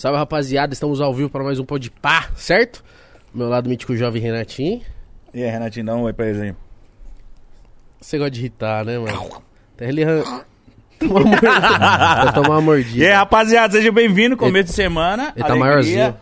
Salve, rapaziada. Estamos ao vivo para mais um Pode Pá, certo? Meu lado mítico jovem Renatinho. E aí, Renatinho, dá um oi pra eles aí. Você gosta de irritar, né, mano? Até ele... ran- Toma uma mordida. Tomar uma E mordida. aí, rapaziada, sejam bem-vindos. Começo de semana. ele tá alegria. maiorzinho.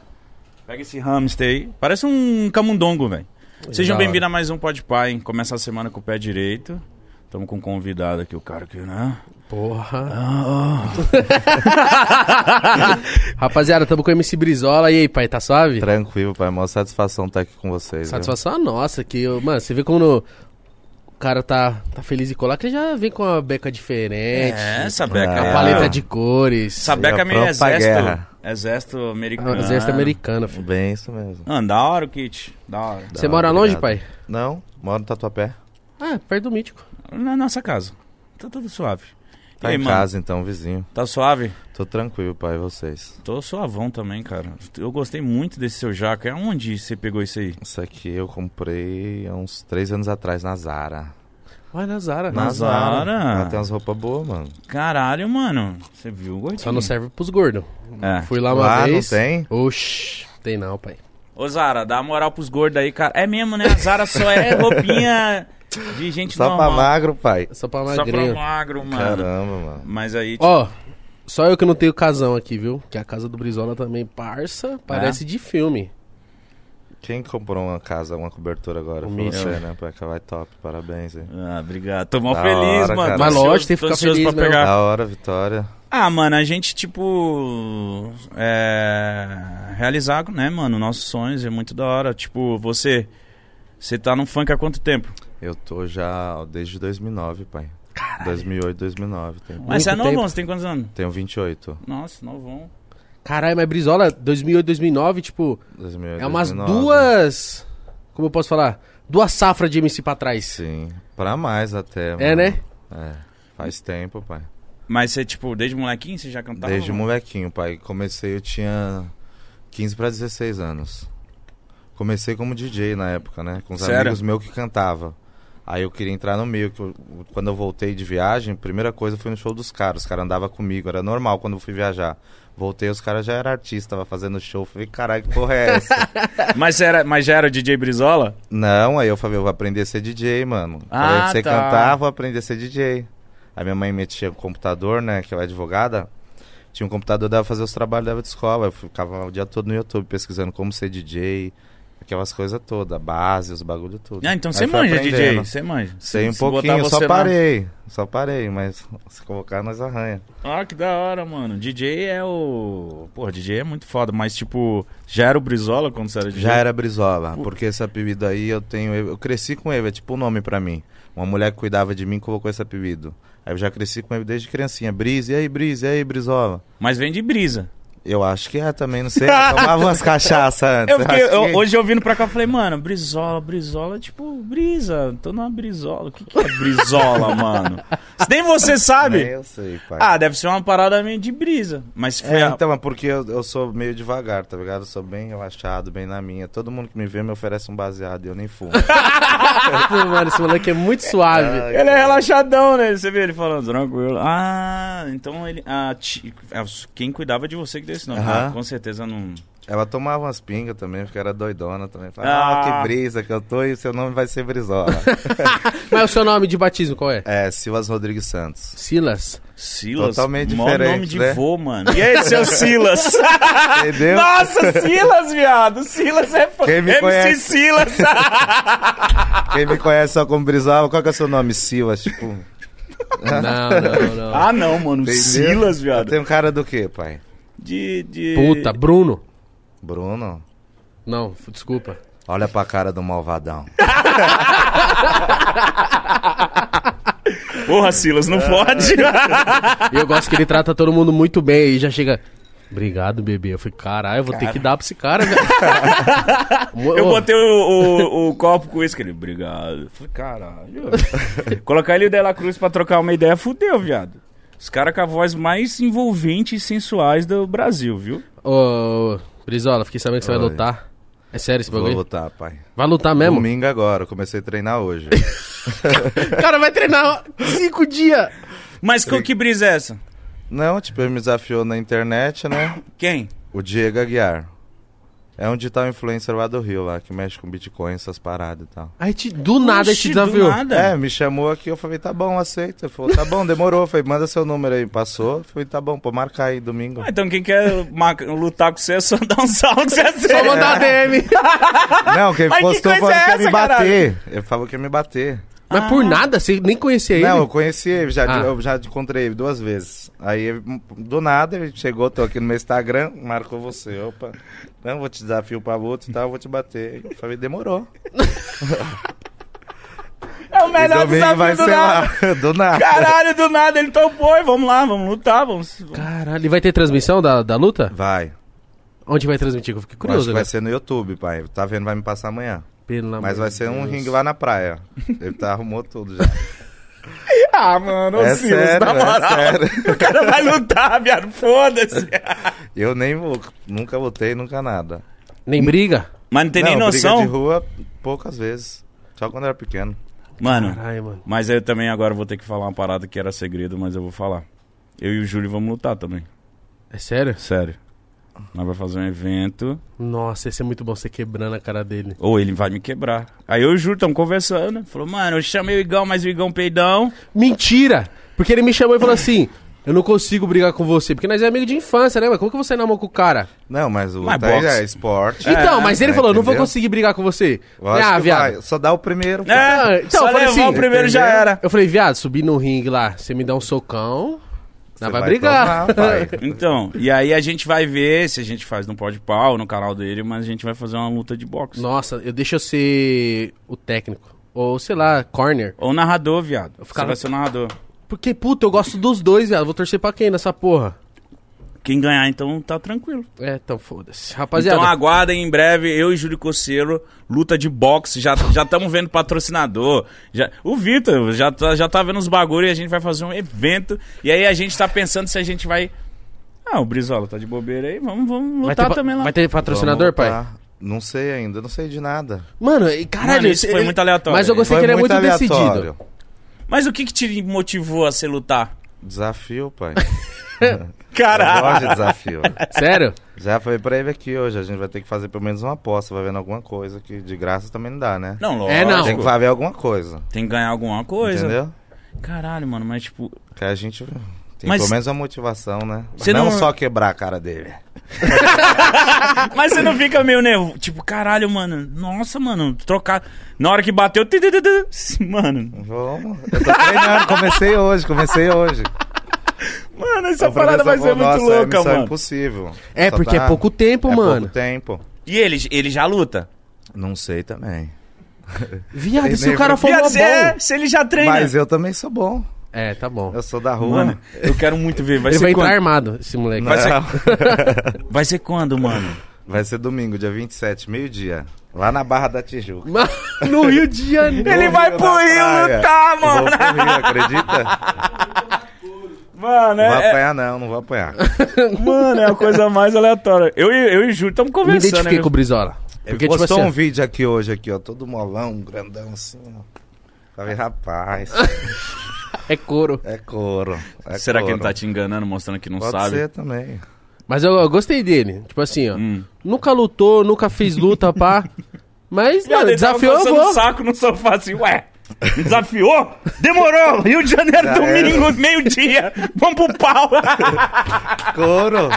Pega esse hamster aí. Parece um camundongo, velho. Sejam bem-vindos a mais um Pode Pai, hein? Começa a semana com o pé direito. Tamo com um convidado aqui, o cara que, né? Porra. Ah, Rapaziada, tamo com o MC Brizola. E aí, pai, tá suave? Tranquilo, pai. Mó satisfação estar aqui com vocês. viu? Satisfação a nossa. Que, mano, você vê quando o cara tá, tá feliz de colar, que ele já vem com uma beca diferente. É, essa beca. Ah, A é- paleta de cores. Essa beca é meio exército. guerra. Exército Ah, americano. Exército americano, filho. Bem isso mesmo. Mano, da hora o kit. Da hora. Você Da mora hora, longe, obrigado. pai? Não, moro no Tatuapé. Ah, perto do Mítico. Na nossa casa. Tá tudo suave. Tá aí, em mano? casa então, vizinho. Tá suave? Tô tranquilo, pai. E vocês? Tô suavão também, cara. Eu gostei muito desse seu jaca. Aonde você pegou isso aí? Isso aqui eu comprei há uns três anos atrás na Zara. Vai na Zara. Na Zara? Ela tem umas roupas boas, mano. Caralho, mano. Você viu, gordinho? Só não serve pros gordos. É. Fui lá uma Lá não vez. tem? Oxi, tem não, pai. Ô, Zara, dá moral pros gordos aí, cara. É mesmo, né? A Zara só é roupinha de gente Só pra normal. magro, pai. Só pra Só pra magrinho. magro, mano. Caramba, mano. Mas aí, tipo, Ó, só eu que não tenho casão aqui, viu? Que a casa do Brizola também, parça, parece de filme. Quem comprou uma casa, uma cobertura agora? O Foi você, né? Pai, que vai top. Parabéns, hein? Ah, obrigado. Tô mó Da feliz, hora, mano. cara. Mas lógico, tem que ficar feliz pra pegar. Da hora, Vitória. Ah, mano, a gente, tipo. É. Realizar, né, mano, nossos sonhos é muito da hora. Tipo, você. Você tá no funk há quanto tempo? Eu tô já desde 2009, pai. 2008, 2009. Tenho, Mas você é novão, tempo. você tem quantos anos? tenho 28. Nossa, novão. Caralho, mas Brizola, 2008, 2009, tipo, 2008, é umas 2009. duas. Como eu posso falar? Duas safras de MC pra trás. Sim, pra mais até. É, mano. né? É, faz tempo, pai. Mas você, tipo, desde molequinho você já cantava? Desde mano? molequinho, pai. Comecei, eu tinha 15 pra 16 anos. Comecei como DJ na época, né? Com os Sério? amigos meus que cantava. Aí eu queria entrar no meio. Que eu- quando eu voltei de viagem, a primeira coisa foi no show dos caras. Os caras andavam comigo, era normal quando eu fui viajar. Voltei, os caras já eram artistas, tava fazendo show. Falei, caralho, que porra é essa? Mas, era, mas já era o DJ Brizola? Não, aí eu falei, eu vou aprender a ser DJ, mano. Ah, falei, você tá. cantar, vou aprender a ser DJ. Aí minha mãe metia o computador, né, que ela é advogada. Tinha um computador, dava pra fazer os trabalhos dela de escola. Eu ficava o dia todo no YouTube pesquisando como ser DJ, aquelas coisas todas, base, os bagulho tudo. Ah, então você manja, DJ. Você manja. Sei um Se pouquinho, só lá- parei. Só parei, mas se colocar nós arranha. Ah, que da hora, mano. DJ é o. Pô, DJ é muito foda, mas tipo, já era o Brizola quando você era DJ? Já era Brizola, porque esse apelido aí eu tenho. Eu cresci com ele, é tipo um nome pra mim. Uma mulher que cuidava de mim colocou esse apelido. Aí eu já cresci com ele desde criancinha. Brise, e aí, Brise, e aí, Brizola. Mas vem de brisa. Eu acho que é também, não sei. Tomava umas cachaças antes. Eu fiquei, eu- que- hoje eu vindo pra cá, eu falei, mano, Brizola, Brizola, tipo, brisa. Tô numa Brizola. O que, que é Brizola, mano? Se nem você Nem sabe. eu sei, pai. Ah, deve ser uma parada meio de brisa. Mas se foi É, a- então, é porque eu, eu sou meio devagar, tá ligado? Eu sou bem relaxado, bem na minha. Todo mundo que me vê me oferece um baseado e eu nem fumo. Mano, esse moleque é muito suave. Ai, Ele é relaxadão, né? Você vê ele falando tranquilo. Ah, então ele. Ah, ti- ah, quem cuidava de você que deu esse nome. Aham. Ah, com certeza não. Ela tomava umas pingas também, porque era doidona também. Ah. Falava, ah, que brisa que eu tô e seu nome vai ser Brizola. Mas o seu nome de batismo qual é? é, Silas Rodrigues Santos. Silas. Silas. Totalmente diferente, nome de né? vô, mano. E aí, seu Silas? Entendeu? Nossa, Silas, viado. Silas é fã. Quem me MC conhece? Silas. Quem me conhece só como Brizola, qual que é o seu nome? Silas, tipo. Não, não, não. ah, não, mano. entendeu? Silas, viado. Tem um cara do quê, pai? De, de... Puta, Bruno. Bruno? Não, desculpa. Olha pra cara do malvadão. Porra, Silas, não pode. E eu gosto que ele trata todo mundo muito bem e já chega. Obrigado, bebê. Eu falei, caralho, eu vou ter que dar pra esse cara, velho. Eu Ô, botei o, o, o copo com isso, ele, obrigado. Eu Falei, caralho. Colocar ele e o Dela Cruz pra trocar uma ideia, fudeu, viado. Os caras com a voz mais envolvente e sensuais do Brasil, viu? Ô, Brizola, fiquei sabendo que você vai Oi. lutar. É sério esse Vou bagulho? lutar, pai. Vai lutar mesmo? Domingo agora, eu comecei a treinar hoje. O cara vai treinar cinco dias. Mas que, que brisa é essa? Não, tipo, ele me desafiou na internet, né? Quem? O Diego Aguiar. É um digital influencer lá do Rio, lá, que mexe com Bitcoin, essas paradas e tal. Aí te, do nada Oxi, te do desafiou. nada. É, me chamou aqui, eu falei, tá bom, aceito. Ele falou, tá bom, demorou. Eu falei, manda seu número aí. Passou, eu falei, tá bom, pô, marcar aí domingo. Ah, então quem quer lutar com você é só dar um salve que você Só aceita. mandar DM. Não, quem Mas que postou coisa falando é que ia me bater. Ele falou que ia me bater. Mas por nada, você nem conhecia ele. Não, eu conheci ele, já, Ah. eu já encontrei ele duas vezes. Aí, ele, do nada, ele chegou, tô aqui no meu Instagram, marcou você. Opa, não, vou te desafio pra luta e tal, eu vou te bater. Eu falei, demorou. É o melhor desafio vai do ser nada. lá, do nada. Caralho, do nada ele topou. e Vamos lá, vamos lutar, vamos. Caralho, e vai ter transmissão da, da luta? Vai. Onde vai transmitir? Eu fiquei Acho curioso, que né? vai ser no YouTube, pai. Tá vendo, vai me passar amanhã. Pelo amor Mas vai ser um Deus. ringue lá na praia. Ele tá, arrumou tudo já. Ah, mano, É Silas, sério, na é moral. sério. O cara vai lutar, viado, foda-se. Eu nem vou, nunca lutei, nunca nada. Nem briga? Mas não tem nem Não, briga noção. de rua, poucas vezes. Só quando era pequeno. Mano, Caralho, mano. mas eu também agora vou ter que falar uma parada que era segredo, mas eu vou falar. Eu e o Júlio vamos lutar também. É sério? Sério. Nós vamos fazer um evento. Nossa, esse é muito bom, você quebrando a cara dele. Ou ele vai me quebrar. Aí eu e o Júlio estamos conversando. Falou, mano, eu chamei o Igão, mas o Igão peidão. Mentira! Porque ele me chamou e falou assim: Eu não consigo brigar com você, porque nós é amigo de infância, né? Mas como que você namora com o cara? Não, mas o Mas é esporte. então, mas ele tá falou: Não vou entendeu? conseguir brigar com você. Lógico ah, que viado. vai. Só dá o primeiro. É, Ah, então, só eu falei levar assim, o primeiro já entendeu? era. Eu falei, viado, subir no ringue lá, você me dá um socão, Você nós vai, brigar. tomar, pai. Então, e aí a gente vai ver se a gente faz no Pode Pau, no canal dele, mas a gente vai fazer uma luta de boxe. Nossa, eu deixo eu ser o técnico. Ou, sei lá, corner. Ou narrador, viado. Você ficava- vai ser o narrador. Porque, puta, eu gosto dos dois, viado. Vou torcer pra quem nessa porra? Quem ganhar, então, tá tranquilo. É, então foda-se. Rapaziada, Então aguardem em breve, eu e Júlio Coceiro, luta de boxe, já já estamos vendo patrocinador. Já, o Vitor já tá, já tá vendo os bagulho e a gente vai fazer um evento. E aí a gente tá pensando se a gente vai. Ah, o Brizola tá de bobeira aí, vamos, vamos lutar ter, também lá. vai ter patrocinador, pai? Não sei ainda, não sei de nada. Mano, e caralho, Mano, isso foi muito aleatório. Mas eu gostei Foi que ele é muito aleatório. decidido. Mas o que, que te motivou a se lutar? Desafio, pai. Caralho! Eu gosto de desafio. Sério? Já falei pra ele aqui hoje, a gente vai ter que fazer pelo menos uma aposta, vai vendo alguma coisa que de graça também não dá, né? Não, lógico. É, não. Tem que haver alguma coisa, Tem que ganhar alguma coisa. entendeu? Caralho, mano, mas tipo. Que a gente tem Mas- pelo menos uma motivação, né? Você não, não- só quebrar a cara dele. Mas você não fica meio nervoso. Tipo, caralho, mano. Nossa, mano, trocar. Na hora que bateu. tu, tu, tu, tu, Mano, Vamos. Eu tô treinando, comecei hoje, comecei hoje. mano, essa parada vai ser muito "Nossa, é louca, mano. impossível. É, Só porque é pouco tempo, é mano. pouco tempo. E ele, ele já luta? Não sei também. Viado, se o cara for Viado, se, bom? é- se ele já treina. Mas eu também sou bom. É, tá bom. Eu sou da rua. Mano, eu quero muito ver. Vai Ele ser vai quando? entrar armado, esse moleque. Vai ser- Não. Vai ser quando, mano? Vai ser domingo, dia 27, meio-dia. Lá na Barra da Tijuca. No Rio de Janeiro. Ele vai pro Rio praia. lutar, Eu Vou mano. pro Rio, acredita? Mano, Não vou é, apanhar não, não vou apanhar. é- mano, é a coisa mais aleatória. Eu, e- eu e o Júlio estamos Me conversando. identifiquei né? com o Brizola. Ele Porque, tipo postou assim, um vídeo aqui hoje, aqui, ó, todo molão, grandão assim, ó. Falei, rapaz, é couro. é couro. é Será que ele couro. tá te enganando, mostrando que não Pode sabe? ser também. Mas eu, eu gostei dele. Tipo assim, ó. Hum. Nunca lutou, nunca fez luta, pá. Mas, mano, ele tava desafiou, eu vou. o saco no sofá assim, ué. Me desafiou? Demorou! Rio de Janeiro, Já domingo, meio-dia. Vamos pro pau. Couro!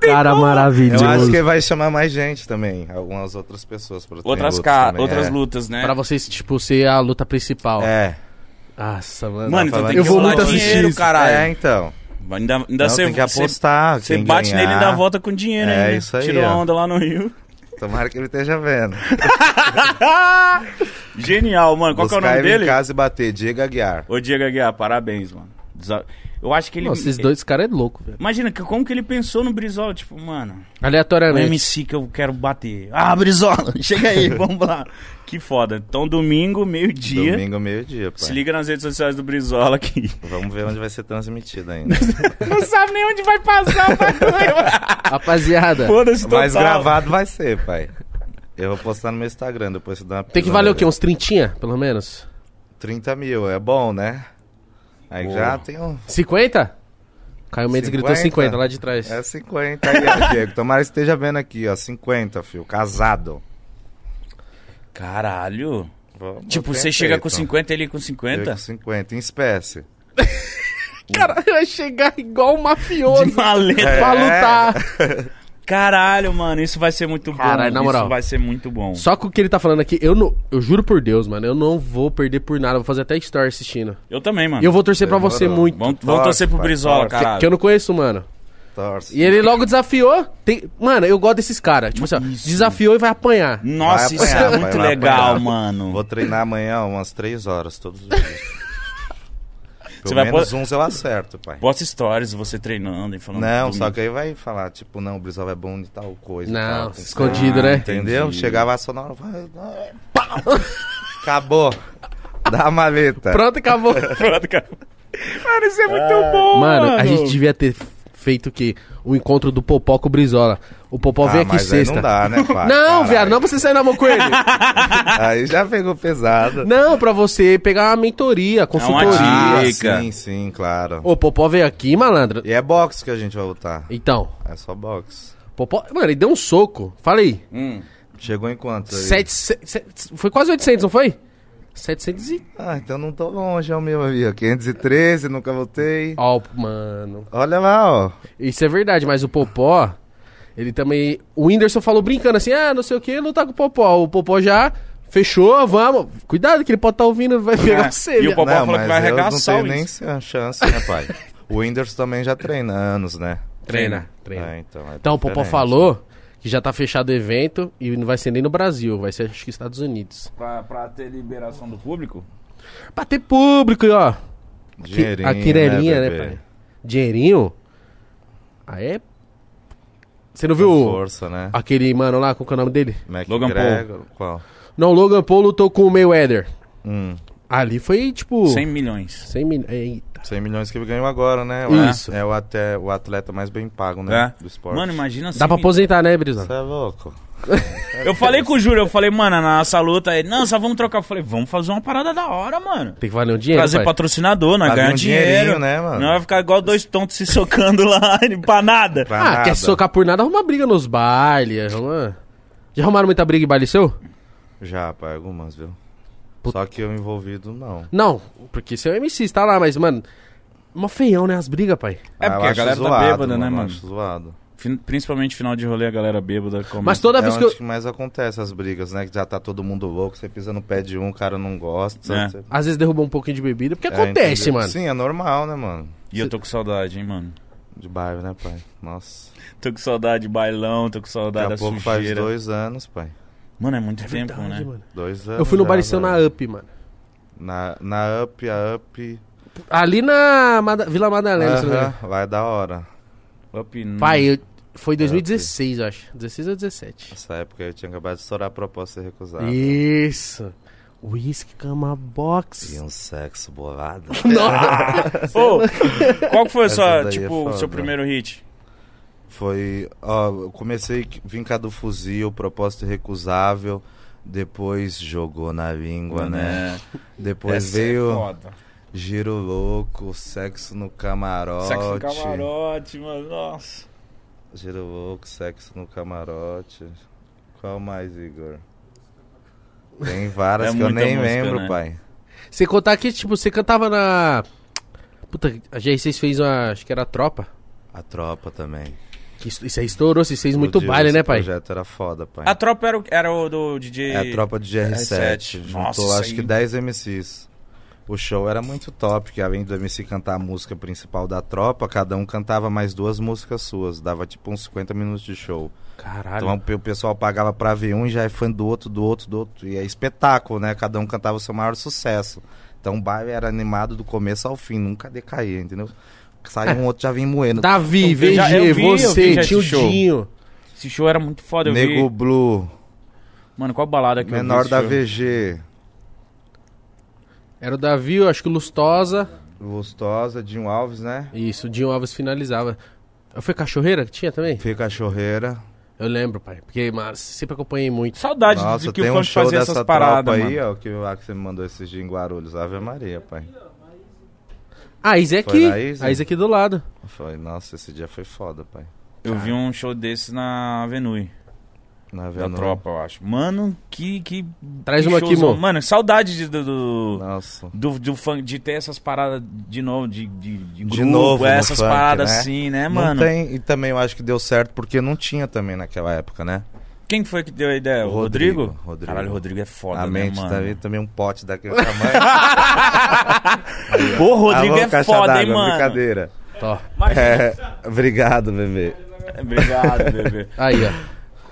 Cara maravilhoso. Eu acho que vai chamar mais gente também. Algumas outras pessoas pra outras lutas ca... também, outras é. lutas, né? Pra vocês, tipo, ser a luta principal. É. Nossa, mano. Mano, então tem Eu que vou rolar muito assistir dinheiro, isso. caralho. É, então. Ainda, ainda Não, cê- tem que apostar. Você bate ganhar. nele e dá a volta com dinheiro, É, hein? isso aí, Tirou ó. onda lá no Rio. Tomara que ele esteja vendo. Genial, mano. Qual que é o Buscar nome ele dele? em casa e bater. Diego Aguiar. Ô, Diego Aguiar, parabéns, mano. Desa- Eu acho que ele... Nossa, esses dois caras é louco, velho. Imagina, que- como que ele pensou no Brizola? Tipo, mano, o Aleatoriamente. MC que eu quero bater. Ah, Brizola, chega aí, vamos lá. Que foda. Então, domingo, meio-dia. Domingo, meio-dia, pai. Se liga nas redes sociais do Brizola aqui. Vamos ver onde vai ser transmitido ainda. Não sabe nem onde vai passar o bagulho. Rapaziada, Foda-se total. Mas gravado vai ser, pai. Eu vou postar no meu Instagram, depois você dá uma tem que valer o quê? Uns trintinha, pelo menos? 30 mil, é bom, né? Aí Boa. já tem um... 50? Caio Mendes gritou 50 lá de trás. É 50 aí, ó, Diego. Tomara que esteja vendo aqui, ó. 50, filho. Casado. Caralho. Vamos Tipo, você chega feito. com 50 ele com Eu 50? com 50, em espécie. Cara, vai chegar igual um mafioso De maleta. pra É. lutar. Caralho, mano, isso vai ser muito bom. Caralho, na moral. Isso vai ser muito bom. Só que o que ele tá falando aqui, eu não. Eu juro por Deus, mano, eu não vou perder por nada. Vou fazer até story assistindo. Eu também, mano. E eu vou torcer pra Demorou. você muito. Vamos, vamos Torce, torcer pro pai, Brizola, torce. caralho. Que eu não conheço, mano. Torce. E ele logo desafiou. Tem... Mano, eu gosto desses caras. Tipo assim, ó, Isso. desafiou e vai apanhar. Nossa, Vai isso apanhar, é vai, muito legal, apanhar. mano. Vou treinar amanhã umas 3 horas, todos os dias. Você Pelo vai menos pôr- uns eu acerto, pai. Posta stories, você treinando e falando. Não, só que aí vai falar, tipo, não, o Brizola é bom de tal coisa. Não, tal, escondido, Ah, né? Entendeu? Entendi. Chegava vai, vai, pau. Acabou. Dá a maleta. Pronto, acabou. Pronto, cara. Mano, isso é muito bom, Mano, mano. a gente devia ter feito o quê? O encontro do Popó com o Brizola. O Popó Ah, vem aqui mas aí sexta. não dá, né, pai? Não, viado, não pra você sair na mão com ele. Aí já pegou pesado. não, pra você pegar uma mentoria, consultoria. dica. Ah, Dica. sim, sim, claro. O Popó veio aqui, malandro. E é boxe que a gente vai lutar. Então, É só boxe. Popó... Mano, ele deu um soco. Fala aí. Hum. Chegou em quanto aí? Sete, se- se- foi quase 800, não foi? 700 e... Ah, então não tô longe, é o meu ali, ó. 513, nunca voltei. Ó, mano. Olha lá, ó. Isso é verdade, mas o Popó... Ele também... O Whindersson falou brincando assim, ah, não sei o que, lutar com o Popó. O Popó já fechou, vamos. Cuidado que ele pode estar ouvindo, vai pegar É. você. E o. Popó não, falou que vai arregaçar não tenho nem chance, né, pai? o Whindersson também já treina há anos, né? Treina, treina. É, então, é Então o Popó falou que já tá fechado o evento e não vai ser nem no Brasil, vai ser acho que Estados Unidos. Pra, pra ter liberação do público? Pra ter público, ó. Dinheirinho, a quirelinha, né, bebê? pai? Dinheirinho. Aí é. Você não viu força, né? aquele mano lá, qual que é o nome dele? Logan McGregor, Qual? Não, o Logan Paul lutou com o Mayweather. Hum, Ali foi tipo. 100 milhões. 100 mil. Eita. 100 milhões que ele ganhou agora, né? O- Isso. É o, até, o atleta mais bem pago, né? É. Do esporte. Mano, imagina Dá pra aposentar, né, Brisa? Você é louco. Eu falei com o Júlio, eu falei, mano, na nossa luta, ele, não, só vamos trocar. Eu falei, vamos fazer uma parada da hora, mano. Tem que valer um dinheiro. Trazer pai. patrocinador, nós ganhar um dinheiro. né, mano? Não vai ficar igual dois tontos se socando lá, pra nada. Pra Ah, nada. quer socar por nada, arruma briga nos bailes. Arruma... Já arrumaram muita briga em baile seu? Já, pai, algumas, viu? Put- Só que eu envolvido, não. Não, porque seu MC está lá, mas, mano. Mó feião, né? As brigas, pai. É Ah, porque a galera tá zoado, bêbada, né, eu mano? acho zoado. Fin- Principalmente final de rolê, a galera bêbada. Come... Mas toda é vez que eu. que mais acontece as brigas, né? Que já tá todo mundo louco, você pisa no pé de um, o cara não gosta. É. você- Às vezes derruba um pouquinho de bebida, porque É, acontece, entendeu? mano. Sim, é normal, né, mano? E eu tô com saudade, hein, mano. De bairro, né, pai? Nossa. Tô com saudade de bailão, tô com saudade Daqui a da pouco faz sujeira. dois anos, pai. Mano, é muito tempo, Verdade, né? mano. Dois anos. Eu fui no seu na. Up, mano. Na, na Up, a Up. Ali na Mada- Vila Madalena, não engano. Aham, lá é da hora. Up no- Pai, eu- foi 2016, eu acho. 16 ou 17. Nessa época eu tinha acabado de estourar a proposta e recusar. Isso. Whisky Cama Box. E um sexo bolado. Ô, qual que foi sua, é tipo, o seu primeiro hit? Foi. Ó, eu comecei vim cá do fuzil, proposta irrecusável. Depois jogou na língua, né? Depois Essa é veio foda. Giro Louco, Sexo no Camarote. Sexo no camarote, mano, nossa. Giro Louco, Sexo no Camarote. Qual mais, Igor? Tem várias É que eu nem música, lembro, né? pai. Você contar que, tipo, você cantava na. Puta, a GR6 fez uma. Acho que era a tropa. A tropa também. Que isso isso aí estourou, você fez muito Explodiu, baile, esse né, pai? projeto era foda, pai. A tropa era o, era o do DJ... É a tropa de GR7. Juntou Nossa, acho que aí- 10 MCs. O show era muito top, que além do MC cantar a música principal da tropa, cada um cantava mais duas músicas suas. Dava tipo uns 50 minutos de show. Caralho. Então o pe- o pessoal pagava pra ver um e já é fã do outro, do outro, do outro. E é espetáculo, né? Cada um cantava o seu maior sucesso. Então o baile era animado do começo ao fim, nunca decaía, entendeu? Saiu um outro já vinha moendo. Davi, Eu já- eu VG, vi, eu vi você, tio show. Dinho. Esse show era muito foda, eu Nego vi. Blue, Mano, qual balada que eu vi menor esse da show? VG, Era o Davi, eu acho que o Lustosa. Lustosa, Dinho Alves, né? Isso, o Dinho Alves finalizava. Foi Cachorreira que tinha também? Fê Cachorreira. Eu lembro, pai. Porque, mas sempre acompanhei muito. Saudade Nossa, de que tem o um funk show fazia dessa essas paradas, tropa aí, mano. ó, que, lá que você me mandou esses dias em Guarulhos. Ave Maria, pai. Ah, a Izzy é Foi aqui. na Izzy? A Izzy aqui do lado. Foi, nossa, esse dia foi foda, pai. Eu vi um show desse na Avenue, Na da tropa, eu acho. Mano, que. que Traz que uma aqui, mo. Mano, saudade de, do, do, Nossa. do, do funk, de ter essas paradas de novo, de, de, de, De grupo, novo no essas funk, paradas né? assim, né, Não mano? tem, e também eu acho que deu certo porque não tinha também naquela época, né? Quem foi que deu a ideia? O Rodrigo? Rodrigo, Rodrigo. Caralho, o Rodrigo é foda, a né, mente mano? também, também um pote daquele tamanho. Pô, o Rodrigo Alô, é foda, hein, d'água, mano? Brincadeira. Ó. Mas- É, obrigado, bebê. Obrigado, bebê. Aí, ó.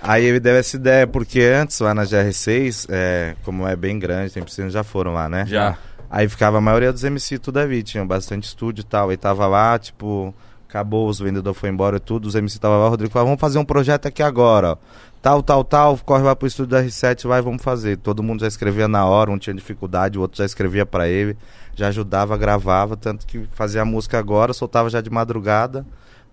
Aí ele deu essa ideia, porque antes, lá na GR6, é, como é bem grande, tem piscina, já foram lá, né? Já. Aí ficava a maioria dos MC tudo ali, tinha bastante estúdio e tal. Aí tava lá, tipo, acabou, os vendedores foram embora e tudo, os MC tava lá, o Rodrigo falou, vamos fazer um projeto aqui agora, ó. Tal, tal, tal, corre lá pro estúdio da R7, vai, vamos fazer. Todo mundo já escrevia na hora, um tinha dificuldade, o outro já escrevia pra ele, já ajudava, gravava, tanto que fazia a música agora, soltava já de madrugada,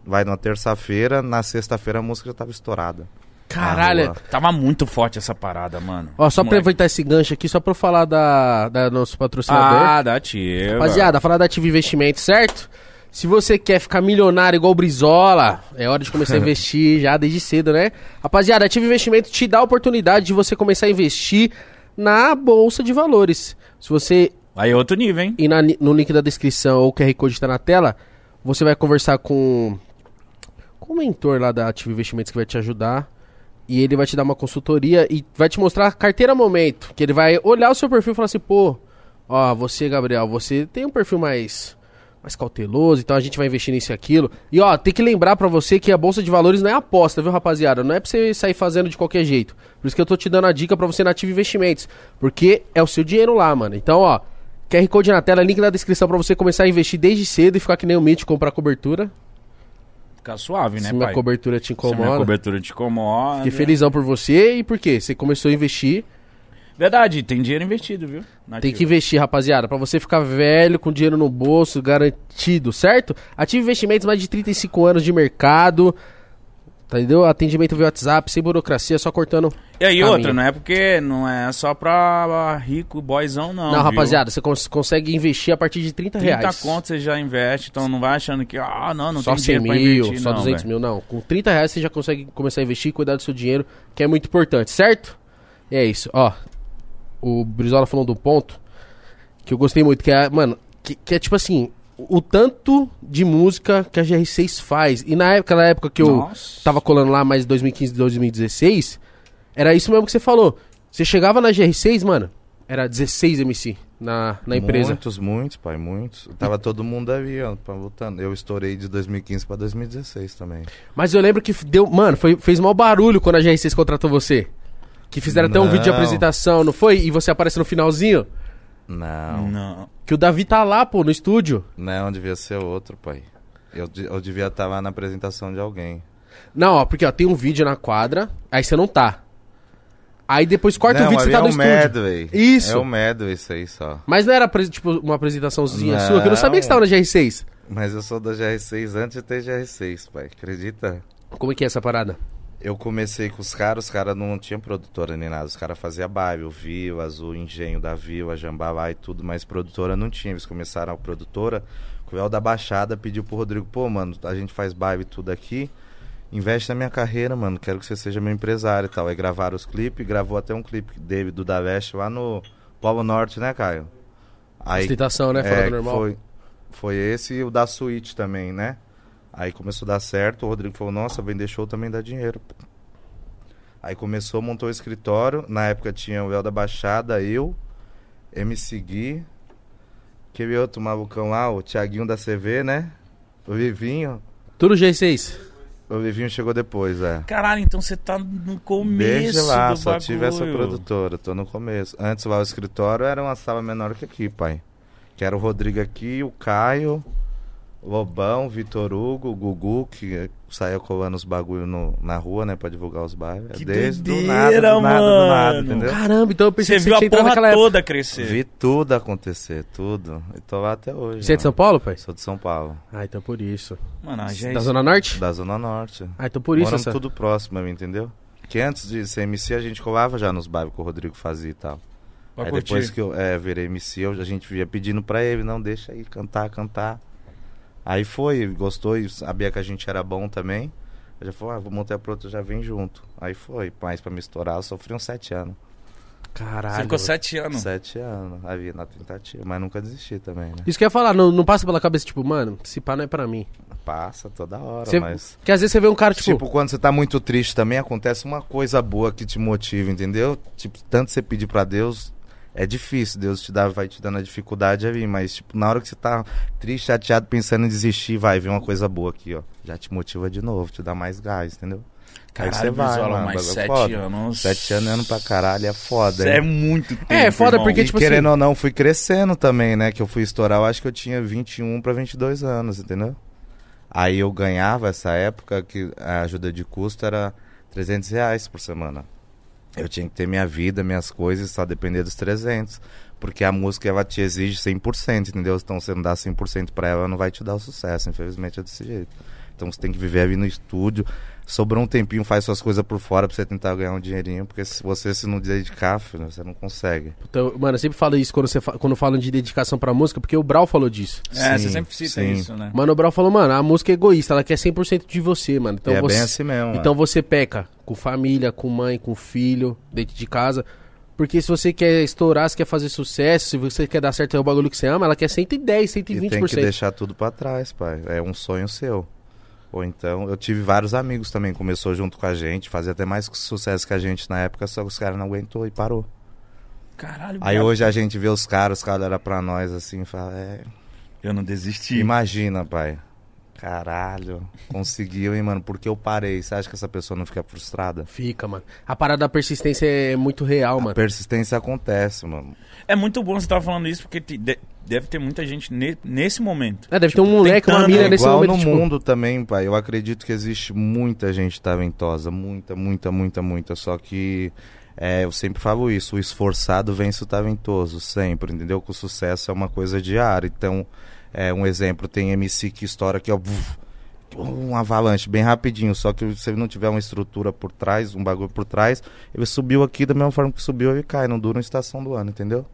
vai na terça-feira, na sexta-feira a música já tava estourada. Caralho. Tava muito forte essa parada, mano. Ó, só pra Moleque. aproveitar esse gancho aqui, só pra eu falar da, da nosso patrocinador. Ah, da tia. Rapaziada, falar da Ativa Investimento, certo? Se você quer ficar milionário igual o Brizola, é hora de começar a investir já desde cedo, né? Rapaziada, a Ativa Investimento te dá a oportunidade de você começar a investir na Bolsa de Valores. Se você Aí é outro nível, hein? na- no link da descrição ou o QR Code está na tela, você vai conversar com, com o mentor lá da Ativa Investimentos que vai te ajudar. E ele vai te dar uma consultoria e vai te mostrar a carteira momento. Que ele vai olhar o seu perfil e falar assim, pô, ó, você, Gabriel, você tem um perfil mais, mais cauteloso, então a gente vai investir nisso e aquilo. E ó, tem que lembrar pra você que a Bolsa de Valores não é aposta, viu, rapaziada? Não é pra você sair fazendo de qualquer jeito. Por isso que eu tô te dando a dica pra você na Ativa Investimentos. Porque é o seu dinheiro lá, mano. Então, ó, QR Code na tela, link na descrição pra você começar a investir desde cedo e ficar que nem o Mitch comprar cobertura. Ficar suave, né, Se minha pai? cobertura te Se a minha incomoda. cobertura te incomoda. Fiquei felizão por você e por quê? Você começou a investir. Verdade, tem dinheiro investido, viu? Na Tem ativa. que investir, rapaziada, pra você ficar velho, com dinheiro no bolso, garantido, certo? Ative Investimentos, mais de 35 anos de mercado. Tá, Entendeu? Atendimento via WhatsApp, sem burocracia, só cortando. E aí, caminho. outra, não é porque não é só pra rico, boyzão, não. Não, viu? rapaziada, você cons- consegue investir a partir de 30, 30 reais. conto você já investe, então não vai achando que, ah, não, não só tem 100 dinheiro mil, investir, só não, 200 velho. mil, não. Com 30 reais você já consegue começar a investir e cuidar do seu dinheiro, que é muito importante, certo? E é isso, ó. O Brizola falou do ponto que eu gostei muito, que é, mano, que, que é tipo assim, o tanto de música que a GR6 faz. E na época, na época que eu Nossa. tava colando lá mais 2015, 2016, era isso mesmo que você falou. Você chegava na GR6, mano, era 16 MC na, na empresa. Muitos, muitos, pai, muitos. Tava todo mundo ali, ó, voltando. Eu estourei de 2015 pra 2016 também. Mas eu lembro que deu. Mano, foi, fez mal barulho quando a GR6 contratou você. Que fizeram até um Não. vídeo de apresentação, não foi? E você aparece no finalzinho. Não, Não. Que o Davi tá lá, pô, no estúdio. não, devia ser outro, pai. Eu, de- eu devia estar lá na apresentação de alguém. Não, ó, porque ó, tem um vídeo na quadra, aí você não tá. Aí depois corta não, o vídeo e você ali tá no é o estúdio. Medway. Isso. É o Medway isso aí só. Mas não era tipo uma apresentaçãozinha Não. sua, que eu não sabia que você tava na GR6. Mas eu sou da GR6 antes de ter GR6, pai. Acredita? Como é que é essa parada? Eu comecei com os caras, os caras não tinham produtora nem nada. Os caras faziam baile, o o Engenho da Vila, Jambalá e tudo, mas produtora não tinha. Eles começaram a produtora, o El da Baixada pediu pro Rodrigo, pô, mano, a gente faz baile e tudo aqui, investe na minha carreira, mano, quero que você seja meu empresário e tal. Aí gravaram os clipes, gravou até um clipe dele, do Da Veste, lá no Polo Norte, né, Caio? Aí, Ostentação, né? Fora é, do normal. Foi, foi esse e o da Suíte também, né? Aí começou a dar certo, o Rodrigo falou, nossa, vender show também dá dinheiro. Aí começou, montou o escritório. Na época tinha o El da Baixada, eu, MC Gui, aquele outro malucão lá, o Thiaguinho da CV, né? O Vivinho. Tudo G6. O Vivinho chegou depois, é. Caralho, então você tá no começo Desde lá, do só bagulho. tive essa produtora, tô no começo. Antes lá o escritório era uma sala menor que aqui, pai. Que era o Rodrigo aqui, o Caio, Lobão, Vitor Hugo, o Gugu, que saía colando os bagulho no, na rua, né, pra divulgar os bairros. Que Desde do doideira, nada, do nada, do nada, mano. entendeu? Caramba, então eu pensei Você que viu você a tinha entrado porra naquela época. toda crescer. Vi tudo acontecer, tudo. E tô lá até hoje. Você é de São mano. Paulo, pai? Sou de São Paulo, Ah, então por isso. Mano, a gente... Da Zona Norte? da Zona Norte. Ah, então por isso Moramos essa... tudo próximo, entendeu? Que antes de ser MC a gente colava já nos bairros que o Rodrigo fazia e tal. Pra aí curtir. depois que eu é, virei MC, eu- a gente via pedindo pra ele, não, deixa aí cantar, cantar. Aí foi, gostou e sabia que a gente era bom também. Eu já falou, ah, vou montar pronto, já vem junto. Aí foi, mas pra me estourar, eu sofri uns sete anos. Caralho. Você ficou sete anos. Sete anos, aí na tentativa, mas nunca desisti também, né? Isso que eu ia falar, não, não passa pela cabeça, tipo, mano, se pá não é pra mim. Passa toda hora, Você- mas... Porque às vezes você vê um cara, tipo, Tipo, quando você tá muito triste também, acontece uma coisa boa que te motiva, entendeu? Tipo, tanto você pedir pra Deus, é difícil, Deus te dá, vai te dando a dificuldade ali, mas tipo, na hora que você tá triste, chateado, pensando em desistir, vai vir uma coisa boa aqui, ó. Já te motiva de novo, te dá mais gás, entendeu? Aí Caralho, você vai, mano, mais bagulho é sete foda. anos. Sete anos é ano pra caralho, é foda, Isso hein? é muito tempo, É, foda irmão. porque, E tipo querendo assim- ou não, fui crescendo também, né? Que eu fui estourar, eu acho que eu tinha 21 pra 22 anos, entendeu? Aí eu ganhava essa época que a ajuda de custo era 300 reais por semana. Eu tinha que ter minha vida, minhas coisas, só depender dos 300. Porque a música, ela te exige 100%, entendeu? Então, você não dá 100% pra ela, ela não vai te dar o sucesso. Infelizmente, é desse jeito. Então, você tem que viver ali no estúdio. Sobrou um tempinho, faz suas coisas por fora pra você tentar ganhar um dinheirinho. Porque se você se não dedicar, filho, você não consegue. Então, mano, eu sempre falo isso quando, você fa- quando falam de dedicação pra música, porque o Brau falou disso. É, você Sim, sempre cita sim. isso, né? Mano, o Brau falou, mano, a música é egoísta, ela quer 100% de você, mano. Então e é você, bem assim mesmo. então mano. você peca com família, com mãe, com filho, dentro de casa. Porque se você quer estourar, se quer fazer sucesso, se você quer dar certo é o bagulho que você ama, ela quer 110, E tem 120%. que deixar tudo pra trás, pai. É um sonho seu. Ou então, eu tive vários amigos também, começou junto com a gente, fazia até mais sucesso que a gente na época, só que os caras não aguentou e parou. Caralho, Aí hoje a gente vê os caras, os caras olham pra nós assim e fala, é. Eu não desisti. Imagina, pai. Caralho, conseguiu, hein, mano? Porque eu parei. Você acha que essa pessoa não fica frustrada? Fica, mano. A parada da persistência é muito real, A mano. persistência acontece, mano. É muito bom você estar falando isso, porque te- de- deve ter muita gente ne- nesse momento. É, deve ter um moleque, uma mina é nesse Igual momento, no tipo, mundo também, pai. Eu acredito que existe muita gente talentosa. Muita, muita, muita, muita. Só que é, eu sempre falo isso. O esforçado vence o talentoso. Sempre, entendeu? Que o sucesso é uma coisa diária. Então, é, um exemplo, tem MC que estoura aqui, ó. Um avalanche bem rapidinho, só que se ele não tiver uma estrutura por trás, um bagulho por trás, ele subiu aqui da mesma forma que subiu, ele cai, não dura uma estação do ano, entendeu?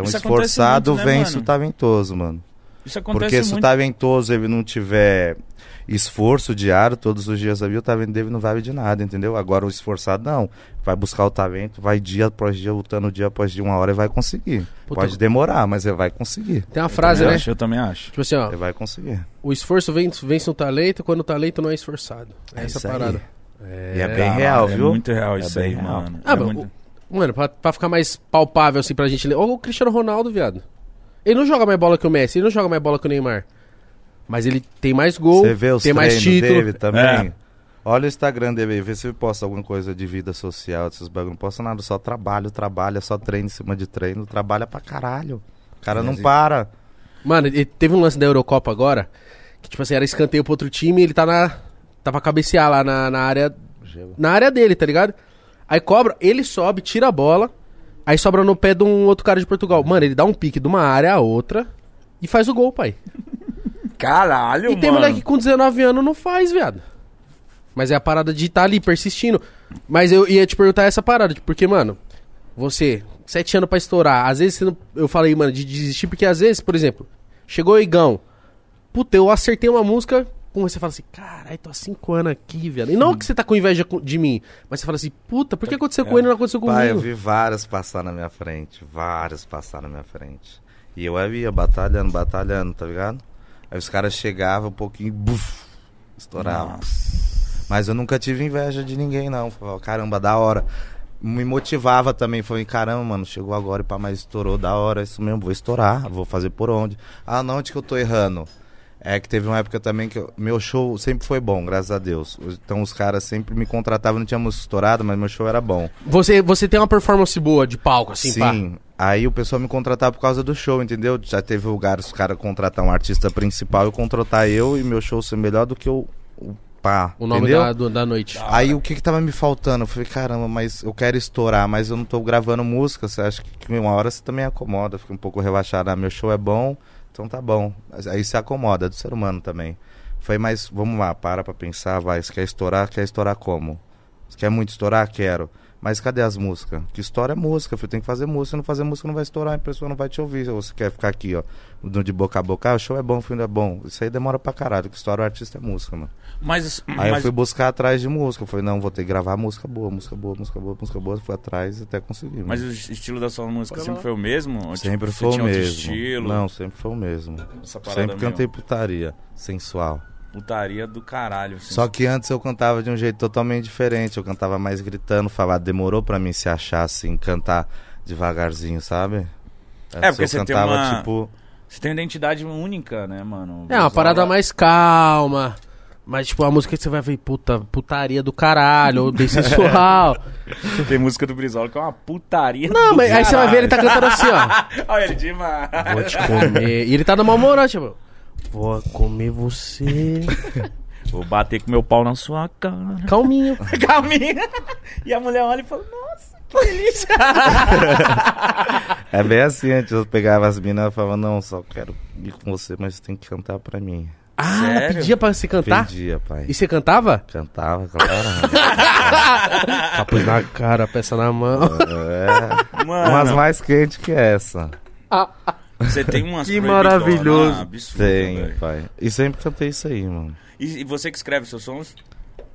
Então, Isso esforçado muito, né, vence mano? o talentoso, mano. Isso acontece Porque se o muito. talentoso ele não tiver esforço diário, todos os dias ali, o talento dele não vale de nada, entendeu? Agora o esforçado não. Vai buscar o talento, vai dia após dia, lutando dia após dia, uma hora ele vai conseguir. Puta, Pode demorar, mas ele vai conseguir. Tem uma frase, eu né? Acho, eu também acho. Tipo assim, ó, Ele vai conseguir. o esforço vence, vence o talento quando o talento não é esforçado. É É essa isso aí. parada. E é bem real, é viu? muito real É isso aí, real. mano. Ah, É mas muito- Mano, pra, pra ficar mais palpável assim pra gente ler. Olha o Cristiano Ronaldo, viado. Ele não joga mais bola que o Messi, ele não joga mais bola que o Neymar. Mas ele tem mais gol, Você vê os tem mais título. dele também. É. Olha o Instagram dele aí, vê se ele posta alguma coisa de vida social, desses bagulho. Não posta nada, só trabalho, trabalha, só treino em cima de treino, trabalha pra caralho. O cara não Mas e- para. Mano, ele teve um lance da Eurocopa agora, que tipo assim, era escanteio pro outro time e ele tá na. tá pra cabecear lá na, na área. Na área dele, tá ligado? Aí cobra, ele sobe, tira a bola, aí sobra no pé de um outro cara de Portugal. Mano, ele dá um pique de uma área a outra e faz o gol, pai. Caralho, E tem mano. moleque que com 19 anos não faz, viado. Mas é a parada de estar ali persistindo. Mas eu ia te perguntar essa parada, tipo, porque, mano, você, sete anos pra estourar, às vezes você não- eu falei, mano, de desistir, porque às vezes, por exemplo, chegou o Igão, puta, eu acertei uma música, com você fala assim, caralho, tô há cinco anos aqui, velho. E não que você tá com inveja de mim, mas você fala assim, puta, por que aconteceu com ele e não aconteceu Pai, eu comigo? vi várias passar na minha frente. Várias passar na minha frente. E eu ia batalhando, batalhando, tá ligado? Aí os caras chegavam um pouquinho, buf, estouravam. Mas eu nunca tive inveja de ninguém, não. Falava, caramba, da hora. Me motivava também. Falei, caramba, mano, chegou agora e pá, mas estourou, da hora, isso mesmo, vou estourar, vou fazer por onde. Ah, não, onde que eu tô errando? É que teve uma época também que eu- meu show sempre foi bom, graças a Deus. Então os caras sempre me contratavam, não tinha música estourada, mas meu show era bom. Você, você tem uma performance boa de palco, assim, pá. Sim. Aí o pessoal me contratava por causa do show, entendeu? Já teve lugares os caras contratar um artista principal e contratar eu e meu show ser melhor do que o, o pá. O nome da, do- da noite. Aí o que que tava me faltando? Eu falei, caramba, mas eu quero estourar, mas eu não tô gravando música. Você acha que uma hora você também acomoda, fica um pouco relaxado. Ah, meu show é bom, então tá bom. Aí se acomoda, é do ser humano também. Falei, mas vamos lá, para pra pensar, vai. Você quer estourar? Quer estourar como? Você quer muito estourar? Quero. Mas cadê as músicas? Que história é música, filho. Tem que fazer música. Se não fazer música, não vai estourar, a pessoa não vai te ouvir. Ou você quer ficar aqui, ó, de boca a boca, ah, o show é bom, o filme é bom. Isso aí demora pra caralho. Que história o artista é música, mano. Mas, Aí eu mas fui buscar atrás de música. Eu falei, não, vou ter que gravar música boa, música boa, música boa, música boa. Fui atrás até conseguir. mas mano. o estilo da sua música sempre foi o mesmo? Ou, tipo, Sempre você foi o tinha outro mesmo. estilo? Não, sempre foi o mesmo. Sempre cantei mesmo. putaria, sensual. Putaria do caralho. assim. Só que antes eu cantava de um jeito totalmente diferente. Eu cantava mais gritando, falava. Demorou pra mim se achar assim, cantar devagarzinho, sabe? É, porque eu você tem cantava uma- tipo. Você tem uma identidade única, né, mano? É, uma parada mais calma. Mas, tipo, a música que você vai ver, puta, putaria do caralho, ou bem sensual. Tem música do Brizola que é uma putaria Não, do mas aí você vai ver ele tá cantando assim, ó. caralho. Olha ele demais. Vou te comer. E ele tá no mau humor, tipo. Vou comer você. Vou bater com meu pau na sua cara. Calminho. Calminha. E a mulher olha e fala, nossa, que delícia. É bem assim, antes eu pegava as minas e falava, não, só quero ir com você, mas você tem que cantar pra mim. Ah, ela pedia pra você cantar? Pedia, pai. E você cantava? Cantava, claro. Capuz na cara, peça na mão. é. Mano, Umas mais quentes que essa. Você tem umas Que maravilhoso. absurda, Tem, velho. pai. E sempre cantei isso aí, mano. E, e você que escreve seus sons?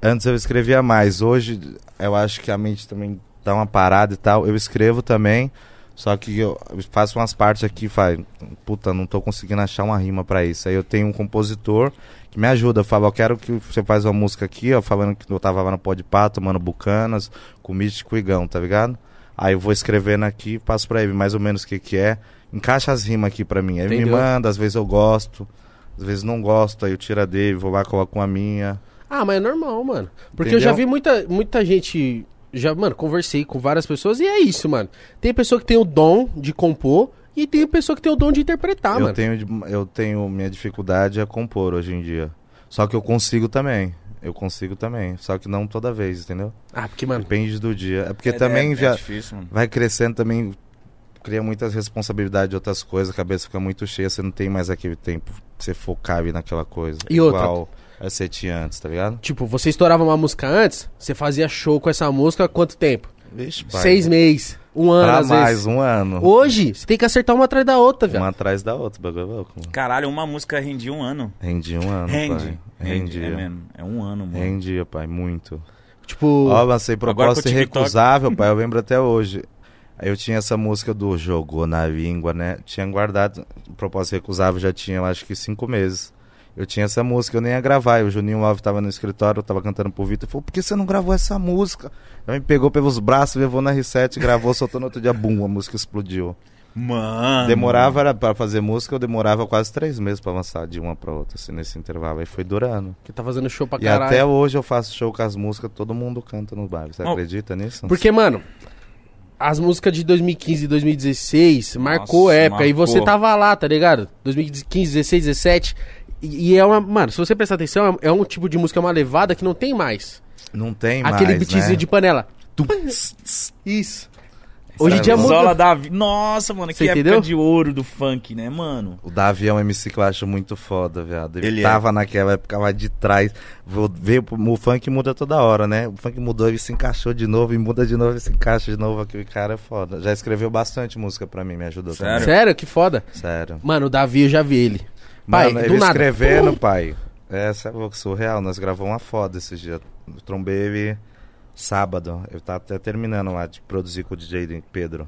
Antes eu escrevia mais. Hoje eu acho que a mente também dá uma parada e tal. Eu escrevo também. Só que eu faço umas partes aqui, faz, puta, não tô conseguindo achar uma rima pra isso. Aí eu tenho um compositor que me ajuda. Eu falo, eu quero que você faz uma música aqui, ó, falando que eu tava lá no Pó de Pato, tomando bucanas, com místico e igão, tá ligado? Aí eu vou escrevendo aqui, passo pra ele mais ou menos o que que é. Encaixa as rimas aqui pra mim. Aí ele me Entendeu? manda, às vezes eu gosto, às vezes não gosto, aí eu tiro a dele, vou lá, coloco uma minha. Ah, mas é normal, mano. Porque eu já vi Entendeu? muita, muita gente. Já, mano, conversei com várias pessoas e é isso, mano. Tem pessoa que tem o dom de compor e tem pessoa que tem o dom de interpretar, eu, mano. tenho, eu tenho minha dificuldade é compor hoje em dia. Só que eu consigo também. Eu consigo também. Só que não toda vez, entendeu? Ah, porque, mano. Depende do dia. É porque É- também é, via- é difícil, mano. vai crescendo também. Cria muitas responsabilidades de outras coisas, a cabeça fica muito cheia, você não tem mais aquele tempo pra você focar ali naquela coisa. E outra? Igual você tinha antes, tá ligado? Tipo, você estourava uma música antes, você fazia show com essa música há quanto tempo? Vixe, Seis meses, um ano, Pra às mais, vezes. um ano. Hoje, você tem que acertar uma atrás da outra, velho. Uma atrás da outra, bagulho é louco. mano. Caralho, uma música rendia um ano. Rendi um ano, Rende. pai. Rende, Rendia. é mesmo. É um ano, mano. Rendia, pai, muito. Tipo, Ó, lancei proposta irrecusável, pai, eu lembro até hoje. Aí eu tinha essa música do Jogou na Língua, né? Tinha guardado, proposta recusável já tinha, eu acho que cinco meses. Eu tinha essa música, eu nem ia gravar. E o Juninho Alves tava no escritório, eu tava cantando pro Vitor. Falou, por que você não gravou essa música? Aí me pegou pelos braços, levou na R7, gravou, soltou no outro dia, bum, a música explodiu. Mano. Demorava era pra fazer música, eu demorava quase três meses pra avançar de uma pra outra, assim, nesse intervalo. Aí foi durando. que tá fazendo show pra E caralho. até hoje eu faço show com as músicas, todo mundo canta no bairro. Você Oh. acredita nisso? Porque, mano, as músicas de 2015 e 2016 marcou Nossa, época. E marcou. você tava lá, tá ligado? 2015, 16, 17. E, e é uma. Mano, se você prestar atenção, é, é um tipo de música, uma levada que não tem mais. Não tem Aquele mais, beatzinho né? de panela. Isso. Hoje em dia muda. Zola Davi. Nossa, mano, Você que época entendeu? de ouro do funk, né, mano? O Davi é um MC que eu acho muito foda, viado. Ele, Ele é. tava naquela época lá de trás. Veio, o funk muda toda hora, né? O funk mudou, ele se encaixou de novo, e muda de novo, e se encaixa de novo. Aquele cara é foda. Já escreveu bastante música pra mim, me ajudou Sério? também. Sério, que foda. Sério. Mano, o Davi, eu já vi ele. Pai, Mano, do ele nada. escrevendo, pai. É, você é louco, surreal. Nós gravamos uma foda esses dias. Eu trombei ele sábado. Eu tava até terminando lá de produzir com o DJ Pedro.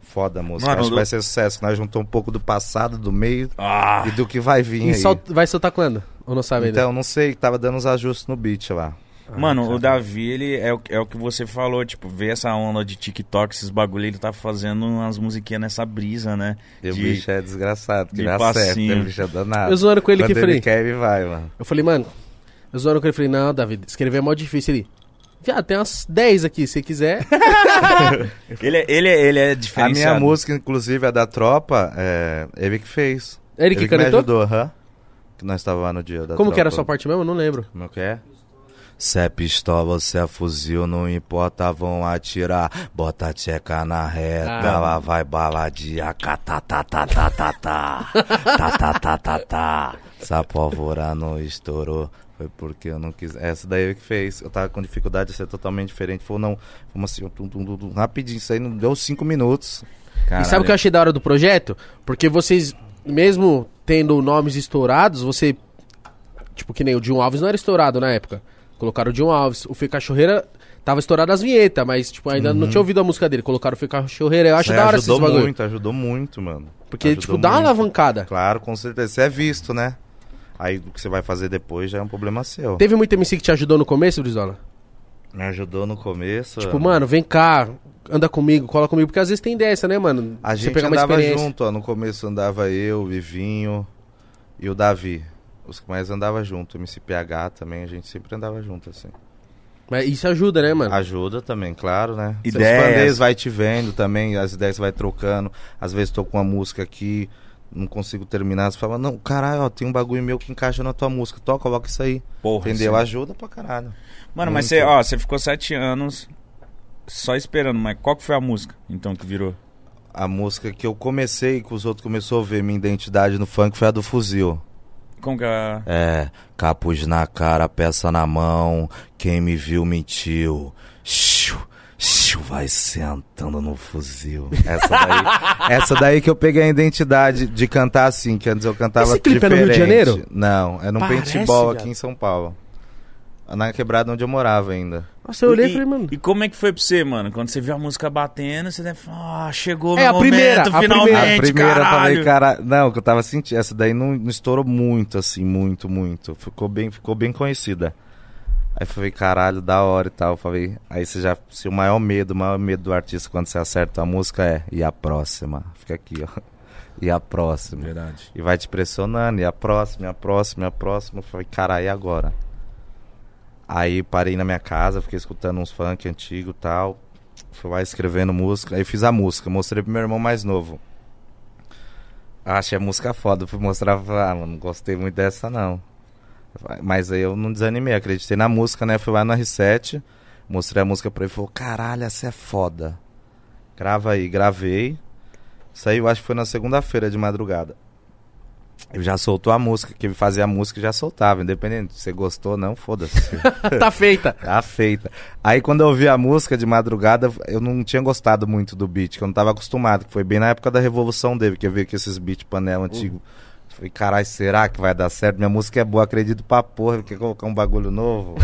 Foda a música. Mano, Acho que vai ser sucesso. Nós juntamos um pouco do passado, do meio Ah, e do que vai vir E aí. sol- vai soltar quando? Ou não sabe ainda? Então, não sei, tava dando uns ajustes no beat lá. mano, o Davi, ele é o, é o que você falou, tipo, ver essa onda de TikTok, esses bagulho, ele tá fazendo umas musiquinhas nessa brisa, né? E o De- bicho é desgraçado, que de acerta, passinho. o bicho é danado. Eu zoando com ele Quando que ele falei. quer, ele vai, mano. Eu falei, mano, eu zoando com ele, falei, não, Davi, escrever é mó difícil. Ele, viado, tem umas 10 aqui, se quiser. Ele, é- ele, é- ele é A diferenciado. minha música, inclusive, a da tropa, é ele que fez. Ele que me canetou? ajudou, aham. Que nós tava lá no dia da Como que era a tropa. sua parte mesmo? Eu não lembro. Como que é? Se é pistola ou se é fuzil, não importa, vão atirar. Bota a tcheca na reta, Ah. lá vai baladia. Tá, tá, tá, tá, tá, tá, tá. Tá, tá, tá, tá, tá. Se a pólvora não estourou, foi porque eu não quis. Essa daí é que fez. Eu tava com dificuldade de ser totalmente diferente. Falou, não, vamos assim, tum, tum, tum, tum, rapidinho. Isso aí não deu cinco minutos. E sabe o que eu achei da hora do projeto? Porque vocês, mesmo tendo nomes estourados, você. Tipo, que nem o John Alves não era estourado na época. Colocaram o John Alves. O Fê Cachorreira tava estourado as vinhetas, mas, tipo, ainda não tinha ouvido a música dele. Colocaram o Fê Cachorreira. Eu acho Uhum. Aí da hora esses ajudou bagulho. muito, ajudou muito, mano. Porque, Ajudou tipo, dá uma muito. alavancada. Claro, com certeza. Você é visto, né? Aí o que você vai fazer depois já é um problema seu. Teve muito MC que te ajudou no começo, Brizola? Me ajudou no começo. Tipo, mano, vem cá, anda comigo, cola comigo. Porque às vezes tem dessa, né, mano? A Você gente pegar andava junto, ó. No começo andava eu, o Vivinho e o Davi. Os que mais andava junto. O MCPH também, a gente sempre andava junto, assim. Mas isso ajuda, né, mano? Ajuda também, claro, né? Ideias. Os fãs deles vai te vendo também, as ideias vai trocando. Às vezes tô com uma música aqui, não consigo terminar. Você fala, não, caralho, ó, tem um bagulho meu que encaixa na tua música. Toca, coloca isso aí. Porra, Entendeu? sim. Ajuda pra caralho. Mano, mas Muito. você, ó, você ficou sete anos só esperando, mas qual que foi a música, então, que virou? A música que eu comecei, que os outros começaram a ver minha identidade no funk, foi a do Fuzil. Como que é? É, capuz na cara, peça na mão, quem me viu mentiu. Xiu, vai sentando no fuzil. Essa daí, essa daí que eu peguei a identidade de cantar assim, que antes eu cantava Esse clipe é no diferente. Rio de Janeiro? Não, é no Parece, paintball aqui em São Paulo. Na quebrada onde eu morava ainda. Nossa, eu olhei e e, falei, mano. E como é que foi pra você, mano? Quando você viu a música batendo, você deve falar, ah, chegou É, meu a primeira, momento, a finalmente, primeira. A primeira eu caralho. falei, cara, não, que eu tava sentindo, essa daí não, não estourou muito, assim, muito, muito. Ficou bem, ficou bem conhecida. Aí eu falei, caralho, da hora e tal. Eu falei, aí você já, se o maior medo, o maior medo do artista quando você acerta a música é, e a próxima? Fica aqui, ó. E a próxima? Verdade. E vai te pressionando, e a próxima, e a próxima, e a próxima. Eu falei, caralho, e agora? Aí parei na minha casa, fiquei escutando uns funk antigo e tal. Fui lá escrevendo música. Aí fiz a música, mostrei pro meu irmão mais novo. Ah, Achei a música foda. Fui mostrar, falei, ah, mano, não gostei muito dessa não. Mas aí eu não desanimei, acreditei na música, né? Fui lá no R7, mostrei a música pra ele e falou, caralho, essa é foda. Grava aí, gravei. Isso aí eu acho que foi na segunda-feira de madrugada. Ele já soltou a música, que ele fazia a música e já soltava, independente se você gostou ou não, foda-se. tá feita. Tá feita. Aí quando eu ouvi a música de madrugada, eu não tinha gostado muito do beat, que eu não tava acostumado, que foi bem na época da revolução dele, que eu vi que esses beat panela antigo. Falei, caralho, será que vai dar certo? Minha música é boa, acredito pra porra, quer colocar um bagulho novo.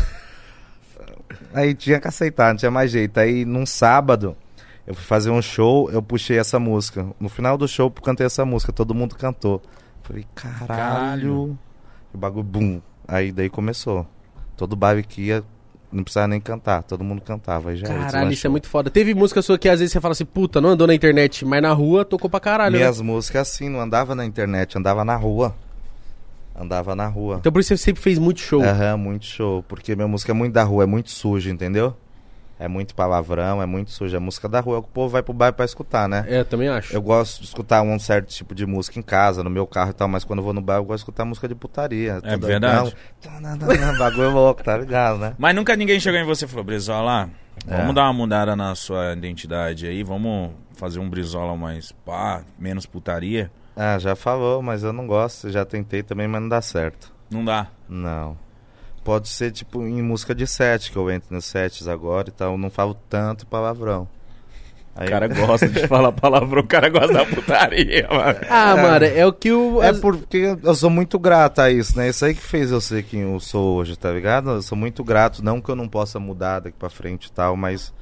Aí tinha que aceitar, não tinha mais jeito. Aí num sábado, eu fui fazer um show, eu puxei essa música. No final do show, eu cantei essa música, todo mundo cantou. Falei, caralho. Caralho. O bagulho, bum. Aí daí começou. Todo baile que ia, não precisava nem cantar, todo mundo cantava. Já Caralho, isso é muito foda. Teve música sua que às vezes você fala assim, puta, não andou na internet, mas na rua tocou pra caralho. né? Minhas músicas assim, não andava na internet, andava na rua. Andava na rua. Então por isso você sempre fez muito show. Aham, muito show. Porque minha música é muito da rua, é muito suja, entendeu? É muito palavrão, é muito suja. A música da rua é o que o povo vai pro bairro pra escutar, né? É, também acho. Eu gosto de escutar um certo tipo de música em casa, no meu carro e tal, mas quando eu vou no bairro eu gosto de escutar música de putaria. É verdade. Não, bagulho louco, tá ligado, né? Mas nunca ninguém chegou em você e falou, Brizola, vamos É. dar uma mudada na sua identidade aí, vamos fazer um Brizola mais pá, menos putaria. Ah, já falou, mas eu não gosto. Já tentei também, mas não dá certo. Não dá. Não. Pode ser tipo em música de set, que eu entro nos sets agora e tal. Eu não falo tanto palavrão. Aí- O cara gosta de falar palavrão, o cara gosta da putaria, mano. Ah, mano, é o que o. É porque eu sou muito grato a isso, né? Isso aí que fez eu ser quem eu sou hoje, tá ligado? Eu sou muito grato, não que eu não possa mudar daqui pra frente e tal, mas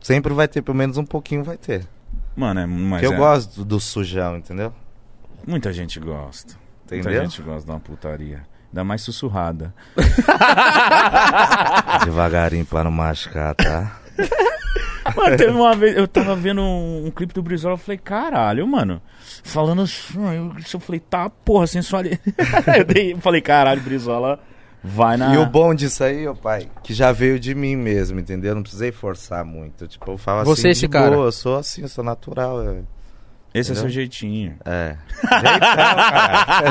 sempre vai ter, pelo menos um pouquinho vai ter. Mano, é, mas Porque eu é- gosto do, do sujão, entendeu? Muita gente gosta. Muita Entendeu? gente gosta de uma putaria. Ainda mais sussurrada. Devagarinho pra não machucar, tá? Mano, teve uma vez, eu tava vendo um, um clipe do Brizola, eu falei, caralho, mano. Falando assim, eu, eu falei, tá, porra, sensualidade. eu dei- eu falei, caralho, Brizola vai na. E o bom disso aí, ô pai, que já veio de mim mesmo, entendeu? Eu não precisei forçar muito. Tipo, eu falo Você assim, é esse de cara. boa, eu sou assim, eu sou natural. É. Esse é Entendeu? seu jeitinho. é.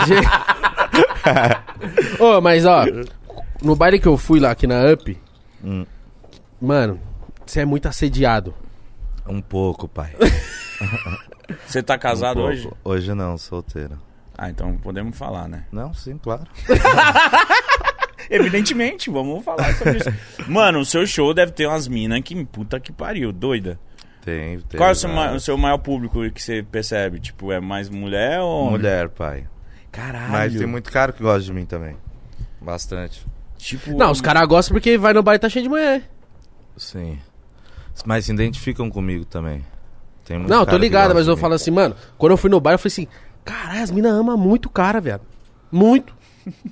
Jeitão, cara. Ô, mas ó, no baile que eu fui lá aqui na UP, Hum. mano, você é muito assediado. Um pouco, pai. Você tá casado Um hoje? Hoje não, solteiro. Ah, então podemos falar, né? Não, sim, claro. Evidentemente, vamos falar sobre isso. Mano, o seu show deve ter umas minas que puta que pariu, doida. Tem, tem. Qual é o seu, ma- o seu maior público que você percebe? Tipo, é mais mulher ou. Mulher, pai. Caralho. Mas tem muito cara que gosta de mim também. Bastante. Tipo. Não, os caras gostam porque vai no bar e tá cheio de mulher. Sim. Mas se identificam comigo também. Tem muito Não, tô que ligado, gosta mas de eu mim. falo assim, mano, quando eu fui no bar, eu falei assim, caralho, as minas amam muito o cara, viado. Muito.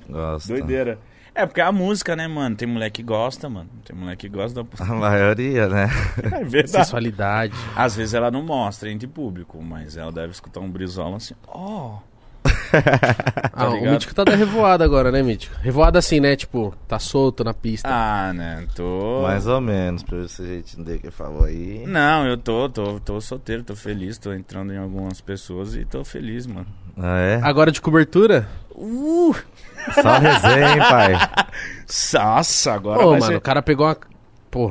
Gosta. Doideira. É, porque é a música, né, mano? Tem mulher que gosta, mano. Tem mulher que gosta da. A maioria, né? É verdade. Sensualidade. Às vezes ela não mostra entre público, mas ela deve escutar um brisola assim. Ó. Ah, o? Mítico tá da revoada agora, né, Mítico? Revoada assim, né? Tipo, tá solto na pista. Ah, né? Tô. Mais ou menos, pra esse jeitinho dele que falou aí. Não, eu tô, tô, tô solteiro, tô feliz, tô entrando em algumas pessoas e tô feliz, mano. Ah, é? Agora de cobertura? Uh! Só resenha, hein, pai? Nossa, agora Ô, vai mano, ser... o cara pegou uma. Pô.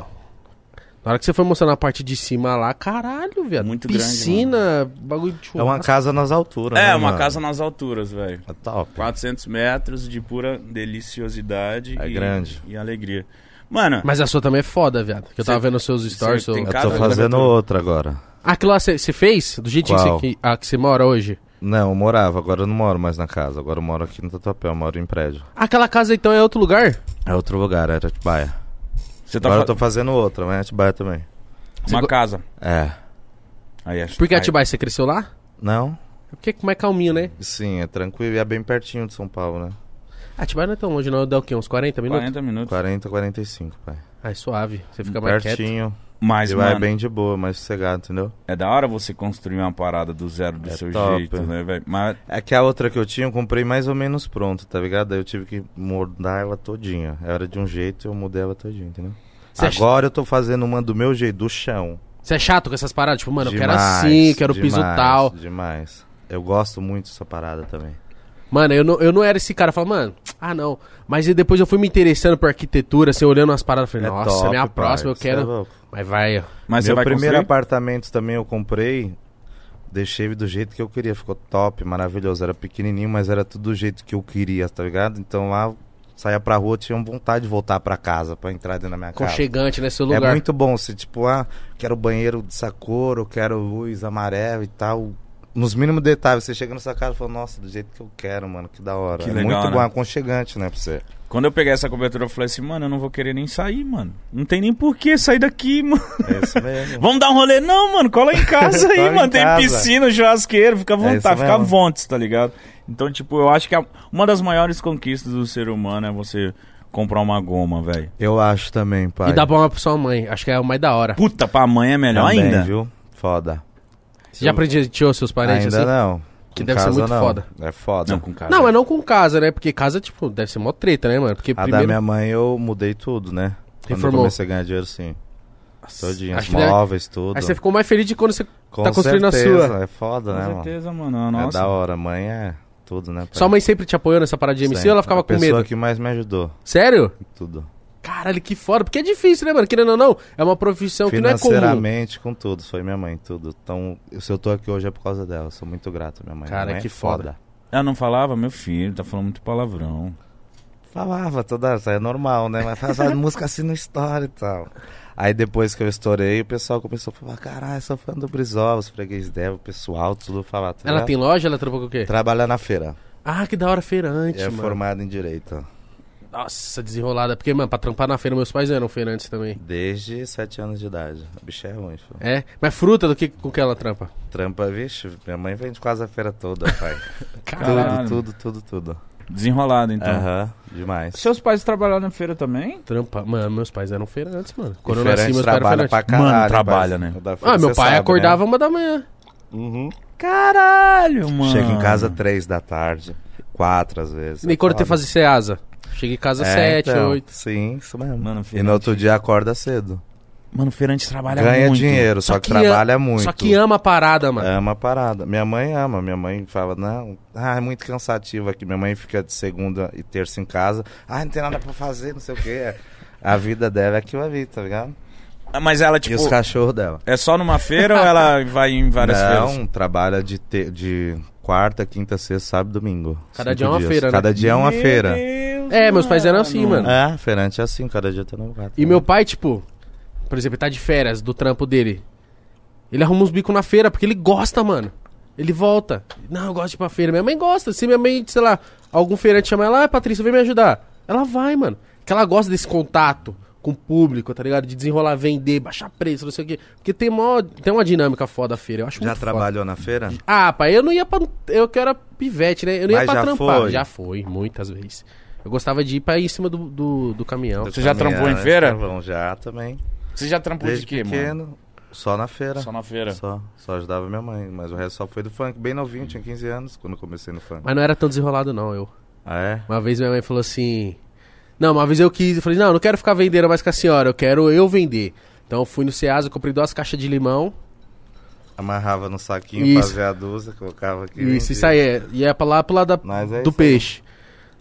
Na hora que você foi mostrando a parte de cima lá, caralho, viado. Muito grande, Piscina, bagulho de É uma churrasco. casa nas alturas, É, né, uma mano? casa nas alturas, velho. É top. 400 metros de pura deliciosidade É e, grande. e alegria. Mano, Mas a sua também é foda, viado. Que eu tava vendo os seus stories. seu- Eu tô fazendo outra agora. Ah, aquilo lá você fez? Do jeitinho que Qual? você, que, que você mora hoje? Não, eu morava, agora eu não moro mais na casa. Agora eu moro aqui no Tatuapé, eu moro em prédio. Ah, Aquela casa então é outro lugar? É outro lugar, era Atibaia. você tá agora eu fa- tô fazendo outra, mas é Atibaia também. uma Você- casa. É. Aí, acho- Por que Atibaia? Você cresceu lá? Não? É Porque como é calminho, né? Sim, é tranquilo e é bem pertinho de São Paulo, né? Atibaia não é tão longe, não. Dá o quê? Uns 40 minutos? 40 minutos. 40, 45, pai. Ah, é suave. Você fica mais quieto. Pertinho. Mas, e vai mano, bem de boa, mais sossegado, entendeu? é da hora você construir uma parada do zero do É seu top. jeito, né, velho? Mas É que a outra que eu tinha, eu comprei mais ou menos pronto, tá ligado? Daí eu tive que mudar ela todinha. Era de um jeito e eu mudei ela todinha, entendeu? É ch- Agora eu tô fazendo uma do meu jeito, do chão. Você é chato com essas paradas? Tipo, mano, eu quero Demais, assim, quero piso demais, tal. Demais. Eu gosto muito dessa parada também. Mano, eu não, eu não era esse cara. Eu falava, mano, ah não. Mas aí depois eu fui me interessando por arquitetura, assim, olhando as paradas. Eu falei, É nossa, top, minha pai. próxima eu é quero. louco. Mas vai, ó. Mas Meu primeiro construir? apartamento também eu comprei, deixei do jeito que eu queria. Ficou top, maravilhoso. Era pequenininho, mas era tudo do jeito que eu queria, tá ligado? Então lá, saía pra rua, tinha vontade de voltar pra casa, pra entrar dentro da minha casa. Conchegante, né? Seu É lugar. muito bom, se tipo, ah, quero banheiro de sacoro, quero luz amarela e tal. Nos mínimos detalhes, você chega na sua casa e fala, nossa, do jeito que eu quero, mano, que da hora. Que é legal, muito né? bom, é aconchegante, né, pra você. Quando eu peguei essa cobertura, eu falei assim, mano, eu não vou querer nem sair, mano. Não tem nem por que sair daqui, mano. É isso mesmo. Vamos dar um rolê? Não, mano, cola em casa aí, mano. Tem casa. piscina, churrasqueiro, fica à É vontade, fica à vontade, tá ligado? Então, tipo, eu acho que a- uma das maiores conquistas do ser humano é você comprar uma goma, velho. eu acho também, pai. E dá pra pra sua mãe. Acho que é o mais da hora. Puta, pra mãe é melhor Também, ainda. viu? Foda. Você já presenteou seus parentes Ainda assim? não. Que Com deve ser casa, muito não. foda. É foda. Não, com cara. Não, mas não com casa, né? Porque casa, tipo, deve ser mó treta, né, mano? Porque A da primeiro. minha mãe eu mudei tudo, né? Quando eu comecei a ganhar dinheiro, sim. Todinho, Acho os deve- móveis, tudo. Aí você ficou mais feliz de quando você Com tá construindo a certeza, sua. É foda, Com né, mano? certeza, mano. É Nossa. da hora. Mãe é tudo, né? pai? Sua mãe sempre te apoiou nessa parada de MC Sempre. ou ela ficava a com pessoa medo? que mais me ajudou. Sério? Tudo. Caralho, que foda. Porque é difícil, né, mano? Querendo ou não, é uma profissão que não é comum. Financeiramente, com tudo. Foi minha mãe, tudo. Então, se eu tô aqui hoje é por causa dela. Sou muito grato, minha mãe. Cara, Minha mãe que é foda. Ela não falava, meu filho, tá falando muito palavrão. Falava toda hora, é normal, né? Mas faz a música assim no story e tal. Aí depois que eu estourei, o pessoal começou a falar, caralho, sou fã do Brizola, os freguês dela, o pessoal, tudo falava. Tá Ela tem loja, ela trabalha com o quê? Trabalha na feira. Ah, que da hora feirante, é mano. formado em Direito. Nossa, desenrolada. Porque, mano, pra trampar na feira, meus pais eram feirantes também. Desde 7 anos de idade. A bicha é ruim, filho. É? Mas fruta do que com que ela trampa? Trampa, vixe, minha mãe vende quase a feira toda, pai. Caralho. tudo, tudo, tudo, tudo. Desenrolado, então. Aham, demais. Seus pais trabalharam na feira também? Trampa. Mano, meus pais eram feirantes, mano. Quando eu nasci, meus pais eram feirantes. pra caralho. Mano, trabalha, parceiro. né? O Ah, meu pai sabe, acordava né? uma da manhã. Uhum. Caralho, mano. Chega em casa três da tarde, quatro às vezes. Nem quando tem foda. fazer ceasa. Cheguei em casa É, sete, então, oito. Sim, isso mesmo. Mano, E no outro dia acorda cedo. Mano, feirante trabalha Ganha muito. dinheiro, só, que, que trabalha muito. Só que ama a parada, mano. Ama a parada. Minha mãe ama. Minha mãe fala, não, ah, é muito cansativo aqui. Minha mãe fica de segunda e terça em casa. Ah, não tem nada pra fazer, não sei o quê. A vida dela é aquilo ali, tá ligado? Ah, Mas ela, e tipo, os cachorros dela. é só numa feira ou ela vai em várias não, feiras? trabalha de, te- de Quarta, quinta, sexta, sábado e domingo. Cada dia é uma dias. feira, né? Cada dia é uma feira. É, meus pais eram assim, mano. É, feirante é assim, cada dia tá no lugar. E meu pai, tipo, por exemplo, ele tá de férias do trampo dele. Ele arruma uns bicos na feira porque ele gosta, mano. Ele volta. Não, eu gosto de ir pra feira. Minha mãe gosta. Se minha mãe, sei lá, algum feirante chama ela, ah, Patrícia, vem me ajudar. Ela vai, mano. Porque ela gosta desse contato com o público, tá ligado? De desenrolar, vender, baixar preço, não sei o quê. Porque tem, mó, tem uma dinâmica foda a feira. Eu acho Já muito foda. trabalhou na feira? Ah, pai, eu não ia pra. Eu que era pivete, né? Eu não ia Mas pra já trampar. foi? Já foi, muitas vezes. Eu gostava de ir pra ir em cima do, do, do caminhão. Você já Caminhão, trampou em né? feira? Carvão, já também. Você já trampou Desde de quê, mano? pequeno, só na feira. Só na feira. Só, só ajudava minha mãe, mas o resto só foi do funk. Bem novinho, tinha 15 anos quando comecei no funk. Mas não era tão desenrolado, não, eu. Ah, é? Uma vez minha mãe falou assim. Não, uma vez eu quis, eu falei, não, eu não quero ficar vendendo mais com a senhora, eu quero eu vender. Então eu fui no Ceasa, comprei duas caixas de limão. Amarrava no saquinho, Isso. fazia a dúzia, colocava aqui. Isso, vendia. isso aí. é. Ia pra lá pro lado da- é do peixe.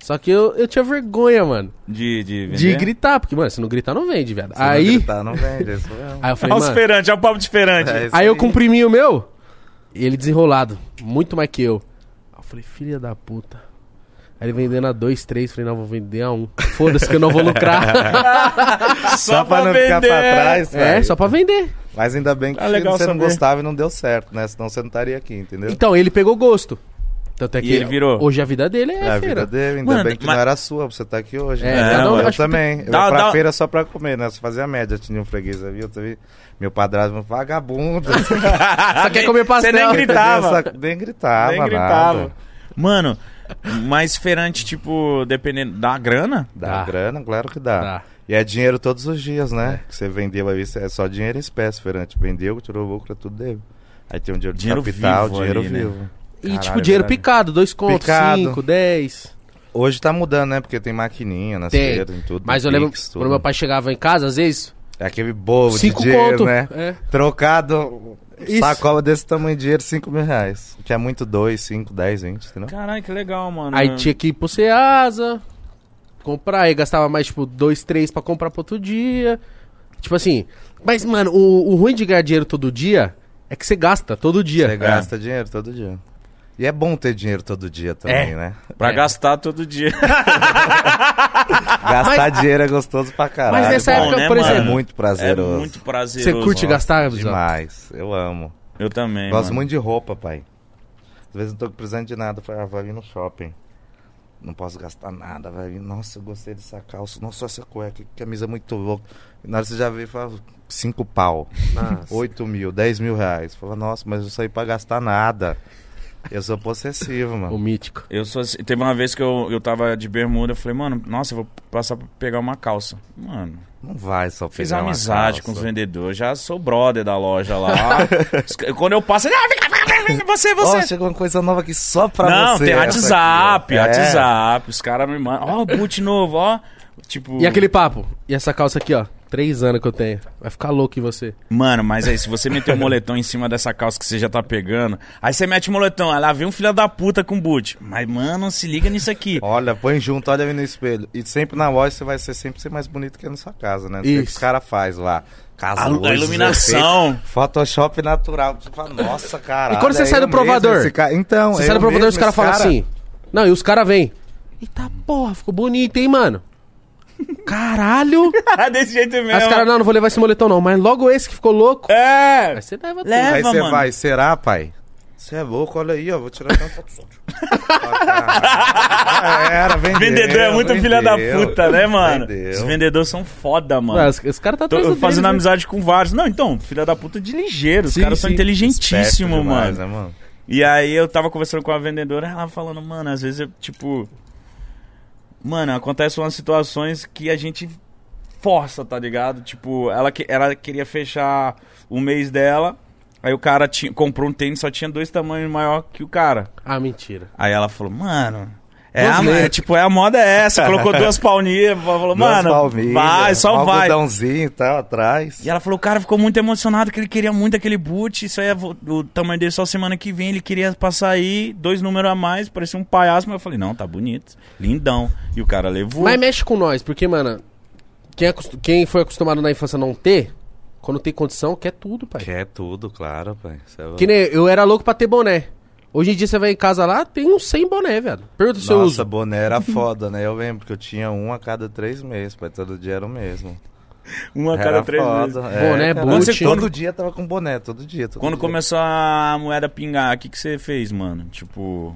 Só que eu, eu tinha vergonha, mano, De, de vender? de gritar, porque, mano, se não gritar, não vende, viado. Se não Aí, gritar, não vende, é isso mesmo. aí eu falei, Olha os mano. feirantes, olha o papo de feirante. É isso Aí eu comprimi o meu, e ele desenrolado, muito mais que eu. Aí eu falei, filha da puta. Aí ele vendendo a dois, três, falei, não, vou vender a um. Foda-se que eu não vou lucrar. Só pra não ficar pra trás, é, velho. só pra vender. Mas ainda bem que Ah, legal você não saber. gostava e não deu certo, né? Senão você não estaria aqui, entendeu? Então, ele pegou gosto. Tanto é E que ele virou? hoje a vida dele é, É a feira. vida dele, ainda Mano, bem que mas- não era sua, você tá aqui hoje. É, né? cada um- eu acho que também. Eu Dá- ia pra dá- feira só pra comer, né? Você fazia média, tinha um freguês ali, eu também. Meu padrasto vagabundo. Só quer comer pastel. Você nem gritava. Essa- Nem gritava, Nem nada. gritava. Mano, mas feirante, tipo, dependendo da grana? Dá Dá. grana, claro que dá. Dá. E é dinheiro todos os dias, né? Que você vendeu aí, é só dinheiro em espécie, feirante. Vendeu, tirou o lucro, é tudo dele. Aí tem um dinheiro de Dinheiro capital, vivo dinheiro ali, né? E Caralho, tipo, dinheiro verdade. picado, dois contos, Picado. cinco, dez. Hoje tá mudando, né? Porque tem maquininha nas Tem. feiras, em tudo. Mas eu lembro, tudo. quando meu pai chegava em casa, às vezes, É aquele bolo cinco de dinheiro, conto. né? É. Trocado, Isso. sacola desse tamanho de dinheiro, 5 mil reais. Que é muito 2, 5, 10, 20, entendeu? Caralho, que legal, mano. Aí tinha que ir pro Ceasa, comprar, aí gastava mais, tipo, dois, três pra comprar pro outro dia. Tipo assim, mas, mano, o, o ruim de ganhar dinheiro todo dia é que você gasta todo dia. Você gasta dinheiro todo dia. E é bom ter dinheiro todo dia também, É. né? Pra É. gastar todo dia. Gastar dinheiro é gostoso pra caralho. Mas nessa bom, época, né, por mano? É exemplo, muito prazeroso. É muito você prazeroso. curte Nossa, gastar? Demais, eu amo. Eu também, Gosto mano. muito de roupa, pai. Às vezes não tô precisando de nada, eu falo, ah, vai vir no shopping. Não posso gastar nada, vai vir. Nossa, eu gostei dessa calça. Nossa, essa cueca, que camisa muito louca. E na hora você já vê e fala, cinco pau, Nossa. 8 mil, 10 mil reais. Fala, nossa, mas eu saí pra gastar nada. Eu sou possessivo, O mano. mítico. Eu sou assim- Teve uma vez que eu, eu tava de bermuda, eu falei, mano, nossa, eu vou passar pra pegar uma calça. Mano, Não vai só fiz pegar uma amizade com os vendedores, já sou brother da loja lá. Quando eu passo, ele, ah, vem cá, vem cá, vem cá, você, você. chegou uma coisa nova aqui só pra Não, você. tem essa WhatsApp. É. WhatsApp. Os caras me mandam. Ó, o boot novo, ó. Tipo. E aquele papo? E essa calça aqui, ó? Três anos que eu tenho. Vai ficar louco em você. Mano, mas aí, se você meter o moletom em cima dessa calça que você já tá pegando, aí você mete o moletom, aí lá vem um filho da puta com boot. Mas, mano, se liga nisso aqui. Olha, põe junto, olha ali no espelho. E sempre na voz você vai ser sempre ser mais bonito que na sua casa, né? Não sei o que os caras fazem lá. Casa A, a luzes, iluminação. efeitos, Photoshop natural. Você fala, nossa, cara. E quando você sai do provador? Então, Você sai do provador, mesmo, os caras esse falam cara- assim. Não, e os caras vêm. Eita porra, ficou bonito, hein, mano? Caralho! Desse jeito mesmo. Aí os caras, não, não vou levar esse moletom, não. Mas logo esse que ficou louco. É. Aí você leva tudo. Leva. Aí você mano. vai, será, pai? Você é louco, olha aí, ó. Vou tirar uma foto só. Ó, cara. Já Era, vendeu, Vendedor é muito vendeu, filha da puta, né, mano? vendeu. Os vendedores são foda, mano. Os, os caras tá Tô atrás do fazendo deles, né? amizade com vários. Não, então, filha da puta de ligeiro. Os Sim, caras são sim. inteligentíssimos, mano. né, mano? E aí eu tava conversando com a vendedora, ela falando, mano, às vezes eu, tipo. Mano, acontecem umas situações que a gente força, tá ligado? Tipo, ela, que- ela queria fechar o mês dela, aí o cara tinha, comprou um tênis, só tinha dois tamanhos maior que o cara. Ah, mentira. Aí ela falou, mano. É, a, é, tipo, é a moda é essa. Colocou duas pauninhas, falou, mano, palmilhas, vai, só um vai. algodãozinho e tal, atrás. E ela falou, o cara ficou muito emocionado que ele queria muito aquele boot. Isso aí é o tamanho dele só semana que vem. Ele queria passar aí, dois números a mais, parecia um palhaço. Mas eu falei, não, tá bonito, lindão. E o cara levou. Mas mexe com nós, porque, mano, quem, acost- quem foi acostumado na infância a não ter, quando tem condição, quer tudo, pai. Quer tudo, claro, pai. É. Que nem eu era louco pra ter boné. Hoje em dia você vai em casa lá, tem uns 100 boné, velho. Pergunta se eu Nossa, uso. boné era foda, né? Eu lembro que eu tinha um a cada três meses, pai. Todo dia era o mesmo. Um a cada Era três foda, meses. é, Boné, cara. boot. Você Todo dia tava com boné, todo dia. todo Quando dia. começou a moeda pingar, o que, que você fez, mano? Tipo.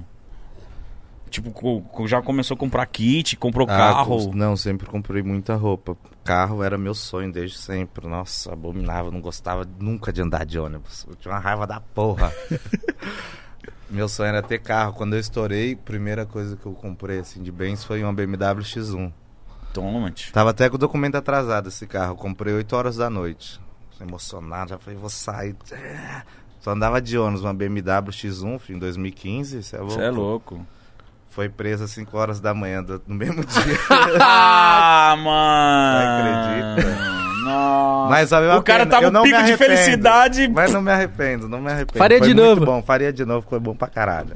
Tipo, co- co- já começou a comprar kit, comprou Ah, carro. com- Não, sempre comprei muita roupa. Carro era meu sonho desde sempre. Nossa, abominava, não gostava nunca de andar de ônibus. Eu tinha uma raiva da porra. meu sonho era ter carro. Quando eu estourei, a primeira coisa que eu comprei assim de bens foi uma BMW X1. Toma, tio. Tava até com o documento atrasado esse carro. Eu comprei 8 horas da noite. Emocionado, já falei, vou sair. Só andava de ônibus, uma BMW X1 filho, em 2015. Você é louco? Você é louco. Foi preso às 5 horas da manhã do- no mesmo dia. ah, mano. acredita? Nossa. Mas O cara pena. tava um pico de felicidade. Mas não me arrependo, não me arrependo. Faria foi de muito novo. bom, faria de novo, foi bom pra caralho.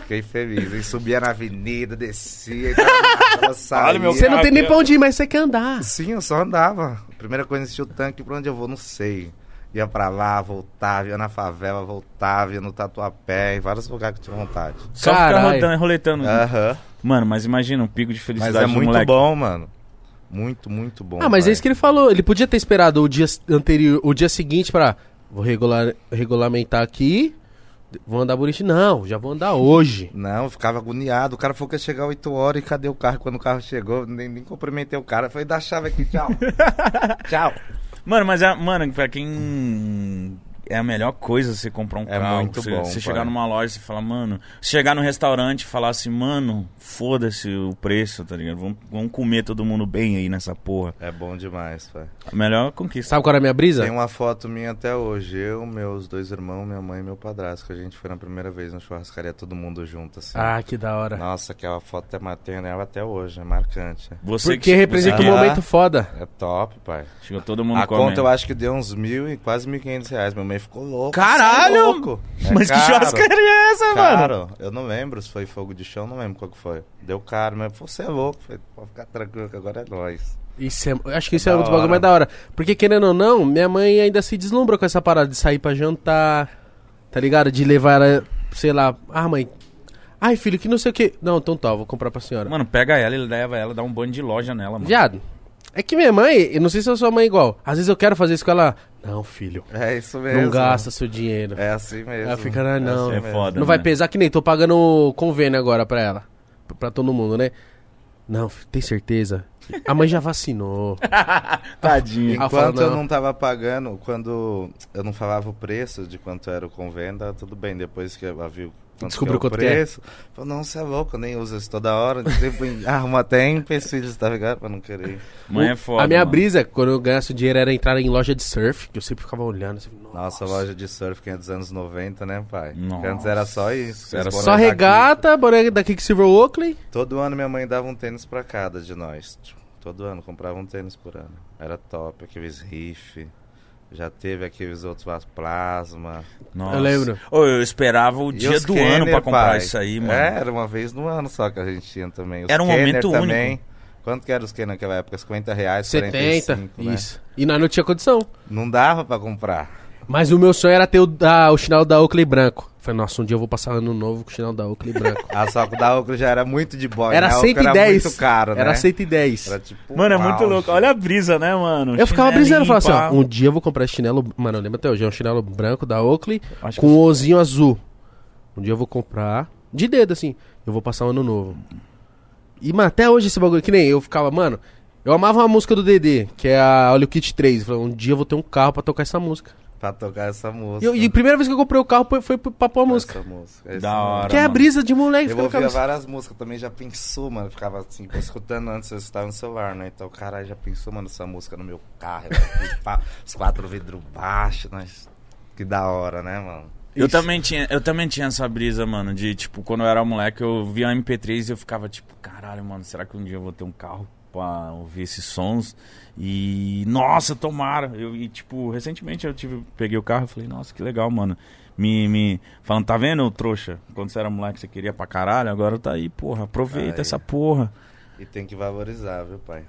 Fiquei feliz. E subia na avenida, descia, entrava, saía. Olha, meu Você não tem nem pra onde ir, mas você quer andar. Sim, eu só andava. Primeira coisa, enchi o tanque, pra onde eu vou, não sei. Ia pra lá, voltava, ia na favela, voltava, ia no Tatuapé, em vários lugares que eu tinha vontade. Só ficar Caralho. rodando, roletando. Aham. Mano, mas imagina um pico de Mas felicidade é do muito moleque. bom, mano. Muito, muito bom. Ah, mas é pai. isso que ele falou. Ele podia ter esperado o dia anterior, o dia seguinte pra. Vou regular, regulamentar aqui. Vou andar bonitinho. Não, já vou andar hoje. Não, eu ficava agoniado. O cara falou que ia chegar 8 horas e cadê o carro? Quando o carro chegou, nem, nem cumprimentei o cara. Falei, dá a chave aqui, tchau. tchau. Mano, mas é, mano, pra quem é a melhor coisa você comprar um É carro. muito você, bom, Você chegar numa loja e falar, mano, chegar no restaurante e falar assim, mano, foda-se o preço, tá ligado? Vamos, vamos comer todo mundo bem aí nessa porra. É bom demais, pai. A melhor conquista. Sabe qual era a minha brisa? Tem uma foto minha até hoje. Eu, meus dois irmãos, minha mãe e meu padrasto. Que a gente foi na primeira vez na churrascaria, todo mundo junto, assim. Ah, que da hora. Nossa, aquela foto é maternal até hoje, é marcante. Você Porque representa você- um momento foda. É top, pai. Chegou todo mundo A comendo. conta eu acho que deu uns mil e quase mil e quinhentos reais. Minha mãe ficou louca. Caralho! é louco. É Mas que caro. churrascaria é essa, mano? Caro, eu não lembro se foi fogo de chão, não lembro qual que foi. Deu caro, mas você é louco. Falei, pode ficar tranquilo que agora é nóis. Isso é, eu acho que isso é, um dos bagulho hora. mais da hora. Porque querendo ou não, minha mãe ainda se deslumbra com essa parada de sair pra jantar, tá ligado? De levar ela, sei lá, ah mãe, ai filho, que não sei o que. Não, então tá, vou comprar pra senhora. Mano, pega ela e leva ela, dá um banho de loja nela, mano. Viado, é que minha mãe, eu não sei se eu sou mãe igual. Às vezes eu quero fazer isso com ela. Não, filho, É isso mesmo. não gasta seu dinheiro. É assim mesmo. Ela fica, ah, não. assim É mesmo. foda. não vai né? pesar que nem tô pagando convênio agora pra ela. Pra- todo mundo, né? Não, tem certeza? A mãe já vacinou. Tadinho. Fala, Enquanto eu não. não tava pagando, quando eu não falava o preço de quanto era o convênio, tava tudo bem. Depois que ela viu quanto Descobriu que é o quanto que é. preço, falou, não, você é louco, eu nem uso isso toda hora. Tipo, arruma até empecilhos, tá ligado? Pra não querer. Mãe é foda. a minha mano. brisa, quando eu ganhasse o dinheiro, era entrar em loja de surf, que eu sempre ficava olhando assim, Nossa, loja de surf que é dos anos 90, né, pai? Nossa. Antes era só isso. Era só regata, boné da Quicksilver Oakley. daqui. Todo ano minha mãe dava um tênis pra cada de nós. Todo ano comprava um tênis por ano. Era top, aqueles riff. Já teve aqueles outros plasma. Nossa. Eu lembro. Eu esperava o E dia do Kenner, ano pra comprar pai? isso aí, mano. É, era uma vez no ano só que a gente tinha também. Os Era um Kenner momento também. único. Quanto que era os Kenner naquela época? 50 reais, 70, 45, né? isso. E nós não tinha condição. Não dava pra comprar. Mas o meu sonho era ter o, da- o chinelo da Oakley branco. Falei, nossa, um dia eu vou passar ano novo com o chinelo da Oakley branco. A só que o da Ocre já era muito de boy. Era né? A Ocre 110. Era muito caro, né? Era 110. Era tipo Mano, é um muito louco. Olha a brisa, né, mano? Eu ficava brisando, falava assim, ó, um dia eu vou comprar esse chinelo, mano, eu lembro até hoje, é um chinelo branco da Oakley. Acho com um ozinho azul. Um dia eu vou comprar, de dedo assim, eu vou passar ano novo. E, mano, até hoje esse bagulho, que nem eu ficava, mano, eu amava uma música do DD, que é a Olha o Kit 3. Eu falei, um dia eu vou ter um carro pra tocar essa música. Pra tocar essa música. E, eu- e a primeira vez que eu comprei o carro foi, foi pra pôr a música. Essa música. esse Da mesmo. hora. Que é a brisa de moleque, Eu ouvia várias músicas também, já pensou, mano. Ficava assim, escutando antes, eu estava no celular, né? Então, caralho, já pensou, mano, essa música no meu carro. eu- Os quatro vidros baixos, mas... Que da hora, né, mano? Eu Isso. também, tinha, eu também tinha essa brisa, mano, de, tipo, quando eu era moleque, eu via a MP3 e eu ficava, tipo, caralho, mano, será que um dia eu vou ter um carro pra ouvir esses sons? E, nossa, tomara. Eu, e, tipo, recentemente eu tive, peguei o carro e falei, nossa, que legal, mano. Me, me falando, tá vendo, trouxa? Quando você era moleque, você queria pra caralho, agora tá aí, porra, aproveita Aí. essa porra. E tem que valorizar, viu, pai?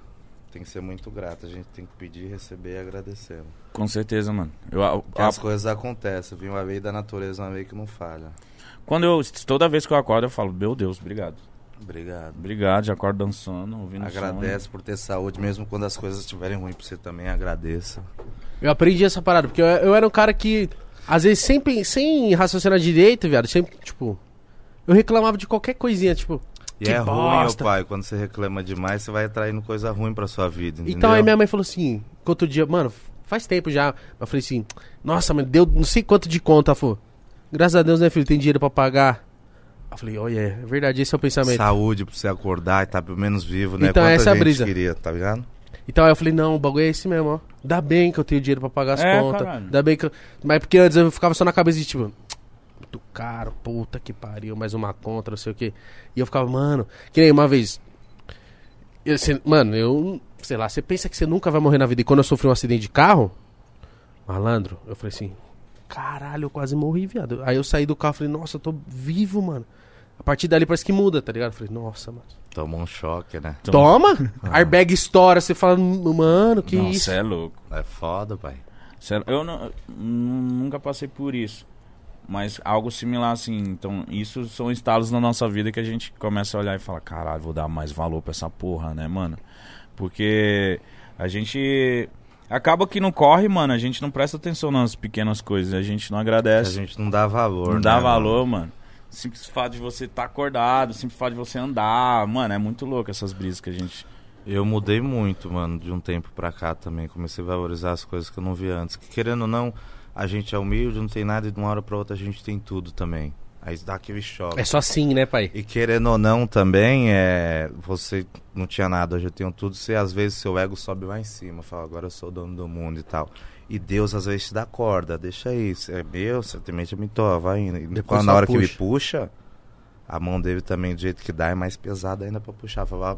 tem que ser muito grato. A gente tem que pedir, receber e agradecer. Com certeza, mano. Eu, a- as coisas acontecem. Viu uma lei da natureza, uma lei que não falha. quando eu, toda vez que eu acordo, eu falo, meu Deus, obrigado. Obrigado. Obrigado, já acordo dançando, ouvindo Agradece por ter saúde, mesmo quando as coisas estiverem ruins pra você também, agradeça. Eu aprendi essa parada, porque eu, eu era um cara que, às vezes, sempre, sem raciocinar direito, viado, sempre, tipo, eu reclamava de qualquer coisinha, tipo, E Que é ruim, bosta. ô pai, quando você reclama demais, você vai atraindo coisa ruim pra sua vida, entendeu? Então aí minha mãe falou assim, que outro dia, mano, faz tempo já. Eu falei assim, nossa, mano, deu não sei quanto de conta. Ela falou, graças a Deus, né, filho, tem dinheiro pra pagar. Eu falei, olha, é verdade, esse é o pensamento. Saúde pra você acordar e tá pelo menos vivo, né? Então, Quanta essa é a gente brisa. queria, tá ligado? Então aí eu falei, não, o bagulho é esse mesmo, ó. Ainda bem que eu tenho dinheiro pra pagar as É, contas. caralho. Ainda bem que eu... Mas porque antes eu ficava só na cabeça de tipo, muito caro, puta que pariu, mais uma conta, não sei o quê. E eu ficava, mano, que nem uma vez. eu, cê- mano, eu, sei lá, você pensa que você nunca vai morrer na vida. E quando eu sofri um acidente de carro, malandro, eu falei assim, caralho, eu quase morri, viado. Aí eu saí do carro e falei, nossa, eu tô vivo, mano. A partir dali parece que muda, tá ligado? Eu falei, nossa, mano. Tomou um choque, né? Toma! Airbag estoura, você fala, mano, que Nossa, isso? é louco. É foda, pai. Sério, eu não- nunca passei por isso. Mas algo similar assim. Então, isso são estados na nossa vida que a gente começa a olhar e fala: caralho, vou dar mais valor pra essa porra, né, mano? Porque a gente. Acaba que não corre, mano. A gente não presta atenção nas pequenas coisas. A gente não A agradece. gente não dá valor, não dá né, valor, mano? mano. Simples fato de você estar acordado, simples fato de você andar. Mano, é muito louco essas brisas que a gente. Eu mudei muito, mano, de um tempo pra cá também. Comecei a valorizar as coisas que eu não via antes. Que, querendo ou não, a gente é humilde, não tem nada e de uma hora pra outra a gente tem tudo também. Aí dá aquele choque. É só assim, né, pai? E querendo ou não também, é, você não tinha nada, hoje eu tenho tudo, você às vezes seu ego sobe lá em cima, fala, agora eu sou o dono do mundo e tal. E Deus às vezes te dá corda, deixa isso, é meu, certamente me toma, vai indo. E Depois na hora que ele puxa. puxa, a mão dele também, do jeito que dá, é mais pesada ainda pra puxar, falar,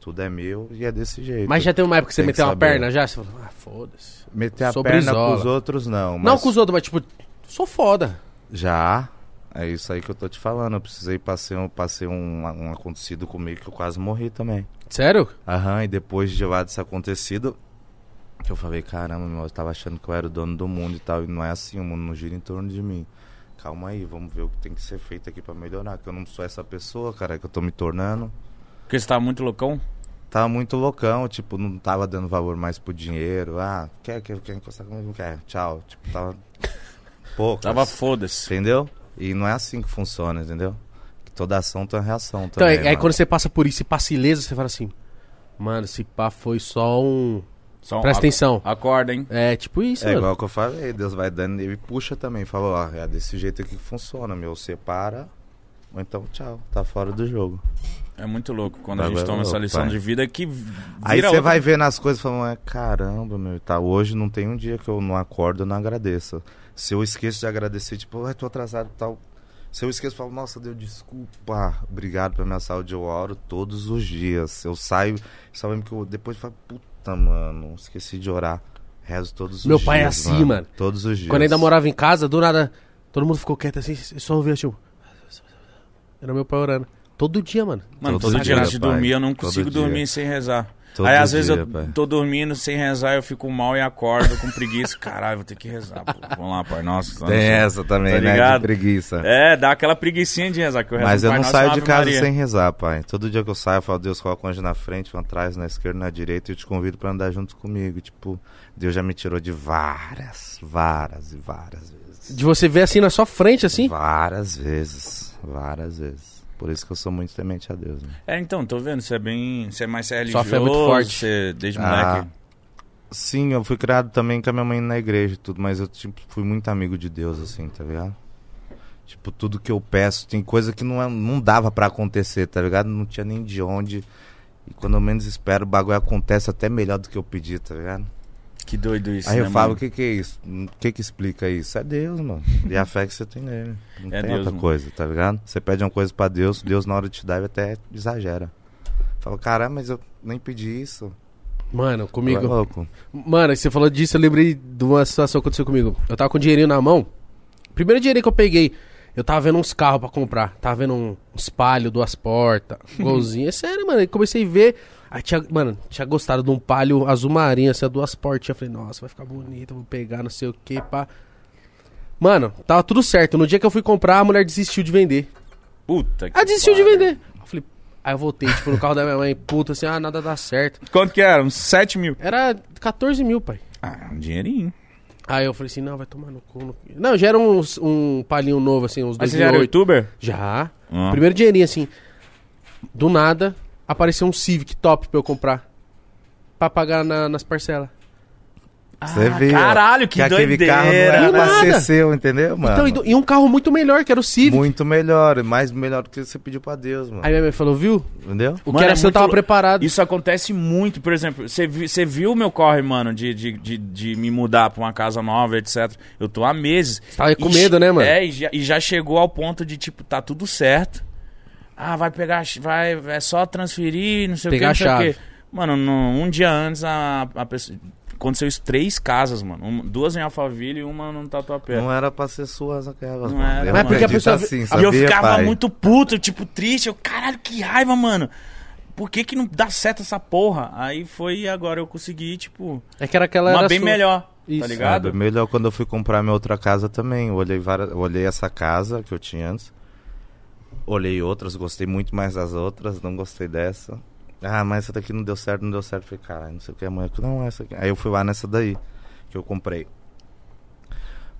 tudo é meu e é desse jeito. Mas já tem uma época que você Tem que meteu uma perna já? Você falou, ah, foda-se. Meter a perna brisola. pros outros, não. Não mas com os outros, mas tipo, sou foda. Já, é isso aí que eu tô te falando, eu precisei, passei um, passei um, um acontecido comigo que eu quase morri também. Sério? Aham, e depois de lá disso acontecido, que eu falei, caramba, meu, eu tava achando que eu era o dono do mundo e tal, e não é assim, o mundo não gira em torno de mim. Calma aí, vamos ver o que tem que ser feito aqui pra melhorar, que eu não sou essa pessoa, cara, que eu tô me tornando. Porque você tá muito loucão? Tava muito loucão, tipo, não tava dando valor mais pro dinheiro. Ah, quer, quer, quer encostar comigo? Não quer, tchau. Tipo, tava pouco. Tava foda-se. Entendeu? E não é assim que funciona, entendeu? Que toda ação tem uma reação Então, também. aí, aí mano. quando você passa por isso e passa ilesa, você fala assim, mano, esse pá foi só um... Só um- Presta ac- atenção. Acorda, hein? É tipo isso, É mano. igual que eu falei, Deus vai dando e puxa também. Falou, ó, é desse jeito aqui que funciona, meu. Separa, ou então tchau, tá fora do jogo. É muito louco quando a Bagulho gente é toma essa louco, lição pai. de vida que vira Aí você outra- vai vendo as coisas e falando, é, caramba, meu, tá, hoje não tem um dia que eu não acordo e não agradeço. Se eu esqueço de agradecer, tipo, ai, tô atrasado e tal. Se eu esqueço, eu falo, nossa, Deus, desculpa, obrigado pela minha saúde, eu oro todos os dias. Eu saio, só lembro que eu depois falo, puta, mano, esqueci de orar. Rezo todos os Meu dias. pai é assim, mano. Todos os dias. Quando ainda morava em casa, do nada, todo mundo ficou quieto assim, só ouvia tipo... Era meu pai orando. Todo dia, mano. Mano, Todo todo dia antes de dormir eu não consigo dormir sem rezar. Todo Aí às vezes dia, eu pai. tô dormindo sem rezar, eu fico mal e acordo com preguiça. Caralho, vou ter que rezar. Pô. Vamos lá, pai. Nossa, Tem essa também, Tá né? De preguiça. É, dá aquela preguicinha de rezar. Que eu rezo Mas eu Pai não Nosso saio de casa Maria. sem rezar, pai. Todo dia que eu saio, eu falo, Deus, coloca um anjo na frente, um atrás, na esquerda, na direita, e eu te convido pra andar junto comigo. Tipo, Deus já me tirou de várias, várias e várias vezes. De você ver assim na sua frente, assim. Várias vezes, várias vezes. Por isso que eu sou muito temente a Deus, né? É, então, tô vendo. Você é bem. Você é mais Sua religioso. fé é muito forte. Você, desde Ah, moleque. Sim, eu fui criado também com a minha mãe na igreja e tudo, mas eu tipo, fui muito amigo de Deus, assim, tá ligado? Tipo, tudo que eu peço, tem coisa que não, é- não dava pra acontecer, tá ligado? Não tinha nem de onde. E quando eu menos espero, o bagulho acontece até melhor do que eu pedi, tá ligado? Que doido isso. Aí eu né, falo, o que que é isso? O que que explica isso? É Deus, mano. E a fé que você tem nele. Não É tem Deus, outra mano. coisa, tá ligado? Você pede uma coisa pra Deus, Deus na hora de te dar, ele até exagera. Fala, caramba, mas eu nem pedi isso. Mano, Tu É comigo. louco. Mano, você falou disso, eu lembrei de uma situação que aconteceu comigo. Eu tava com dinheirinho na mão. Primeiro dinheirinho que eu peguei. Eu tava vendo uns carros pra comprar. Tava vendo um espalho, duas portas, golzinho. É sério, mano. Aí comecei a ver. Aí tinha, mano, tinha gostado de um palio azul marinho, assim, a duas. Eu falei, nossa, vai ficar bonito, vou pegar, não sei o que, pá. Mano, tava tudo certo. No dia que eu fui comprar, a mulher desistiu de vender. Puta que Ela desistiu de vender. Eu falei, aí eu voltei, tipo, no carro da minha mãe, puta, assim, ah, nada dá certo. Quanto que era? Uns 7 mil. Era 14 mil, pai. Ah, um dinheirinho. Aí eu falei assim, não, vai tomar no cu. no- Não, já era uns, um palinho novo, assim, uns Mas você já era 2008. youtuber? Já. Ah. Primeiro dinheirinho, assim. Do nada, apareceu um Civic top pra eu comprar. Pra pagar na- nas parcelas. Você Ah, viu? caralho, que aquele doideira. carro não era pra ser seu, entendeu, mano? Então, e, um carro muito melhor, que era o Civic. Muito melhor, mais melhor do que você pediu pra Deus, mano. Aí minha mãe falou, viu? Entendeu? O Mano, que era é seu muito tava preparado. Isso acontece muito, por exemplo, você você viu o meu corre, mano, de, de, de, de me mudar pra uma casa nova, etc. Eu tô há meses. Você tava com E medo, né, mano? É, e já, e já chegou ao ponto de, tipo, tá tudo certo. Ah, vai pegar, vai, é só transferir, não sei Pegar o que, não sei o chave. quê. Mano, no- um dia antes, a, a pessoa... Aconteceu isso três casas, mano. Uma- duas em Alphaville e uma no Tatuapé. Não era pra ser suas aquelas, Não mano. era, Eu Mas porque a pessoa- assim, E sabia, eu ficava pai? muito puto, tipo, triste. Eu, caralho, que raiva, mano. Por que que não dá certo essa porra? Aí foi e agora eu consegui, tipo, É que era aquela uma era bem sua. melhor, Isso. tá É, ligado? bem melhor quando eu fui comprar minha outra casa também. Eu olhei, várias, eu olhei essa casa que eu tinha antes. Olhei outras, gostei muito mais das outras, não gostei dessa. Ah, mas essa daqui não deu certo, não deu certo. Falei, cara, não sei o que, amanhã. Não, essa aqui. Aí eu fui lá nessa daí, que eu comprei.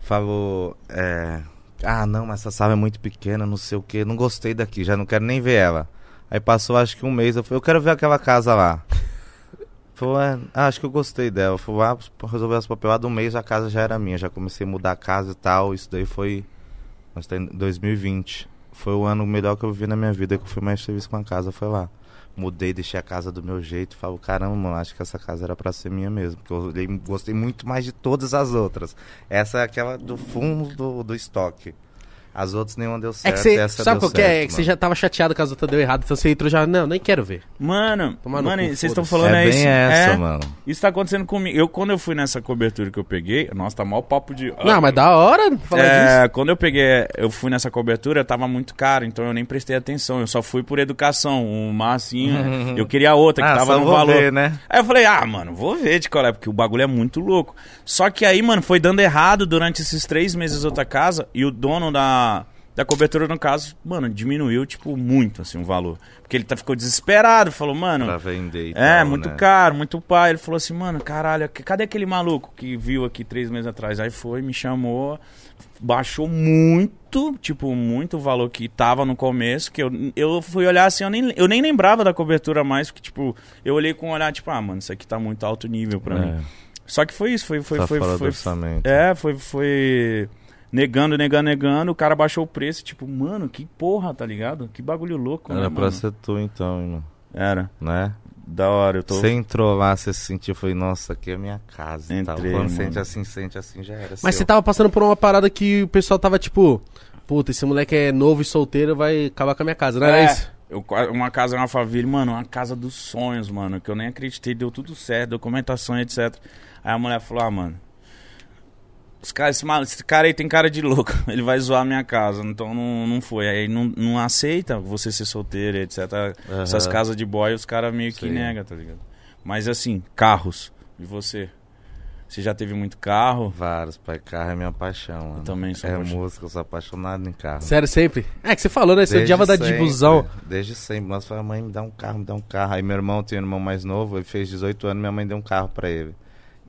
Falou, é. Ah, não, mas essa sala é muito pequena, não sei o que. Não gostei daqui, já não quero nem ver ela. Aí passou acho que um mês, eu falei, eu quero ver aquela casa lá. Falou, é, ah, acho que eu gostei dela. Fui lá, resolver as papeladas, um mês a casa já era minha. Já comecei a mudar a casa e tal. Isso daí foi. Nós tá em 2020. Foi o ano melhor que eu vi na minha vida, que eu fui mais feliz com a casa, foi lá. Mudei, deixei a casa do meu jeito. Falo, caramba, mano, acho que essa casa era pra ser minha mesmo. Porque eu olhei- gostei muito mais de todas as outras. Essa é aquela do fundo do, do estoque. As outras nenhuma deu É certo. que você. essa Sabe deu qual que é? É que você já tava chateado que as outras deu errado. Então você entrou já. Não, nem quero ver. Mano, Tomar mano, vocês estão falando É é bem isso. essa, é, mano. Isso tá acontecendo comigo. Eu, quando eu fui nessa cobertura que eu peguei, nossa, tá mal papo de. Não, mas da hora falar disso. É, quando eu peguei, eu fui nessa cobertura, tava muito caro, então eu nem prestei atenção. Eu só fui por educação. Uma assim, eu queria outra que Ah, tava só no vou valor. ver, né? Aí eu falei, ah, mano, vou ver de qual é, porque o bagulho é muito louco. Só que aí, mano, foi dando errado durante esses três meses outra casa, e o dono da, da cobertura, no caso, mano, diminuiu, tipo, muito, assim, o valor. Porque ele tá, ficou desesperado, falou, mano... Pra vender e É, tal, muito né? caro, muito pai. Ele falou assim, mano, caralho, cadê aquele maluco que viu aqui três meses atrás? Aí foi, me chamou, baixou muito, tipo, muito o valor que tava no começo, que eu, eu fui olhar assim, eu nem, eu nem lembrava da cobertura mais, porque, tipo, eu olhei com um olhar, tipo, ah, mano, isso aqui tá muito alto nível pra mim. É, Só que foi isso, foi, foi, tá foi, fora do foi, orçamento. é, foi, foi negando, negando, negando, o cara baixou o preço, tipo, mano, que porra, tá ligado? Que bagulho louco, né, Era pra mano? ser tu então, irmão. Era, Né? da hora, eu tô... Você entrou lá, você se sentiu, foi, nossa, aqui é minha casa. tal. Entrei, Quando mano. sente assim, sente assim, já era. Mas seu. você tava passando por uma parada que o pessoal tava tipo. Puta, esse moleque é novo e solteiro, vai acabar com a minha casa, não era É, isso? eu uma casa na família, mano, uma casa dos sonhos, mano, que eu nem acreditei, deu tudo certo, documentação, etc. Aí a mulher falou, ah, mano, os caras, esse, mal- esse cara aí tem cara de louco, ele vai zoar a minha casa, então não, não foi. Aí não, não aceita você ser solteiro, etc. Aham. Essas casas de boy, os caras meio que negam, tá ligado? Mas assim, carros, e você? Você já teve muito carro? Vários, pai. Carro é minha paixão, mano. também sou É música, eu sou apaixonado em carro. Sério, sempre? É que você falou, né? Você Desde odiava dar de busão. Desde sempre. Nós falamos, mãe, me dá um carro, me dá um carro. Aí meu irmão tem um irmão mais novo, ele fez 18 anos, minha mãe deu um carro pra ele.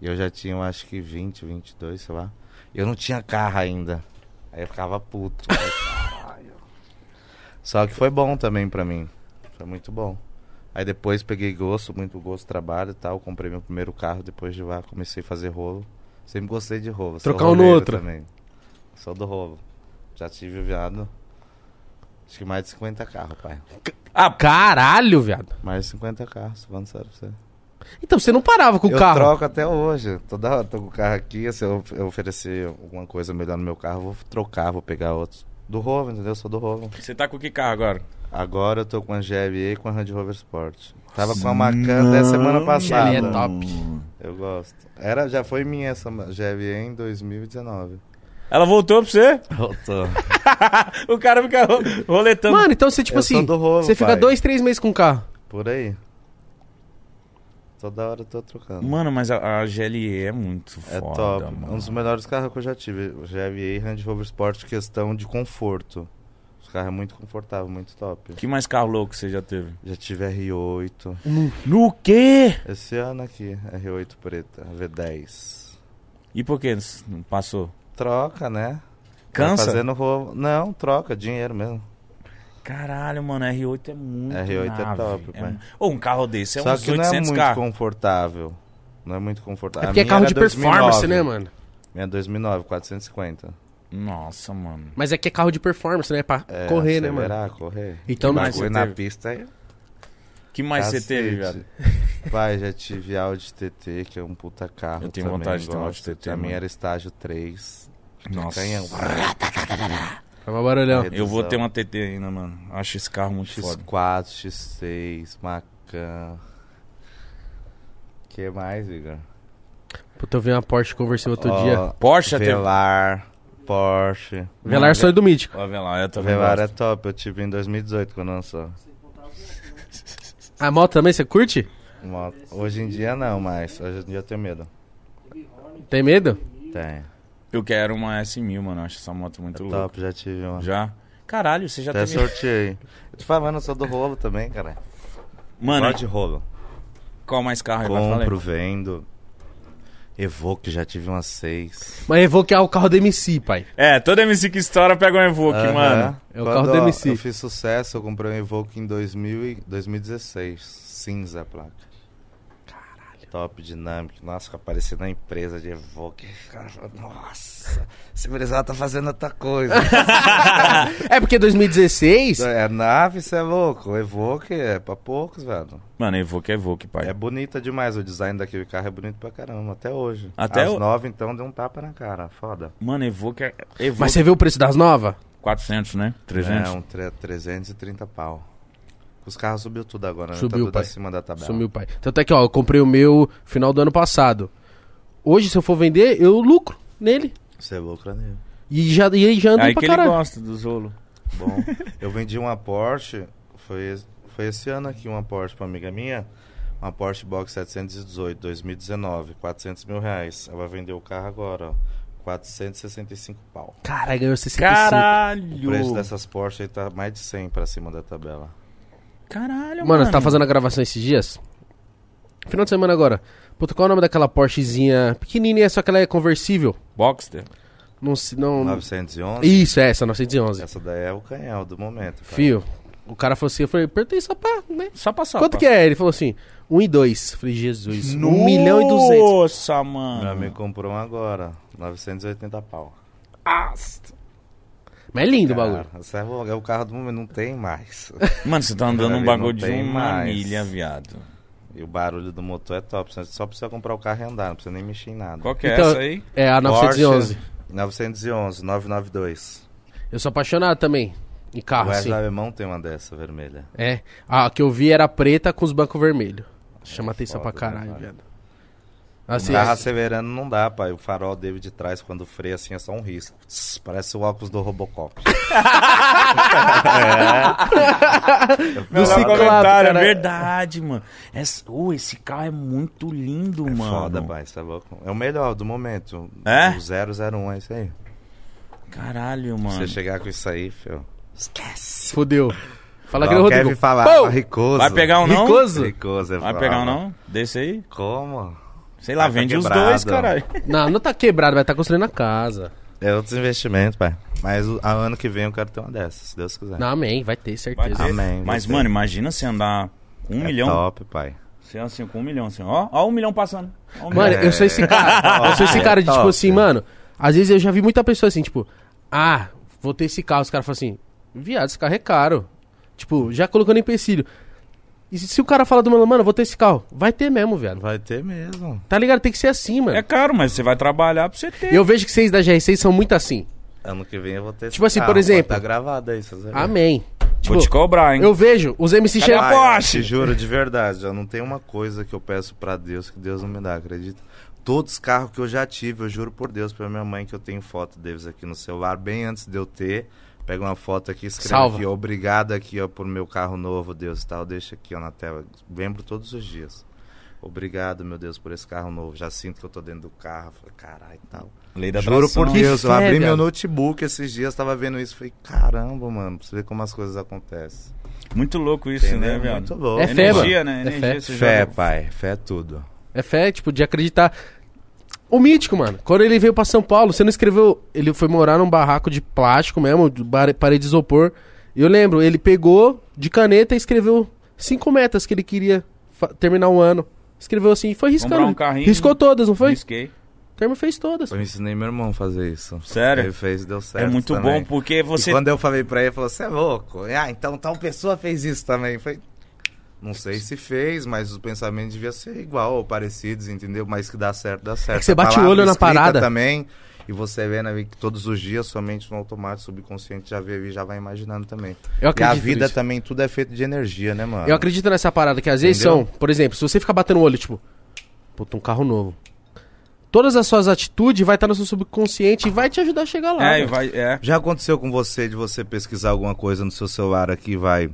E eu já tinha, eu acho que 20, 22, sei lá. Eu não tinha carro ainda. Aí eu ficava puto. Aí, caralho. Só que foi bom também pra mim. Foi muito bom. Aí depois peguei gosto, muito gosto, trabalho e tal. Comprei meu primeiro carro, depois de lá comecei a fazer rolo. Sempre gostei de rolo. Trocar um no outro. Também. Sou do rolo. Já tive viado. Acho que mais de 50 carros, pai. Ah, caralho, viado. Mais de 50 carros, falando sério pra você. Então você não parava com o eu carro. troco até hoje. Toda hora tô com o carro aqui. Se eu eu oferecer alguma coisa melhor no meu carro, eu vou trocar, vou pegar outros. Do Rovo, entendeu? Eu sou do Rovo. Você tá com que carro agora? Agora eu tô com a GLE e com a Land Rover Sport. Tava com a Macan até semana passada. GLE é top. Eu gosto. Era, já foi minha essa GLE em 2019. Ela voltou pra você? Voltou. o cara fica ro- roletando. Mano, então você, tipo Eu assim, rolo, você fica pai. dois, três meses com o carro. Por aí. Toda hora eu tô trocando. Mano, mas a, a GLE é muito É foda, top. mano. Um dos melhores carros que eu já tive. O GLA Range Rover Sport, questão de conforto. Os carros é muito confortável, muito top. Que mais carro louco você já teve? Já tive R8. No quê? Esse ano aqui, R8 preta, V10. E por que não passou? Troca, né? Cansa? Fazendo roubo. Não, troca, dinheiro mesmo. Caralho, mano, R8 é muito R8 é nave. top, pai. mu- Ô, um carro desse é Só uns que não é 800 muito carros. confortável. Não é muito confortável. É porque é carro de performance, 2009. né, mano? Minha é 2009, 450. Nossa, mano. Mas é que é carro de performance, né? Pra É, correr, né, mano? correr. Então, Que não- mais Bagulho você na teve? pista aí. que mais você teve, Cacete. velho? Pai, já tive Audi TT, que é um puta carro. Eu tenho também, vontade de ter um Audi. TT, A minha mano. era estágio 3. Nossa. Canhão. É uma barulhão. Eu vou ter uma TT ainda, mano. Acho esse carro muito foda. X4, X6, Macan. que mais, Igor? Puta, eu vi uma Porsche conversei outro Ó, dia. Porsche teve. Velar, Porsche. Velar sonho do mítico. Vê lá, eu também Velar é top, eu tive em 2018 quando lançou. A moto também, você curte? Moto. Hoje em dia não, mas hoje em dia eu tenho medo. Tem medo? Tem. Eu quero uma S1000, mano. Acho essa moto muito É louca. top, já tive uma. Já? Caralho, você já Até teve... sorteei. Eu te falando, eu sou do rolo também, cara. Mano, Gosto de rolo. qual mais carro. Compro, vendo. Evoque, já tive umas seis. Mas Evoque é o carro do MC, pai. É, toda MC que estoura pega um Evoque, mano. É o Quando, carro do ó, MC. Eu fiz sucesso, eu comprei um Evoque em 2000 e 2016. Cinza a placa. Top dinâmico. Nossa, que apareci na empresa de Evoque. Cara, nossa, esse gurizada tá fazendo outra coisa. É porque 2016. é nave, você é louco. O Evoque é pra poucos, velho. Mano, Evoque é Evoque, pai. É bonita demais. O design daquele carro é bonito pra caramba, até hoje. Até As o- nove, então, deu um tapa na cara. Foda. Mano, Evoque é... Evoque Mas você viu o preço das novas? 400, né? 300. É, um tre- 330 pau. Os carros subiu tudo agora, né? Subiu, tá tudo pai. acima da tabela. Sumiu, pai. Tanto é que, ó, eu comprei o meu final do ano passado. Hoje, se eu for vender, eu lucro nele. Você lucra nele. E já, e aí já anda Aí pra que ele caralho. gosta dos rolos. Bom, eu vendi uma Porsche, foi, foi esse ano aqui uma Porsche pra amiga minha. Uma Porsche Box 718, 2019, 400 mil reais. Ela vendeu o carro agora, ó. 465 pau. Caralho, ganhou 65. O Caralho! preço dessas Porsche aí tá mais de 100 pra cima da tabela. Caralho, mano. Mano, você tá fazendo a gravação esses dias? Final de semana agora. Puta, qual é o nome daquela Porschezinha pequenininha, só que ela é conversível? Boxster? Não se não... 911? Isso, é essa, 911. Essa daí é o canhão do momento. cara. Fio, o cara falou assim, eu falei, perguntei só pra, né? Só passar. Quanto que é? Ele falou assim, 1 e 2. Falei, Jesus, 1 milhão e 200. Nossa, Meu mano. amigo comprou um agora, 980 pau. Mas é lindo o bagulho. Cara, é o- é o carro do momento, não tem mais. Mano, você tá andando um bagulho de uma mais. milha, viado. E o barulho do motor é top. Você só precisa comprar o carro e andar, não precisa nem mexer em nada. Qual que é Então, essa aí? É a 911. Porsche 911, 992. Eu sou apaixonado também em carro, o assim. Wesley Alemão tem uma dessa vermelha. É. A que eu vi era preta com os bancos vermelhos. Chama atenção foda, pra caralho, né, viado. O Assim, carro é- acelerando não dá, pai. O farol dele de trás, quando freia assim, é só um risco. Tss, Parece o óculos do Robocop. do ciclado, comentário, é cara. verdade, mano. Essa, uh, esse carro é muito lindo, É mano. foda, pai. É louco. É o melhor do momento. É? O 001 é isso aí. Caralho, mano. Você chegar com isso aí, filho. Fudeu. Fala que o Rodrigo. me falar. Pô! Ricoso. Vai pegar um não? Ricoso? Ricoso, é Vai foda. pegar um não? Desse aí? Como? Sei lá, Vai tá vende os quebrado. dois, caralho. Não, não tá quebrado, vai estar construindo a casa. É outros investimentos, pai. Mas o a ano que vem eu quero ter uma dessas, se Deus quiser. Não, amém, vai ter, Vai certeza. ter. Amém, Mas, mano, imagina você andar um é milhão. top, pai. Você anda assim com um milhão, assim. Ó, ó um milhão passando. Ó um Mano, milhão. eu sou esse cara. eu sou esse cara de, É tipo top. assim, mano. Às vezes eu já vi muita pessoa assim, tipo, ah, vou ter esse carro. Os caras falam assim, viado, esse carro é caro. Tipo, já colocando empecilho. E se, se o cara fala do mano, mano, vou ter esse carro, vai ter mesmo, viado. Vai ter mesmo. Tá ligado? Tem que ser assim, mano. É caro, mas você vai trabalhar pra você ter. Eu vejo que vocês da GR6 são muito assim. Ano que vem eu vou ter esse Tipo assim, carro, por exemplo- Tá gravado aí, vocês verem. Amém. Tipo, Vou te cobrar, hein? eu vejo os MC Cadê a chegam. Porsche. Te juro de verdade, eu não tenho uma coisa que eu peço pra Deus que Deus não me dá, acredita? todos os carros que eu já tive, eu juro por Deus pra minha mãe que eu tenho foto deles aqui no celular, bem antes de eu ter. Pega uma foto aqui, escreve Salva. aqui, obrigado aqui, ó, por meu carro novo, Deus e tal. Deixa aqui, ó, na tela. Lembro todos os dias. Obrigado, meu Deus, por esse carro novo. Já sinto que eu tô dentro do carro. Falei, caralho e tal. Lei da Juro atração. por Que Deus, eu fé, abri meu notebook esses dias, tava vendo isso. Falei, caramba, mano, pra você ver como as coisas acontecem. Muito louco isso, Entendeu? né, viado? Muito louco. É fé, Energia, mano. né? É Energia, fé. você Fé, joga- pai. Fé é tudo. É fé, tipo, de acreditar. O mítico, mano. Quando ele veio pra São Paulo, você não escreveu. Ele foi morar num barraco de plástico mesmo, de parede de isopor. E eu lembro, ele pegou de caneta e escreveu cinco metas que ele queria terminar um ano. Escreveu assim e foi riscando. Um carrinho. Riscou todas, não foi? Risquei. O termo fez todas. Eu ensinei meu irmão a fazer isso. Sério? Ele fez e deu certo. É muito também. bom porque você. E quando eu falei pra ele, ele falou: Você é louco? Ah, então tal pessoa fez isso também. Falei, não sei se fez, mas os pensamentos deviam ser igual ou parecidos, entendeu? Mas que dá certo, dá certo. É que você bate o olho na parada. também. E você vê né, que todos os dias, somente no automático, subconsciente já vê e já vai imaginando também. Eu E a acredito vida nisso. também, tudo é feito de energia, né, mano? Eu acredito nessa parada que às vezes Entendeu? são, por exemplo, se você ficar batendo o olho, tipo, puta, um carro novo. Todas as suas atitudes vai estar no seu subconsciente e vai te ajudar a chegar lá. É, velho. vai. É. Já aconteceu com você de você pesquisar alguma coisa no seu celular aqui, vai.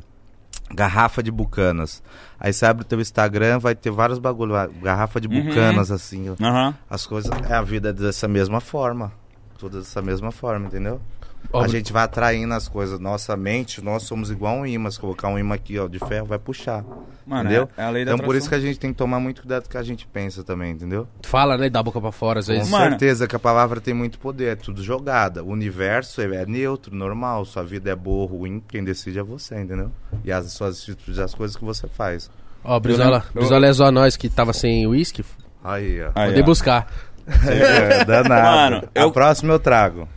Garrafa de bucanas. Aí você abre o teu Instagram, vai ter vários bagulho. Garrafa de Uhum. bucanas, assim. Aham. As coisas. É a vida dessa mesma forma. Tudo dessa mesma forma, entendeu? Ó, a gente vai atraindo as coisas. Nossa mente, nós somos igual um imã. Se colocar um imã aqui, ó, de ferro, vai puxar. Mano, entendeu? é, é a lei da Então por isso que atração. a gente tem que tomar muito cuidado com o que a gente pensa também, entendeu? Fala, né? Dá a boca pra fora às Com vezes. Mano. certeza que a palavra tem muito poder, é tudo jogada. O universo é neutro, normal. Sua vida é boa ou ruim, quem decide é você, entendeu? E as suas atitudes, as coisas que você faz. Ó, Brizola, Eu- Brizola é só nós que tava sem uísque. Aí, ó. Aí, Mandei ó. buscar. É, danado. Mano, A eu- próxima eu trago.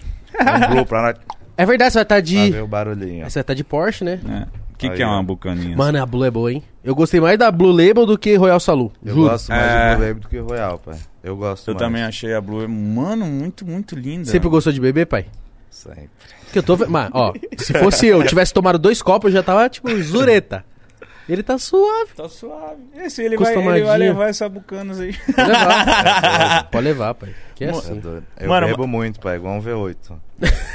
Um blue pra nós É verdade, você vai estar pra de. ver o barulhinho. Você vai estar de Porsche, né? É. O que, Aí, que é uma bucaninha? Mano, a Blue é boa, hein? Eu gostei mais da Blue Label do que Royal Salu. Eu Juro. gosto mais É. de Blue Label do que Royal, pai. Eu gosto eu mais. também achei a Blue, mano, muito, muito linda. Sempre gostou de beber, pai? Sempre. Porque eu tô vendo. Mas, ó, se fosse eu, tivesse tomado dois copos, eu já tava, tipo, zureta. Ele tá suave. Tá suave. Esse ele vai, ele vai levar essa bucanas aí. Pode levar. Pode levar, pai. Que é É assim. doido. Eu Mano, bebo muito, pai, igual um V8.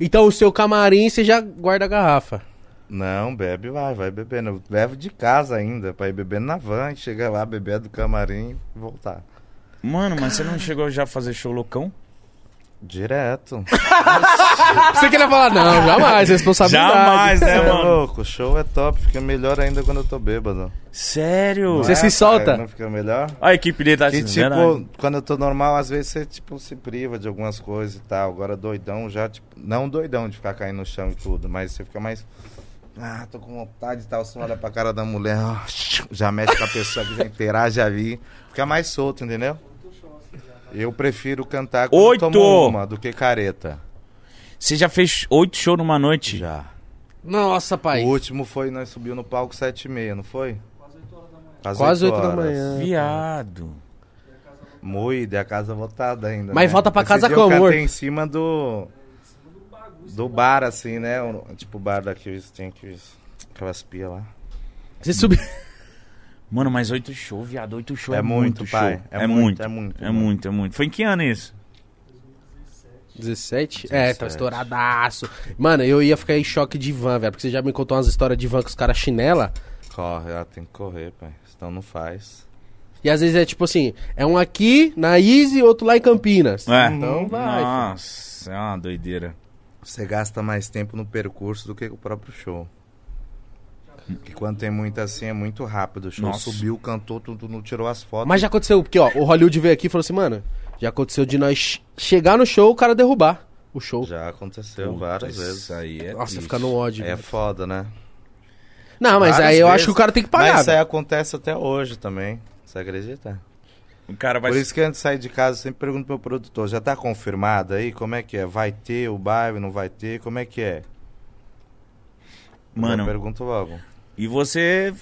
Então o seu camarim você já guarda a garrafa. Não, bebe, vai, vai bebendo. Eu levo de casa ainda, pra ir bebendo na van, chegar lá, beber do camarim e voltar. Mano, mas você não chegou já a fazer show loucão? Direto. Você queria falar, não, jamais, responsabilidade. Jamais, né, é mano? louco, o show é top, fica melhor ainda quando eu tô bêbado. Sério? Você Não se é, solta? pai? Não fica melhor? A equipe dele tá E assim, tipo, verdade. quando eu tô normal, às vezes você tipo, se priva de algumas coisas e tal. Agora doidão já, tipo, não doidão de ficar caindo no chão e tudo, mas você fica mais. Ah, tô com vontade e tal. Você olha pra cara da mulher, ó, já mexe com a pessoa que já interage ali. Fica mais solto, entendeu? Eu prefiro cantar quando Oito! tomo uma do que careta. Você já fez oito shows numa noite? Já. Nossa, pai. O último foi, nós subiu no palco sete e meia, não foi? Quase Quase oito 8 da manhã. Viado. Muito, e a casa lotada ainda. Mas né? volta pra Esse casa dia como, Eu amor? cantei em cima do. Do bar, assim, né? O- Tipo o bar daqui, tem aqueles, aquelas pias lá. Você subiu. Mano, mas oito shows, viado. Oito shows É é, muito, muito, pai. show. É É, muito, muito, é muito, É mano. muito, é muito. Foi em que ano isso? 17? É, tá 17. estouradaço. Mano, eu ia ficar em choque de van, velho. Porque você já me contou umas histórias de van que os caras chinela. Corre, ela tem que correr, pai. Senão não faz. E às vezes é tipo assim: é um aqui na Easy, outro lá em Campinas. É. Então vai. Nossa, é uma doideira. Você gasta mais tempo no percurso do que o próprio show. Porque quando tem muito assim, é muito rápido. O show Nossa. subiu, cantou, tudo, não tirou as fotos. Mas já aconteceu, porque ó, o Hollywood veio aqui e falou assim, mano, já aconteceu de nós chegar no show, o cara derrubar o show. Já aconteceu Puta, várias isso vezes. aí é Nossa, triste. fica no ódio. É velho. foda, né? Não, mas Várias aí eu vezes. acho que o cara tem que pagar. Mas isso aí acontece até hoje também. Você acredita? O cara vai... Por isso que antes de sair de casa, eu sempre pergunto pro meu produtor, já tá confirmado aí? Como é que é? Vai ter o bairro, não vai ter? Como é que é? Mano, Eu pergunto logo. E você,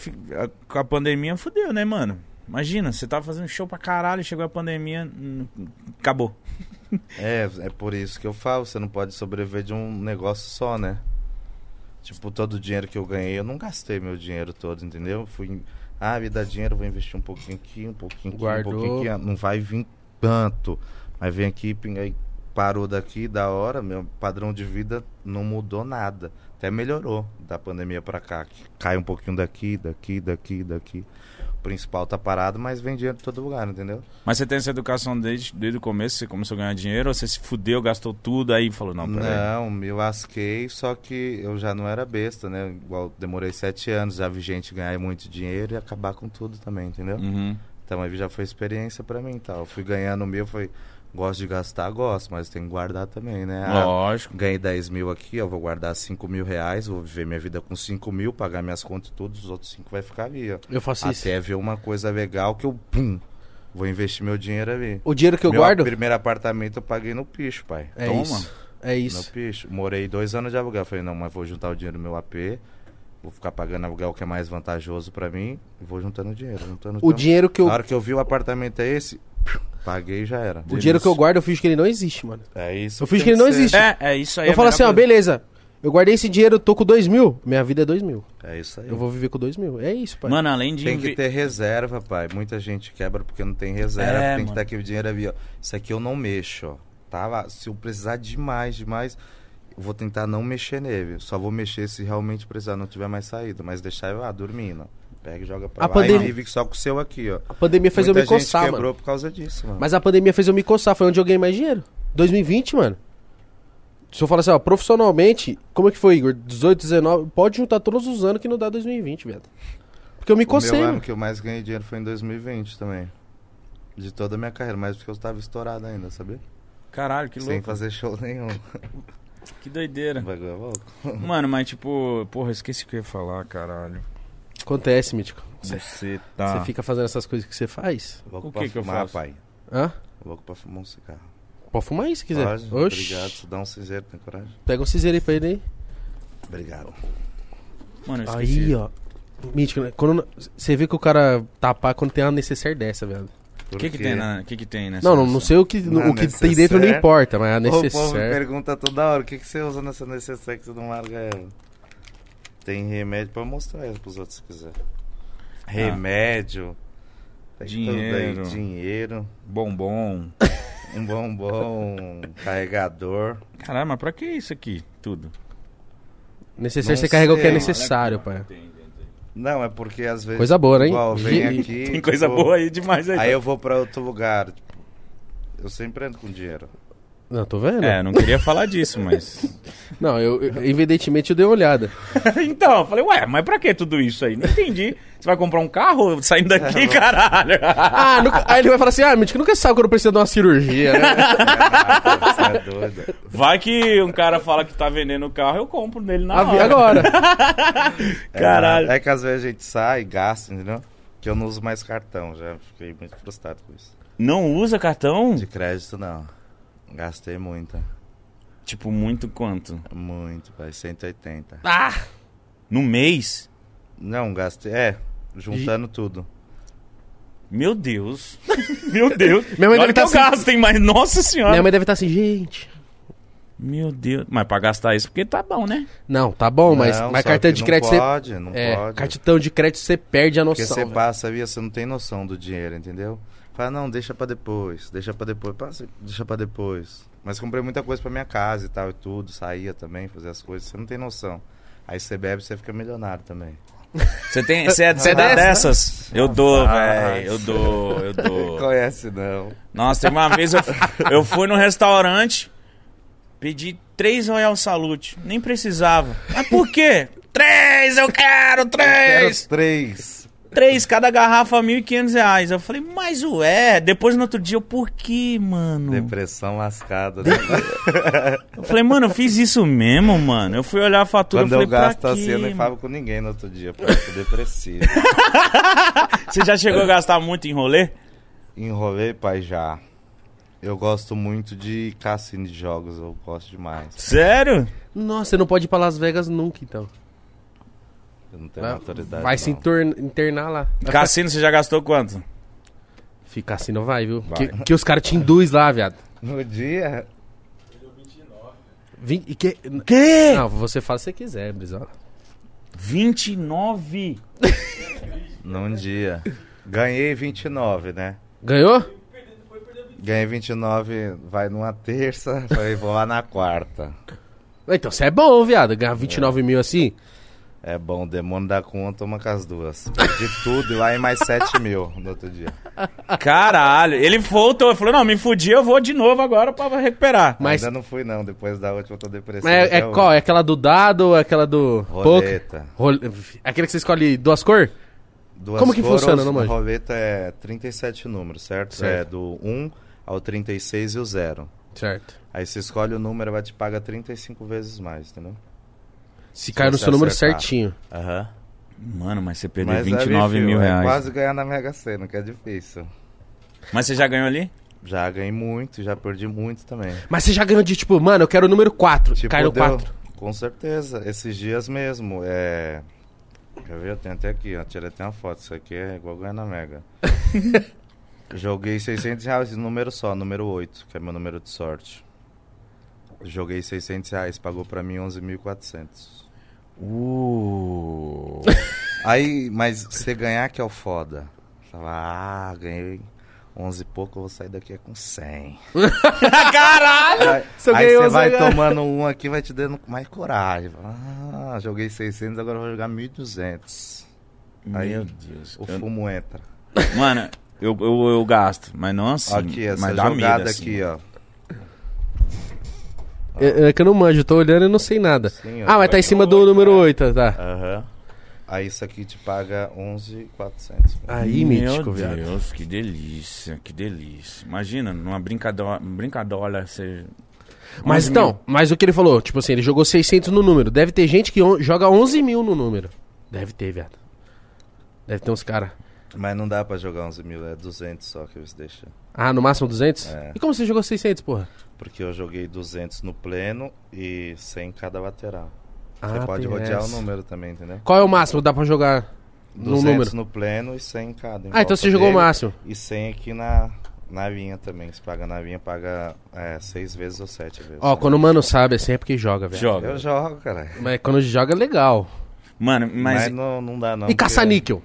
com a pandemia, fudeu, né, mano? Imagina, você tava fazendo show pra caralho, chegou a pandemia, acabou. É, é por isso que eu falo, você não pode sobreviver de um negócio só, né? Tipo, todo o dinheiro que eu ganhei, eu não gastei meu dinheiro todo, entendeu? Fui, em- ah, me dá dinheiro, vou investir um pouquinho aqui, um pouquinho aqui, Guardou. um pouquinho aqui. Não vai vir tanto. Mas vem aqui, pinga aí, parou daqui, da hora, meu padrão de vida não mudou nada. Até melhorou da pandemia pra cá. que Cai um pouquinho daqui, daqui, daqui, daqui. O principal tá parado, mas vem dinheiro de todo lugar, entendeu? Mas você tem essa educação desde, desde o começo? Você começou a ganhar dinheiro? Ou você se fudeu, gastou tudo, aí falou, não, peraí. Não, me lasquei, só que eu já não era besta, né? Igual demorei sete anos, já vi gente ganhar muito dinheiro e acabar com tudo também, entendeu? Uhum. Então aí já foi experiência pra mim, tal. Eu fui ganhando o meu, foi gosto de gastar, gosto, mas tem que guardar também, né? Ah, Lógico. ganhei 10 mil aqui, eu vou guardar 5 mil reais, vou viver minha vida com 5 mil, pagar minhas contas e tudo, os outros 5 vai ficar ali, ó. Eu faço isso. Até ver uma coisa legal que eu, pum, vou investir meu dinheiro ali. O dinheiro que eu meu guardo. primeiro apartamento eu paguei no picho, pai. É Toma. isso. É No isso. picho. Morei dois anos de aluguel. Falei, não, mas vou juntar o dinheiro no meu AP. Vou ficar pagando aluguel que é mais vantajoso pra mim. E vou juntando dinheiro. Juntando, O dinheiro que eu. Na hora que eu vi o apartamento é esse, paguei e já era. O dinheiro que eu guardo, eu fingo que ele não existe, mano. É isso. Eu fiz que ele não ser. existe. É, é isso aí. eu é falo assim, ó, beleza. Eu guardei esse dinheiro, eu tô com dois mil. Minha vida é dois mil. É isso aí. Eu vou viver com dois mil. É isso, pai. Mano, além de. Tem que ter reserva, pai. Muita gente quebra porque não tem reserva. É, tem que mano. ter aquele dinheiro ali, ó. Isso aqui eu não mexo, ó. Tá lá. Se eu precisar demais, demais, eu vou tentar não mexer nele. Só vou mexer se realmente precisar, não tiver mais saída. Mas deixar eu lá, dormindo. Pega e joga pra A lá pandemia- e vive só com o seu aqui, ó. A pandemia fez Muita eu me gente coçar, quebrou mano. por causa disso, mano. Mas a pandemia fez eu me coçar. Foi onde eu ganhei mais dinheiro. 2020, mano. Se eu falar assim, ó, profissionalmente, como é que foi, Igor? 18, 19, pode juntar todos os anos que não dá 2020, velho. Porque eu me o cocei, meu ano mano. que eu mais ganhei dinheiro foi em 2020 também. De toda a minha carreira, mas porque eu estava estourado ainda, sabia? Caralho, que Sem louco. fazer show nenhum. Que doideira. O é. Mano, mas tipo, porra, esqueci o que eu ia falar, caralho. Acontece, Mítico. Você tá. Você fica fazendo essas coisas que você faz. Louco O que que eu fumar, faço? pai. Hã? Louco pra fumar um cigarro. Pode fumar aí se quiser. Pode? Oxi. Obrigado. Se dá um cinzeiro, tem coragem? Pega um cinzeiro aí pra ele aí. Obrigado. Mano, eu esqueci. Aí, ó. Mítico, né? Quando, você vê que o cara tapar quando tem uma necessaire dessa, velho. O que que tem na, que que tem nessa? Não, não, não sei o que, Na o que tem dentro não necessaire? importa, mas a O povo me necessaire. pergunta toda hora, o que, que você usa nessa necessaire que você não larga ela? Tem remédio pra mostrar ela pros outros se quiser. Remédio. Tem Dinheiro. tudo aí, Dinheiro. Bombom. Um bombom, um carregador. Caralho, mas pra que isso aqui? Tudo. Necessaire Não você carrega o que é necessário, pai. Não, é porque às vezes. Coisa boa, né? Igual, vem aqui. Tem coisa tipo, boa aí demais aí. Aí eu vou pra outro lugar. Tipo, eu sempre ando com dinheiro. Não, tô vendo? É, não queria falar disso, mas. Não, eu, eu- evidentemente eu dei uma olhada. então, eu falei, ué, mas pra que tudo isso aí? Não entendi. Você vai comprar um carro saindo daqui, caralho? Ah, nunca- aí ele vai falar assim: ah, Mítico, nunca sabe quando precisa de uma cirurgia, né? Você é doido. Vai que um cara fala que tá vendendo o carro, eu compro nele na hora. Agora. É, Caralho. É que às vezes a gente sai e gasta, entendeu? Que eu não uso mais cartão, já fiquei muito frustrado com isso. Não usa cartão? De crédito, não. Gastei muito. Tipo, muito quanto? Muito, pai. 180. Ah! No mês? Não, gastei. É, juntando tudo. Meu Deus. Meu Deus. Minha mãe Olha deve que tá eu assim- gasto, hein? Mas, nossa senhora. Minha mãe deve estar assim, gente. Meu Deus. Mas pra gastar isso, porque tá bom, né? Não, tá bom, mas, Não, mas cartão de não crédito você. pode, não É, pode. cartão de crédito você perde a Porque noção. você velho. passa, via, você não tem noção do dinheiro, entendeu? Fala, não, deixa pra depois, deixa pra depois, passa, deixa pra depois. Mas comprei muita coisa pra minha casa e tal e tudo, saía também, fazia as coisas, você não tem noção. Aí você bebe, você fica milionário também. Você tem, você é, você dessa? dessas? Eu dou, Ah. velho. Eu dou, eu dou. Conhece não. Nossa, teve uma vez eu, eu fui no restaurante, pedi três Royal Salute. Nem precisava. Mas por quê? Três, eu quero três! Quero três. Três, cada garrafa, 1.500 reais. Eu falei, mas ué, depois no outro dia, eu, por quê, mano? Depressão lascada. Né? Eu falei, mano, eu fiz isso mesmo, mano. Eu fui olhar a fatura, Quando eu eu, falei, pra gasto quê, assim, eu nem falo com ninguém no outro dia, porque eu fico depressivo. Você já chegou a gastar muito em rolê? Enrolei, pai, já. Eu gosto muito de cassino de jogos, eu gosto demais. Sério? Nossa, você não pode ir pra Las Vegas nunca, então. Eu não tenho Vai, autoridade. vai se não. intor- internar lá. Cassino, você já gastou quanto? Ficar assim não vai, viu? Vai. Que, que os caras te induz lá, viado. No dia, Vin- e que... Quê? Não, você fala se você quiser, Brizola. 29? num dia. Ganhei 29, né? Ganhou? Ganhei 29, vai numa terça, vai voar na quarta. Então, você é bom, viado. Ganhar 29 mil assim. É bom, o demônio da conta, uma com as duas. Perdi tudo e lá em mais 7 mil no outro dia. Caralho, ele voltou, falou, não, me fudi, eu vou de novo agora pra recuperar. Mas Ainda não fui não, depois da última eu tô depressivo. é, é até qual? É aquela do dado ou é aquela do? Roleta. Role... Aquele que você escolhe duas cores? Duas Como que cores, funciona, não A manjo? roleta é 37 números, certo? Certo. É do 1 ao 36 e o 0. Certo. Aí você escolhe o número, vai te pagar 35 vezes mais, entendeu? Se cai no você seu número acertar. certinho. Aham. Mano, mas você perdeu Mas 29 ali, mil filho, é reais. quase ganhar na Mega Sena, que é difícil. Mas você já ganhou ali? Já ganhei muito, já perdi muito também. Mas você já ganhou de tipo, mano, eu quero o número 4. Tipo, cai no deu- 4. Com certeza, esses dias mesmo, é... Quer ver? Eu tenho até aqui, ó, tirei até uma foto, isso aqui é igual ganhar na Mega. Joguei 600 reais em número só, número 8, que é meu número de sorte. Joguei 600 reais, pagou pra mim 11.400. Uh. Aí, mas você ganhar que é o foda. Fala, ah, ganhei 11 e pouco, eu vou sair daqui com 100. Caralho! Aí, aí você 11, vai ganho. tomando um aqui, vai te dando mais coragem. Ah, joguei 600, agora eu vou jogar 1.200. Aí Meu Deus. O Eu- fumo entra. Mano, eu, eu, eu gasto, mas não assim. aqui, essa mas jogada assim. aqui, ó. É, é que eu não manjo, eu tô olhando e não sei nada. Sim, ó, ah, mas tá em cima do oito, número né? 8, tá. Aham. Aí isso aqui te paga 11.400. Aí, Meu mítico, viado. Deus, que delícia, que delícia. Imagina, numa brincadeira, brincadola, você... Mas 11 então, mil. mas o que ele falou, tipo assim, ele jogou 600 no número. Deve ter gente que on- joga 11 mil no número. Deve ter, viado. Deve ter uns caras. Mas não dá pra jogar 11 mil, é 200 só que eles deixam. Ah, no máximo 200? É. E como você jogou 600, porra? Porque eu joguei 200 no pleno e 100 em cada lateral. Ah, Você pode rodear essa. o número também, entendeu? Qual é o máximo? Dá pra jogar no 200 número? no pleno e 100 em cada. em Ah, então você jogou o máximo. E 100 aqui na, na linha também. Se paga na linha, paga 6 vezes ou 7 vezes. Ó, quando o mano sabe assim é porque joga, velho. Joga. Eu jogo, cara. Mas quando joga é legal. Mano, Mas, mas... não, não dá não. e caça-níquel?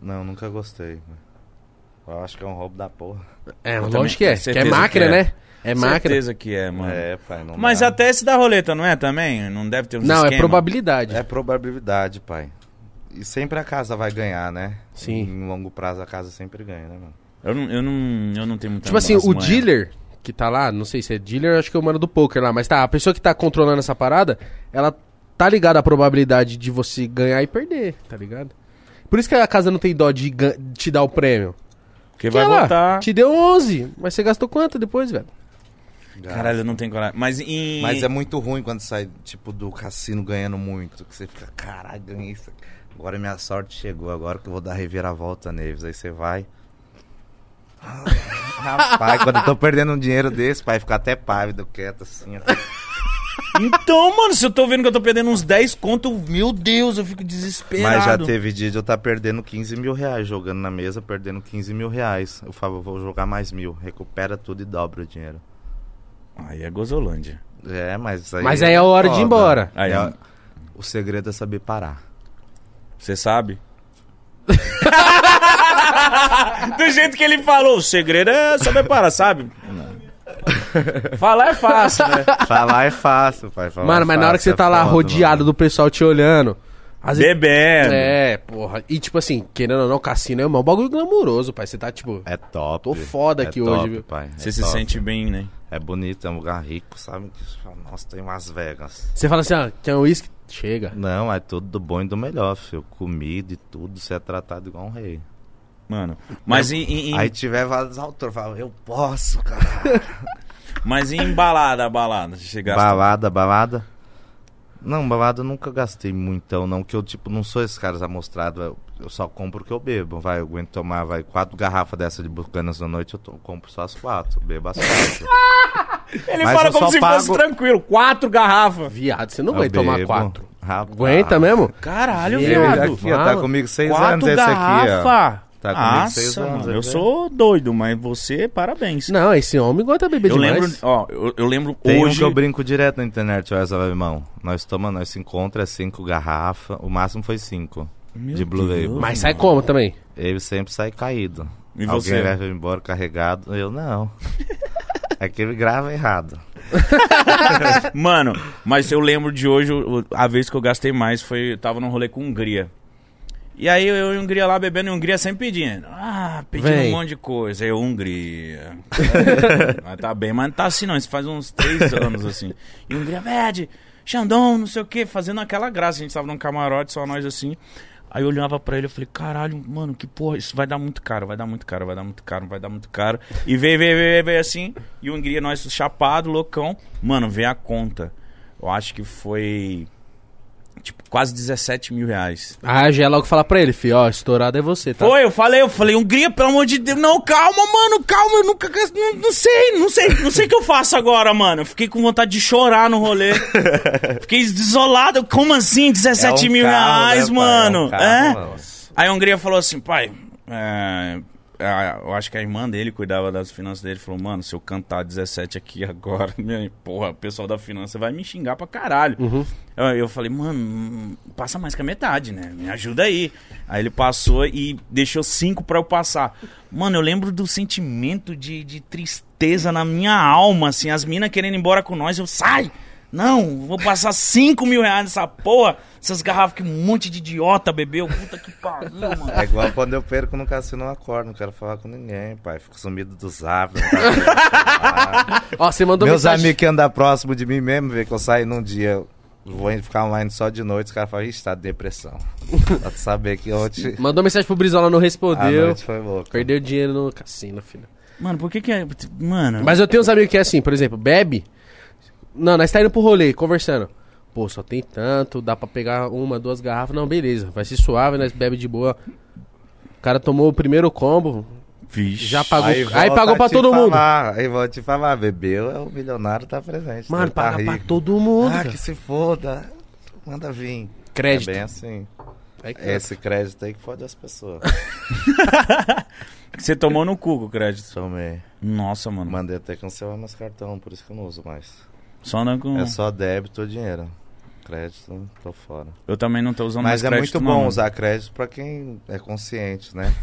Não, nunca gostei. Eu acho que é um roubo da porra. É, Eu lógico que é. Que é máquina, que é. né? É máquina. Certeza que é, mano. É, pai, não Mas dá. até esse da roleta, não é também? Não deve ter uns Não, é esquema? probabilidade. É probabilidade, pai. E sempre a casa vai ganhar, né? Sim. Em longo prazo a casa sempre ganha, né, mano? Eu não, eu não, eu não tenho muita Tipo assim, as o manhas. dealer que tá lá, não sei se é dealer, acho que é o mano do poker lá, mas tá, a pessoa que tá controlando essa parada, ela tá ligada à probabilidade de você ganhar e perder, tá ligado? Por isso que a casa não tem dó de te dar o prêmio. Porque vai ela voltar. te deu 11, mas você gastou quanto depois, velho? Caralho, eu não tenho coragem. Mas em... Mas é muito ruim quando sai, tipo, do cassino ganhando muito. Que você fica, caralho, ganhei isso. Agora minha sorte chegou, agora que eu vou dar reviravolta neles. Aí você vai. Rapaz, quando eu tô perdendo um dinheiro desse, pai, fica até pálido, quieto assim. Então, mano, se eu tô vendo que eu tô perdendo uns 10 conto, meu Deus, eu fico desesperado. Mas já teve dia de eu estar perdendo 15 mil reais, jogando na mesa, perdendo 15 mil reais. Eu falo, vou jogar mais mil, recupera tudo e dobra o dinheiro. Aí é Gozolândia. É, mas aí. Mas aí é a hora de ir embora. Aí, É, O segredo é saber parar. você sabe? Do jeito que ele falou, o segredo é saber parar, sabe? Falar é fácil, né? Falar é fácil, pai. falar Mano, é mas na hora que fácil, você tá é lá foda, rodeado mano. do pessoal te olhando. Às vezes... Bebendo. É, porra. E tipo assim, querendo ou não, cassino é um bagulho glamuroso, pai. Você tá tipo. É top. Tô foda é aqui top, hoje, viu? Pai. Você é se top. sente bem, né? É bonito, é um lugar rico, sabe? Que você fala, Nossa, tem Las Vegas. Você fala assim, ah, quer um uísque? Chega. Não, é tudo do bom e do melhor, filho. Comida e tudo, você é tratado igual um rei. Mano. Mas em, em- em- Aí tiver vários autores, fala, eu posso, cara. mas em balada, balada. Você chegasse. balada, balada. Não, balada eu nunca gastei muitão, não. Que eu, tipo, não sou esse cara amostrado. Eu, eu só compro o que eu bebo. Vai, eu aguento tomar, vai, quatro garrafas dessa de bucanas na noite, eu to- compro só as quatro. Bebo as quatro. Ele Mas fala como se fosse pago- tranquilo. Quatro garrafas. Viado, você não Eu vai tomar quatro. Rapaz. Aguenta mesmo? Caralho, Meu Ele viado. aqui, ó, tá comigo seis Quatro anos esse aqui, ó. Tá comigo Nossa, seis anos, mano, eu sou doido, mas você, parabéns. Não, esse homem gosta de beber eu demais. lembro, ó, eu, eu lembro Tem um hoje. que eu brinco direto na internet, Wesley Alemão. Nós tomamos, nós se encontra, é cinco garrafas. O máximo foi cinco. Meu de Blue Deus, Label. Mas sai como também? Ele sempre sai caído. E Alguém você? leva eu embora carregado. Eu não. É que ele grava errado. Mano, mas eu lembro de hoje, a vez que eu gastei mais foi. Eu tava num rolê com Hungria. E aí eu e Hungria lá bebendo, e Hungria sempre pedindo. Ah, pedindo Vem. um monte de coisa. Eu, Hungria. mas tá bem, mas não tá assim não. Isso faz uns três anos assim. E Hungria, pede, Xandão, não sei o que, fazendo aquela graça. A gente tava num camarote, só nós assim. Aí eu olhava pra ele e falei, caralho, mano, que porra, isso vai dar muito caro, vai dar muito caro, vai dar muito caro, vai dar muito caro. E veio, veio, veio, veio assim, e o Hungria, nós chapado, loucão. Mano, veio a conta. Eu acho que foi, tipo, quase 17 mil reais. Ah, já é logo falar pra ele, filho, ó, estourado é você, tá? Foi, eu falei, eu falei, Hungria, pelo amor de Deus, não, calma, mano, calma, eu nunca, não, não sei, não sei, não sei o que eu faço agora, mano. Eu fiquei com vontade de chorar no rolê. Fiquei desolado, como assim, 17 É um mil carro, reais, né, pai? mano? É um carro, é? Aí a Hungria falou assim, pai, é, é, eu acho que a irmã dele cuidava das finanças dele. Falou, mano, se eu cantar 17 aqui agora, minha, porra, o pessoal da finança vai me xingar pra caralho. Eu, eu falei, mano, passa mais que a metade, né? Me ajuda aí. Aí ele passou e deixou cinco pra eu passar. Mano, eu lembro do sentimento de, de tristeza na minha alma, assim, as minas querendo ir embora com nós, eu sai! Não, vou passar 5 mil reais nessa porra. Essas garrafas que um monte de idiota bebeu. Puta que pariu, mano. É igual quando eu perco no cassino eu acordo, não quero falar com ninguém, pai. Fico sumido do zap. Ó, você mandou Meus mensagem... amigos que andam próximo de mim mesmo, vê que eu saio num dia, vou ficar online só de noite, os caras falam, ixi, tá de depressão. pra tu saber que ontem Mandou mensagem pro Brizola, não a respondeu. noite foi louca. Perdeu dinheiro no cassino, filho. Mano, por que que é... Mano... Mas eu tenho uns amigos que é assim, por exemplo, bebe. Não, nós tá indo pro rolê, conversando. Pô, só tem tanto, dá pra pegar uma, duas garrafas. Não, beleza, vai ser suave, nós bebe de boa. O cara tomou o primeiro combo, Vixe. já pagou. Aí, volta pagou pra todo mundo. falar, Aí vou te falar, bebeu, é o milionário tá presente. Mano, tá paga pra rico. todo mundo. Ah, cara. que se foda. Manda vir. Crédito. É bem assim. Aí que- Esse crédito aí que fode as pessoas. Você tomou no cu o crédito. Tomei. Nossa, mano. Mandei até cancelar meus cartão, por isso que eu não uso mais. Só andando com... É só débito ou dinheiro. Crédito, tô fora. Eu também não tô usando mais Mas é crédito, muito não, bom mano. usar crédito pra quem é consciente, né?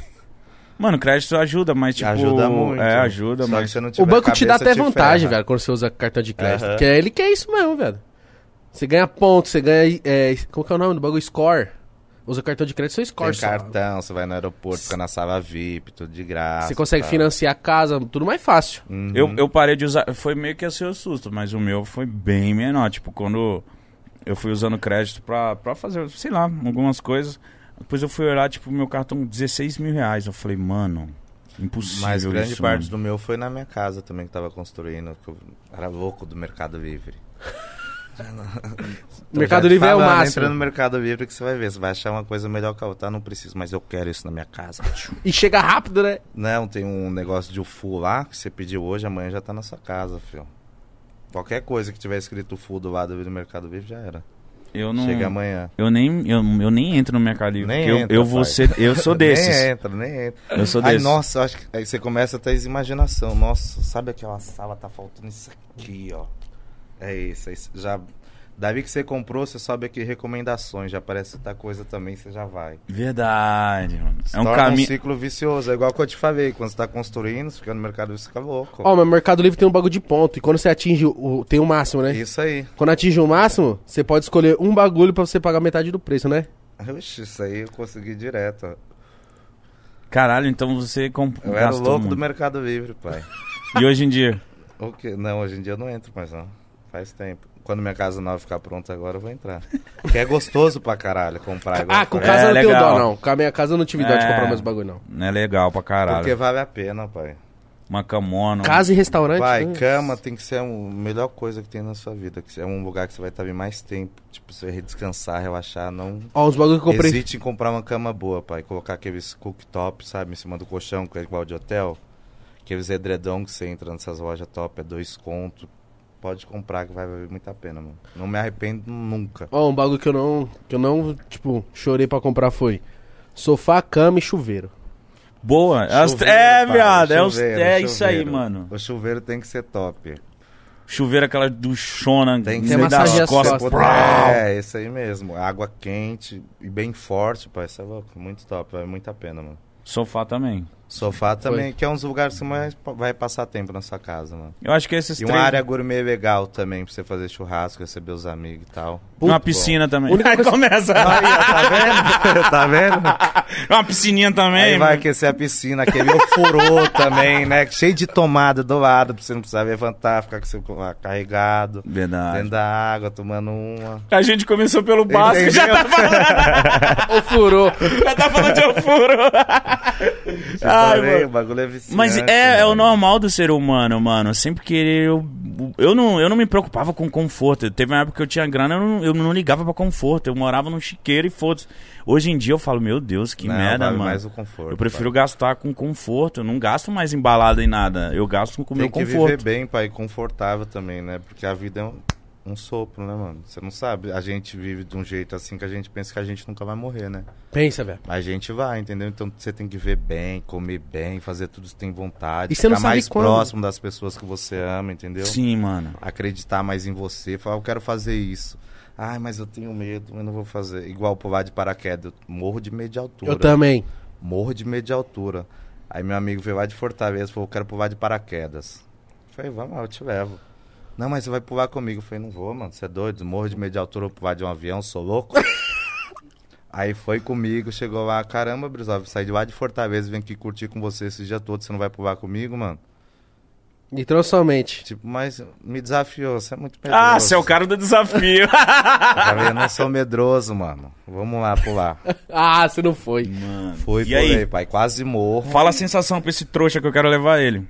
Mano, crédito ajuda, mas tipo... ajuda muito. É, ajuda, Só mas... que não O banco te dá até vantagem, ferra. velho, quando você usa cartão de crédito. Aham. Porque ele quer isso mesmo, velho. Você ganha ponto, você ganha. É, como que é o nome do bagulho? Score. Usa cartão de crédito, seu score Tem cartão, você vai no aeroporto, fica na sala VIP, tudo de graça. Você consegue tá? financiar a casa, tudo mais fácil. Uhum. Eu, eu parei de usar. Foi meio que assim o susto, mas o meu foi bem menor. Tipo, quando eu fui usando crédito pra, pra fazer, sei lá, algumas coisas. Depois eu fui olhar, tipo, meu cartão 16 mil reais. Eu falei, mano, impossível. Mas grande isso, parte mano. do meu foi na minha casa também, que tava construindo. que eu era louco do Mercado Livre. Tô Mercado Livre é o falando, máximo. Entra no Mercado Livre que você vai ver. Você vai achar uma coisa melhor que a outra. Ah, não preciso, mas eu quero isso na minha casa. E chega rápido, né? Não, tem um negócio de UFU lá, que você pediu hoje, amanhã já tá na sua casa, filho. Qualquer coisa que tiver escrito UFU do lado do Mercado Livre já era. Eu não. Chega amanhã. Eu nem, eu, eu nem entro no Mercado Livre. Nem eu, entra, eu vou pai. ser. Eu sou desses. Nem entra, nem entra. Eu sou Aí, desses. nossa, eu acho que aí você começa a ter imaginação. Nossa, sabe aquela sala, tá faltando isso aqui, ó. É isso, é isso. Já, daí que você comprou, você sobe aqui recomendações, já aparece outra coisa também, você já vai. Verdade, mano. É um Torna um caminho. ciclo vicioso, é igual que eu te falei, quando você tá construindo, você fica no mercado, você fica louco. Ó, mas o Mercado Livre tem um bagulho de ponto. E quando você atinge o. Tem um máximo, né? Isso aí. Quando atinge o máximo, você pode escolher um bagulho pra você pagar metade do preço, né? Oxi, isso aí eu consegui direto. ó. Caralho, então você comp... Eu era o louco muito. do Mercado Livre, pai. E hoje em dia? O quê? Não, hoje em dia eu não entro mais não. Faz tempo. Quando minha casa nova ficar pronta agora, eu vou entrar. Porque é gostoso pra caralho comprar. igual Ah, com casa É, eu não tenho legal. dó, não. Com a minha casa eu não tive dó de É. comprar mais bagulho, não. É legal pra caralho. Porque vale a pena, pai. Uma camona. um- Casa e restaurante. Pai, né? cama tem que ser a melhor coisa que tem na sua vida. Que é um lugar que você vai estar bem mais tempo. Tipo, você vai descansar, relaxar. Não Ó, os bagulho que eu comprei. hesite em comprar uma cama boa, pai. Colocar aqueles cooktop, sabe? Em cima do colchão, que é igual de hotel. Aqueles edredom que você entra nessas lojas top, é dois conto. Pode comprar que vai valer muito a pena, mano. Não me arrependo nunca. Ó, um bagulho que eu não. Que eu não, tipo, chorei pra comprar foi. Sofá, cama e chuveiro. Boa. As- Chuveiro, é, viado. É, é isso aí, mano. O chuveiro tem que ser top. Chuveiro aquela duchona. Tem que Tem ser massagem da às costas. costas. É, isso aí mesmo. Água quente e bem forte, pai. Isso é louco. Muito top. Vale muito a pena, mano. Sofá também. Sofá também, que é uns lugares que você mais vai passar tempo na sua casa, mano. Eu acho que esses E três... uma área gourmet legal também, pra você fazer churrasco, receber os amigos e tal. Uma piscina também. Única coisa- começa. Aí, ó, tá vendo? tá vendo? Uma piscininha também. Aí vai aquecer a piscina, aquele ofurô também, né? Cheio de tomada do lado, pra você não precisar levantar, ficar com seu celular carregado. Verdade. Dentro da água, tomando uma. A gente começou pelo básico, já tá, Ô, furou. já tá falando de ofuro. Ai, mano. o bagulho é viciante. Mas é, é o normal do ser humano, mano. Sempre querer. Eu, eu, não, eu não me preocupava com conforto. Teve uma época que eu tinha grana, eu não, eu não ligava pra conforto. Eu morava num chiqueiro e foda-se. Hoje em dia eu falo, meu Deus, que Não, merda, vale mano. mais o conforto. eu prefiro pai. gastar com conforto. Eu não gasto mais embalado em nada. Eu gasto com o Tem meu que conforto. viver bem, pai, confortável também, né? Porque a vida é um, um sopro, né, mano? Você não sabe. A gente vive de um jeito assim que a gente pensa que a gente nunca vai morrer, né? Pensa, velho. A gente vai, entendeu? Então você tem que ver bem, comer bem, fazer tudo que tem vontade. E você não ficar sabe mais quando. próximo das pessoas que você ama, entendeu? Sim, mano. Acreditar mais em você. Falar, eu quero fazer isso. Ai, mas eu tenho medo, eu não vou fazer. Igual pular de paraquedas. Eu morro de medo de altura. Eu também. Morro de medo de altura. Aí meu amigo veio lá de Fortaleza e falou, eu quero pular de paraquedas. Eu falei, vamos lá, eu te levo. Não, mas você vai pular comigo. Eu falei, não vou, mano, você é doido. Morro de medo de altura, eu pular de um avião, sou louco. Aí foi comigo, chegou lá, caramba, Brizola, saí de lá de Fortaleza, vim aqui curtir com você esse dia todo, você não vai pular comigo, mano? Então somente. Tipo, mas me desafiou, você é muito medroso. Ah, você é o cara do desafio. Tá vendo? Eu não sou medroso, mano. Vamos lá pular. Ah, você não foi. mano. Fui, e aí? pulei, pai, quase morro. Fala a sensação pra esse trouxa que eu quero levar ele.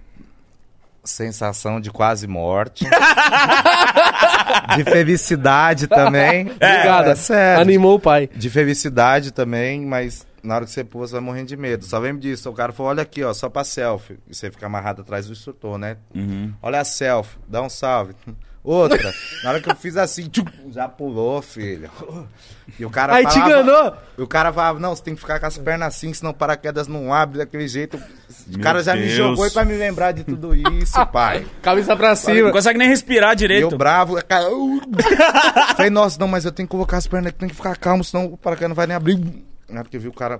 Sensação de quase morte. de felicidade também. Obrigado. É sério. Animou o pai. De felicidade também, mas na hora que você pula, você vai morrendo de medo. Só lembro disso. O cara falou, olha aqui, ó, só pra selfie. E você fica amarrado atrás do instrutor, né? Uhum. Olha a selfie, dá um salve. Outra. na hora que eu fiz assim, tchum, já pulou, filho. E o cara Aí te falava- enganou. e o cara falava, não, você tem que ficar com as pernas assim, senão o paraquedas não abre daquele jeito. O cara já me Deus. jogou aí pra me lembrar de tudo isso, pai. Cabeça pra Não cima. consegue nem respirar E direito. eu bravo, cara. uh. Falei, nossa, não, mas eu tenho que colocar as pernas aqui, tem que ficar calmo, senão o paraquedas não vai nem abrir. Na hora que eu vi o cara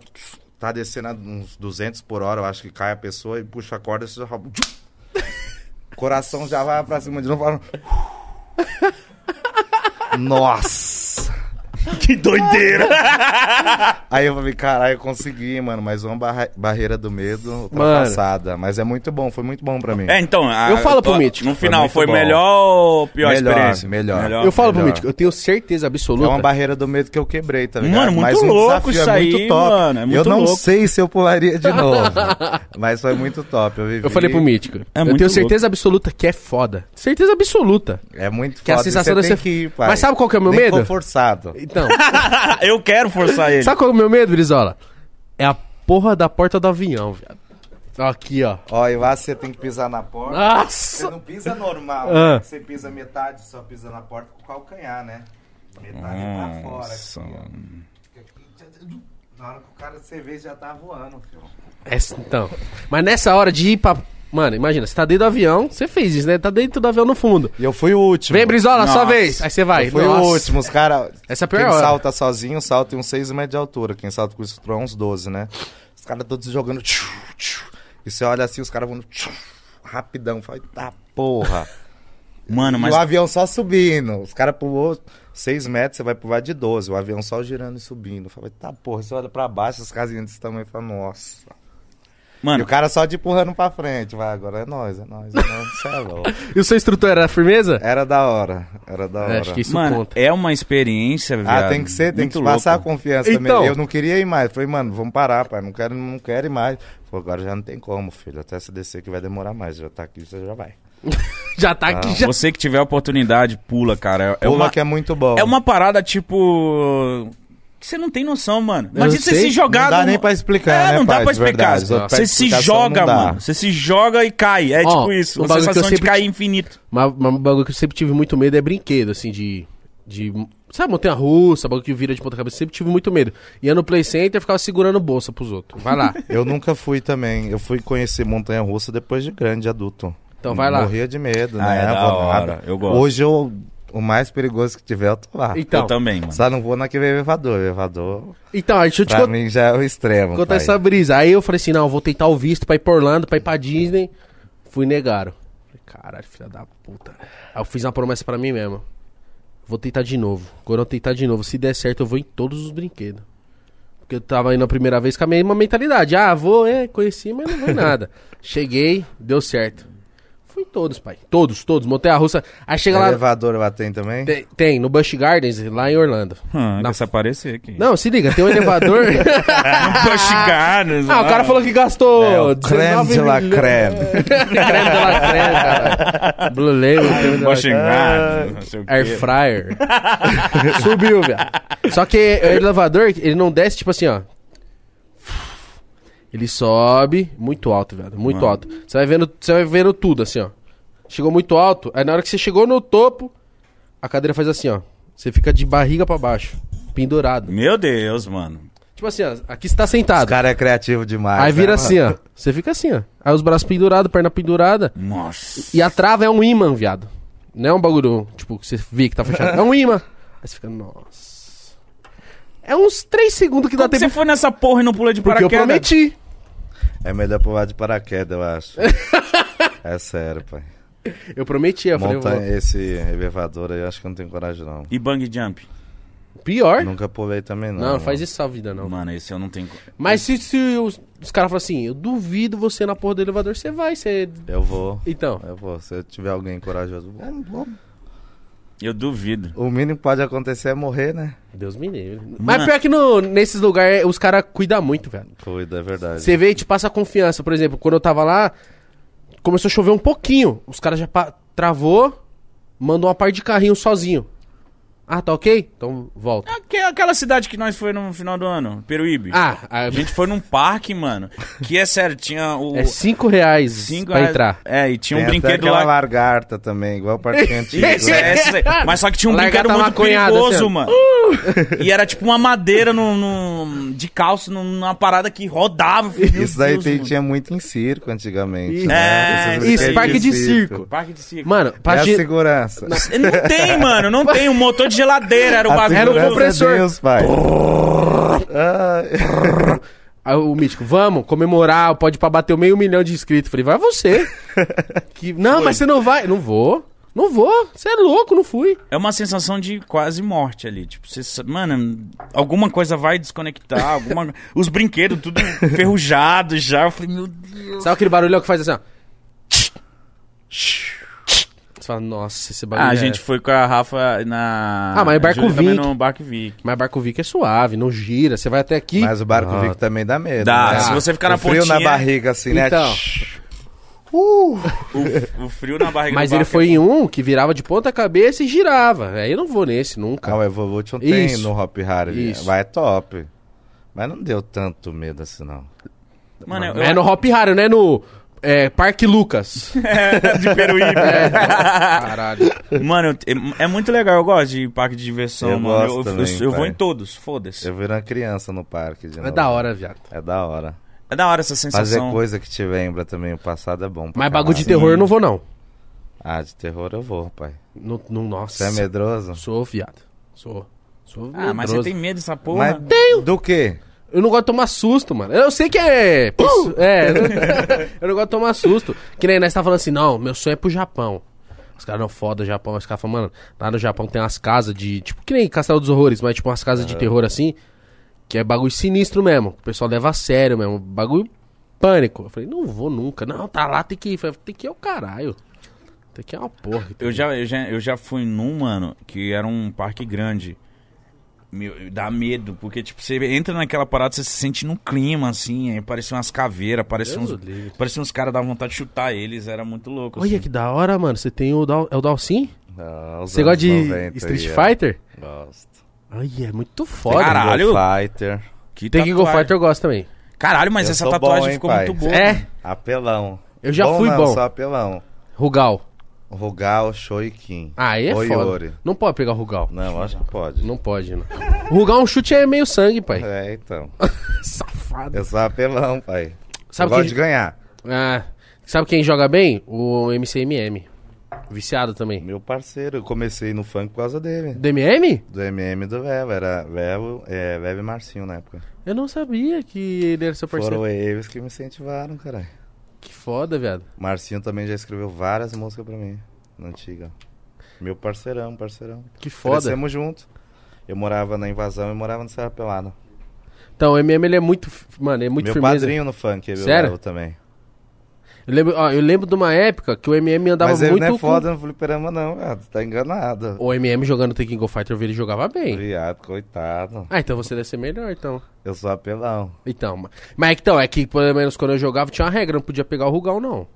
tá descendo a uns 200 por hora, eu acho que cai a pessoa e puxa a corda, você já... Coração já vai pra cima de novo. Nossa! Que doideira. Aí eu falei, caralho, eu consegui, mano. Mais uma barra- barreira do medo ultrapassada. Mas é muito bom, foi muito bom pra mim. É, então. a- Eu falo pro tô- Mítico. No final, muito foi bom. melhor ou pior Melhor, experiência? melhor. Eu falo pro melhor. Mítico, eu tenho certeza É absoluta. uma barreira do medo que eu quebrei, tá ligado? Mano, muito Mas um louco desafio, isso é aí, muito top. mano, é eu muito não louco. sei se eu pularia de novo. mas foi muito top. Eu, vivi... Eu falei pro Mítico. É eu muito tenho certeza absoluta que é foda. Certeza absoluta. É muito Que a foda, e sensação você tem que ir, pai. Mas sabe qual que é o meu Nem medo? for forçado. Então, eu quero forçar ele. sabe qual é o meu medo, Brizola? É a porra da porta do avião, viado. Aqui, ó. Ó, e lá você tem que pisar na porta. Você Nossa! não pisa normal, Ah. né? Você pisa metade, só pisa na porta com o calcanhar, né? Metade pra fora. Nossa, Aqui, ó. Na hora que o cara você vê, já tá voando, filho. Essa- então. Mas nessa hora de ir pra. Mano, imagina, você tá dentro do avião, você fez isso, né? Tá dentro do avião no fundo. E eu fui o último. Vem, Brizola, sua Nossa. vez. Aí você vai. Eu fui Nossa. o último, os caras. Essa é a pior Quem hora. salta sozinho, salta em uns 6 metros de altura. Quem salta com isso é uns 12, né? Os caras todos jogando. tchu. E você olha assim, os caras vão tchu, rapidão. Fala, tá porra. Mano, E mas. o avião só subindo. Os caras pulou 6 metros, você vai pular de 12. O avião só girando e subindo. Falei, tá porra. Você olha pra baixo, as casinhas desse tamanho e fala, nossa. E Mano, o cara só de empurrando pra frente. Vai, agora é nós, é nós, é nós. É louco. E o seu instrutor era firmeza? Era da hora. Era da hora. É, acho que isso mano conta. é uma experiência, velho. Ah, tem que ser, tem que passar a confiança Então. também. Eu não queria ir mais. Falei, mano, vamos parar, pai. Não quero, não quero ir mais. Falei, agora já não tem como, filho. Até você descer que vai demorar mais. Já tá aqui, você já vai. Já tá aqui, já. Você que tiver a oportunidade, pula, cara. É, é Pula uma, que é muito bom. é uma parada, tipo. Que você não tem noção, mano. Imagina você se jogar. Não dá no- nem pra explicar, É, né, não dá pra de explicar. verdade. Você se joga, mano. Você se joga e cai. É Ó, tipo isso. um Uma sensação de sempre cair ti- infinito. Mas mas um bagulho que eu sempre tive muito medo é brinquedo, assim, de. de sabe, montanha russa, bagulho que vira de ponta cabeça. Sempre tive muito medo. Ia no Play Center e ficava segurando bolsa pros outros. Vai lá. Eu nunca fui também. Eu fui conhecer montanha russa depois de grande, adulto. Então vai lá. Morria de medo, Ah, né? é da hora. Eu gosto. Hoje eu O mais perigoso que tiver, eu tô lá. Então, Eu também, mano. Só não vou naquele elevador. elevador, então deixa eu te pra contar. mim, já é o extremo. Contar pai. essa brisa. Aí eu falei assim, não, eu vou tentar o visto pra ir pra Orlando, pra ir pra Disney. Fui negaram. Falei, caralho, filha da puta. Aí eu fiz uma promessa pra mim mesmo. Vou tentar de novo. Quando eu tentar de novo, se der certo, eu vou em todos os brinquedos. Porque eu tava indo a primeira vez com a mesma mentalidade. Ah, vou, é, conheci, mas não vou em nada. Cheguei, deu certo. Fui em todos, pai. Todos, todos. Montei a russa. Aí chega lá. Elevador lá tem também? Tem, tem, no Busch Gardens, lá em Orlando. Ah, Na- se aparecer aqui. Não, se liga, tem um elevador. Busch Gardens. Ah, o cara falou que gastou É, o creme 19 de la creme. creme de la creme, cara. Blue Label, creme de la Busch creme. Gardens. Air fryer. Subiu, velho. Só que o elevador, ele não desce tipo assim, ó. Ele sobe muito alto, velho. Muito Mano. alto. Você vai vendo, você vai vendo tudo assim, ó. Chegou muito alto, aí na hora que você chegou no topo, a cadeira faz assim, ó. Você fica de barriga pra baixo, pendurado. Meu Deus, mano. Tipo assim, ó, aqui você tá Os sentado. cara é criativo demais. Aí vira né, assim, mano? ó. Você fica assim, ó. Aí os braços pendurados, perna pendurada. Nossa. E a trava é um imã, viado. Não é um bagulho, tipo, que você vê que tá fechado. É um imã. Aí você fica, nossa. É uns 3 segundos que dá Como que tempo. você foi nessa porra e não pula de Porque eu paraquedas? prometi. É melhor pular de paraquedas, eu acho. é sério, pai. Eu prometi. Eu falei, eu Monta vou... esse elevador aí, eu acho que eu não tenho coragem, não. E bang jump? Pior. Nunca pulei também, não. Não, não faz isso sua vida, não. Mano, esse eu não tenho... Mas se, se os, os caras falam assim, eu duvido você na porra do elevador, você vai, você... Eu vou. Então, Eu vou. Se tiver alguém corajoso, vamos, vamos. Eu duvido. O mínimo que pode acontecer é morrer, né? Deus me livre. Mas pior que no, nesses lugares, os caras cuidam muito, velho. Cuida, é verdade. Você vê e te passa confiança. Por exemplo, quando eu tava lá, começou a chover um pouquinho. Os caras já pa- travou, mandou uma parte de carrinho sozinho. Ah, tá ok? Então volta. Aque- Aquela cidade que nós foi no final do ano, Peruíbe. Ah, a A gente foi num parque, mano, que é sério, tinha o... é 5 reais cinco pra reais- entrar. É, e tinha Tem um até brinquedo aquela lá... largarta também, igual o parque antigo. Isso, é, aí. Mas só que tinha um brinquedo muito maconhada, perigoso, assim, ó. mano. E era tipo uma madeira no, no- de calço num- numa parada que rodava. Meu Isso daí Deus, tem- mano. tinha muito em circo antigamente. Isso. né? É, Esses isso, brinquedos parque de circo. Parque de circo. Mano, É a gi- segurança. Não tem, mano, não tem. Um motor de geladeira era o bagulho. Era o segurança compressor. É Deus, pai. Ai. Aí o Mítico, vamos comemorar, pode pra bater o meio milhão de inscritos. Falei, vai você. Que- não, mas você não vai. Não vou. Não vou. Você é louco, não fui. É uma sensação de quase morte ali. Tipo, você, mano, alguma coisa vai desconectar. Alguma... Os brinquedos tudo enferrujados já. Eu falei, meu Deus. Sabe aquele barulhão que faz assim, ó? Você fala, nossa, esse barulho Ah, a é- gente foi com a Rafa na. Ah, mas é Barco Vic. no Barco Vic. Mas barco Vic é suave, não gira. Você vai até aqui. Mas o barco Ah. Vic também dá medo. Dá, né? se você ficar na o frio pontinha- na barriga assim, né? Então. O, o frio na barriga Mas ele barco foi é em um que virava de ponta cabeça e girava. Aí eu não vou nesse nunca. Calma, eu vou, vou te um tem Isso. no Hop Harry. Isso. Vai, é top. Mas não deu tanto medo assim, não. Mano, eu, É no Hop Harry, não é no é, Parque Lucas. de Peruíbe. Caralho. Mano, eu- é, é muito legal, eu gosto de parque de diversão, Eu mano. gosto eu, também, eu- eu vou em todos, foda-se. Eu vi uma criança no parque. De É novo. da hora, viado. É da hora. É da hora essa Fazer sensação. coisa que te lembra também. O passado é bom. Mas bagulho de terror eu não vou, não. Ah, de terror eu vou, pai. No, no- nossa. Você é medroso? Sou, viado. Sou. Sou Ah, mas você medroso. tem medo dessa porra? Mas do quê? Eu não gosto de tomar susto, mano. Eu sei que é. É. eu não gosto de tomar susto. Que nem nós tá falando assim, não, meu sonho é pro Japão. Os caras não foda Japão. Os caras falam, mano, lá no Japão tem umas casas de. Tipo, que nem Castelo dos Horrores, mas tipo umas casas de terror assim. Que é bagulho sinistro mesmo. O pessoal leva a sério mesmo. Bagulho pânico. Eu falei, não vou nunca. Não, tá lá, tem que ir. Falei, tem que ir ao caralho. Tem que ir uma porra. Eu já, eu, já, eu já fui num, mano, que era um parque grande. Meu, dá medo, porque, tipo, você entra naquela parada, você se sente num clima, assim, aí parecia umas caveiras, parecia Deus uns, livre. parecia uns caras, dava vontade de chutar eles, era muito louco, Olha assim. que da hora, mano. Você tem o, Dal, é o Dalsim? Ah, Você gosta de anos 90 Street ó. Fighter? Gosto. Ai, é muito foda. Caralho. Fighter. Que Tem King. Fighter eu gosto também. Caralho, mas Eu essa tatuagem bom, hein, ficou pai? muito boa. É? Apelão. Eu já bom fui não, bom. só apelão. Rugal. Rugal, Shoikin. Ah, é Oyori. foda. Não pode pegar o Rugal. Não, acho que pode. Não pode, não. O Rugal, um chute é meio sangue, pai. É, então. Safado. Eu sou apelão, pai. Sabe eu gosto quem... de ganhar. Ah, sabe quem joga bem? O MCMM. Viciado também. Meu parceiro, eu comecei no funk por causa dele. Do MM? Do MM do Vevo, era Vevo, é, Vevo e Marcinho na época. Eu não sabia que ele era seu parceiro. Foram eles que me incentivaram, caralho. Que foda, viado. Marcinho também já escreveu várias músicas pra mim, na antiga. Meu parceirão, parceirão. Que foda. Crescemos juntos. Eu morava na Invasão e morava no Serra Pelada. Então, o MM ele é muito. Mano, é muito Meu firmeza. padrinho no funk, ele Sério? Também. Eu lembro, ó, eu lembro de uma época que o MM andava Mas ele muito. não é foda no fliperama não, viado. Tá enganado. O MM jogando Tekken Go Fighter, eu vi ele jogava bem. Viado, coitado. Ah, então você deve ser melhor, então. Eu sou apelão. Então, ma- mas é então, é que pelo menos quando eu jogava tinha uma regra, não podia pegar o Rugal, não.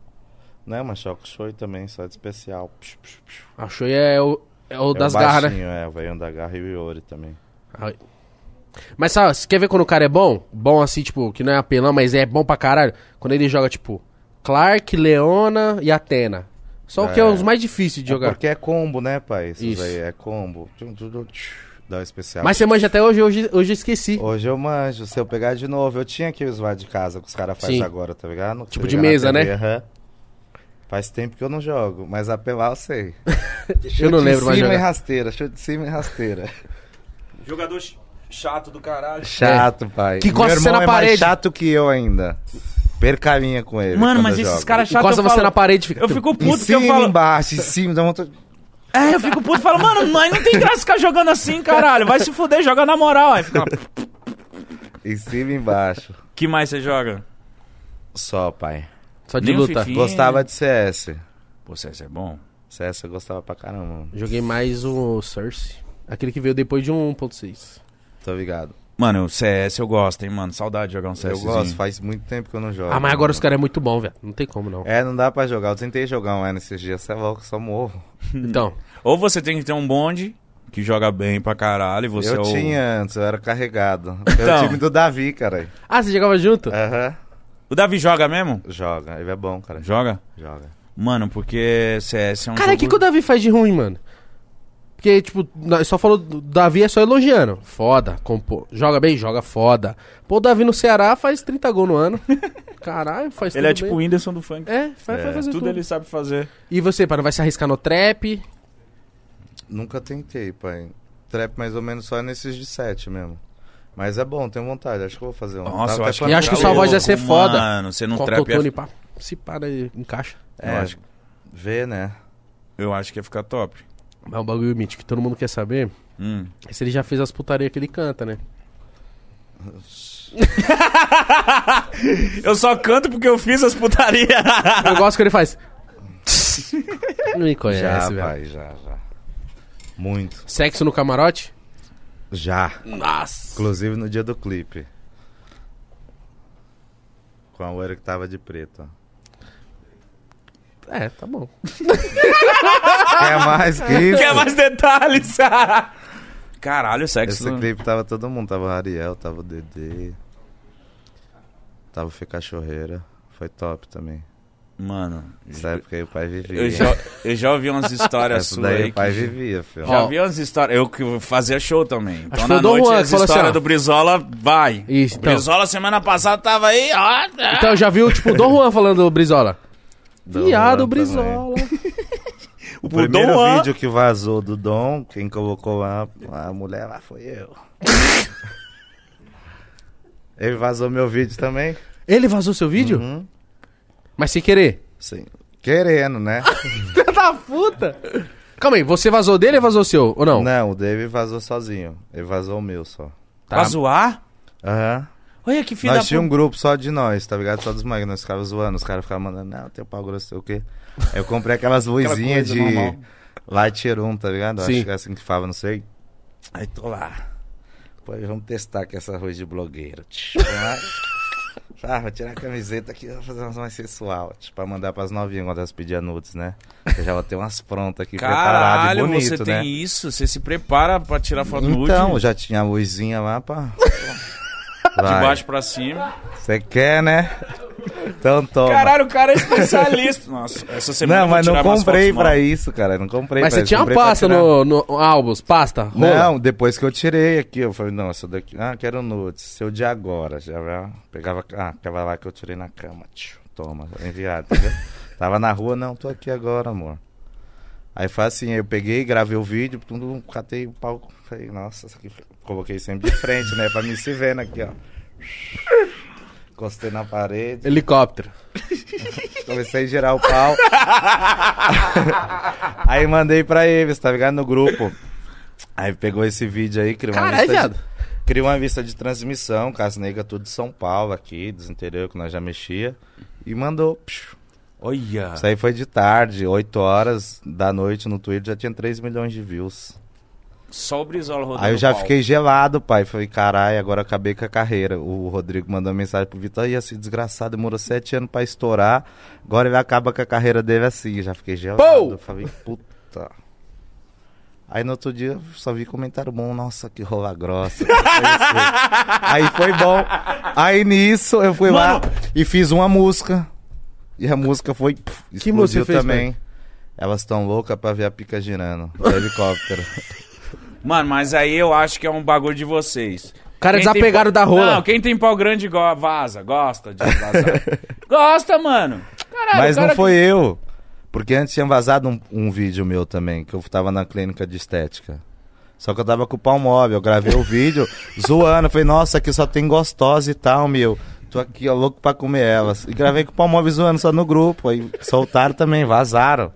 Não é, mas Choco Show também, só de especial. Psh, psh, psh. A Shoei é o, é o É das o garras, né? baixinho, É, o velho da garra e o Iori também. Ai. Mas sabe, você quer ver quando o cara é bom? Bom assim, tipo, que não é apelão, mas é bom pra caralho. Quando ele joga, tipo, Clark, Leona e Atena. Só o que é É. os mais difíceis de É jogar. porque é combo, né, pai? Isso, Isso. aí é combo. Dá um especial. Mas você manja até hoje, hoje, hoje eu esqueci. Hoje eu manjo, se eu pegar de novo, eu tinha que usar de casa que os caras Sim. fazem agora, tá ligado? Tipo de mesa, né? aham. Faz tempo que eu não jogo, mas apelar eu sei. eu não lembro mais de cima e jogar. rasteira, chute de cima e rasteira. Jogador ch- chato do caralho. Chato, pai. Que Meu irmão na é mais parede. chato que eu ainda. Percalinha com ele. Mano, mas eu esses caras chatos. Encosta eu você falo- na parede e fica. Eu fico Em puto que cima eu e falo. embaixo, em cima, dá vontade... É, eu fico puto e falo, mano, nós não tem graça ficar jogando assim, caralho. Vai se fuder, joga na moral. Aí fica. Em cima e embaixo. que mais você joga? Só, pai. Só de Nem luta. Fifinha. Gostava de CS. Pô, CS é bom. CS eu gostava pra caramba. Joguei mais o Source. Aquele que veio depois de um 1.6. Tô ligado. Mano, o CS eu gosto, hein, mano. Saudade de jogar um Eu CS. gosto, faz muito tempo que eu não jogo. Ah, mas agora os caras é muito bom, velho. Não tem como, não. É, não dá pra jogar. Eu tentei jogar um nesses dias, você é louco, só morro. Então, Ou você tem que ter um bonde que joga bem pra caralho e você eu é o... tinha antes, eu era carregado. Então. Era o time do Davi, cara. Ah, você jogava junto? Aham. O Davi joga mesmo? Joga, ele é bom, cara. Joga? Joga. Mano, porque CS é um Cara, o jogo... que, que o Davi faz de ruim, mano? Porque, tipo, só falou. Davi é só elogiando. Foda, compô. Joga bem? Joga foda. Pô, o Davi no Ceará faz 30 gols no ano. Caralho, faz Ele é tipo bem. o Whindersson do funk. É, vai, É, vai fazer Tudo tudo. ele sabe fazer. E você, para, vai se arriscar no trap? Nunca tentei, pai. Trap mais ou menos só nesses de 7 mesmo. Mas é bom, tenho vontade. Acho que eu vou fazer um. Nossa, Tava eu acho que... E acho que sua voz ia ser Louco, foda. Mano, você Com trap autotune, pá. Se para aí, encaixa. É, Eu acho, Vê, né? eu acho que ia ficar top. Mas o bagulho mítico que todo mundo quer saber Hum. é se ele já fez as putarias que ele canta, né? Eu só canto porque eu fiz as putarias. Eu gosto que ele faz. Não me conhece, já, velho. pai, já, já. Muito. Sexo no camarote? Já. Nossa. Inclusive no dia do clipe. Com a loira que tava de preto. ó. É, tá bom. Quer mais que isso? Quer mais detalhes? Caralho, sexo... Esse clipe tava todo mundo. Tava o Ariel, tava o Dedê. Tava o Fê Cachorreira. Foi top também. Mano, Nessa época aí o pai vivia. eu já, eu já ouvi umas histórias suas daí aí o pai que... vivia, filho. Já Ó. vi umas histórias. Eu que fazia show também. Então que na noite Juan as falou assim, do Brizola vai. Isso, O então. Brizola semana passada tava aí, ó. Então eu já viu, tipo, o Dom Juan falando do Brizola. Viado Brizola. O O primeiro Dom vídeo que vazou do Dom, quem colocou lá, a mulher lá foi eu. Ele vazou meu vídeo também. Ele vazou seu vídeo? Uhum. Mas sem querer. Sim. Querendo, né? Filha da puta. Calma aí, você vazou dele ou vazou o seu? Ou não? Não, o David vazou sozinho. Ele vazou o meu só. Tá. Pra zoar? Aham. Olha que filho Nós da tinha um puta. grupo só de nós, tá ligado? Só dos moleques, nós ficávamos zoando, os caras ficavam mandando, não, teu pau grosso, sei o quê. Eu comprei aquelas luzinhas de normal. Lightroom, tá ligado? Sim. Acho que é assim que fala, não sei. Aí tô lá. Pô, vamos testar aqui essa arroz de blogueiro. Ah, vou tirar a camiseta aqui, vou fazer umas mais sensual. Tipo, pra mandar pras novinhas quando elas pedirem nudes, né? Eu já vou ter umas prontas aqui preparadas e Caralho, bonito, você tem né? isso? Você se prepara pra tirar foto nude? Então, já tinha a luzinha lá pra... De Vai. baixo pra cima. Você quer, né? Então toma. Caralho, o cara é especialista. Nossa, essa semana Não, mas não comprei pra novas. isso, cara. Não comprei Mas pra você isso, tinha uma pasta no, no álbuns, pasta? Rola. Não, depois que eu tirei aqui, eu falei, não, essa daqui. Ah, quero nudes. Seu de agora. Já já pegava. Ah, aquela lá que eu tirei na cama. Tchiu, toma, enviado, entendeu? Tava na rua, não, tô aqui agora, amor. Aí foi assim, aí eu peguei, gravei o vídeo, tudo, catei o palco. Falei, nossa, isso aqui. Coloquei sempre de frente, né? Pra mim se vendo aqui, ó. Encostei na parede. Helicóptero. Comecei a girar o pau. aí mandei pra eles, tá ligado? No grupo. Aí pegou esse vídeo aí, criou uma Caralho, lista viado. de, criou uma lista de transmissão, Casnega tudo de São Paulo aqui, dos interior que nós já mexia. E mandou. Psh. Olha. Isso aí foi de tarde, 8 horas da noite no Twitter, já tinha 3 milhões de views. Só o Brizola rodando Aí eu já fiquei gelado, pai. Falei, caralho, agora acabei com a carreira. O Rodrigo mandou mensagem pro Vitor, aí esse desgraçado demorou sete anos pra estourar. Agora ele acaba com a carreira dele assim. Já fiquei gelado. Pou! Eu falei, puta. Aí no outro dia eu só vi comentário bom, nossa, que rola grossa. aí foi bom. Aí nisso eu fui lá Mano. e fiz uma música. E a música foi. puf, Que música fez, também. Elas tão loucas pra ver a pica girando. Helicóptero. Mano, mas aí eu acho que é um bagulho de vocês. Cara Quem desapegaram pau- da rola. Não, quem tem pau grande go- vaza, gosta de vazar. gosta, mano. Caralho, Mas cara não foi eu. Porque antes tinha vazado um, um vídeo meu também, que eu tava na clínica de estética. Só que eu tava com o pau móvel, eu gravei o vídeo zoando. Falei, nossa, aqui só tem gostosa e tal, meu. Tô aqui, ó, louco pra comer elas. E gravei com o pau móvel zoando só no grupo. Aí soltaram também, vazaram.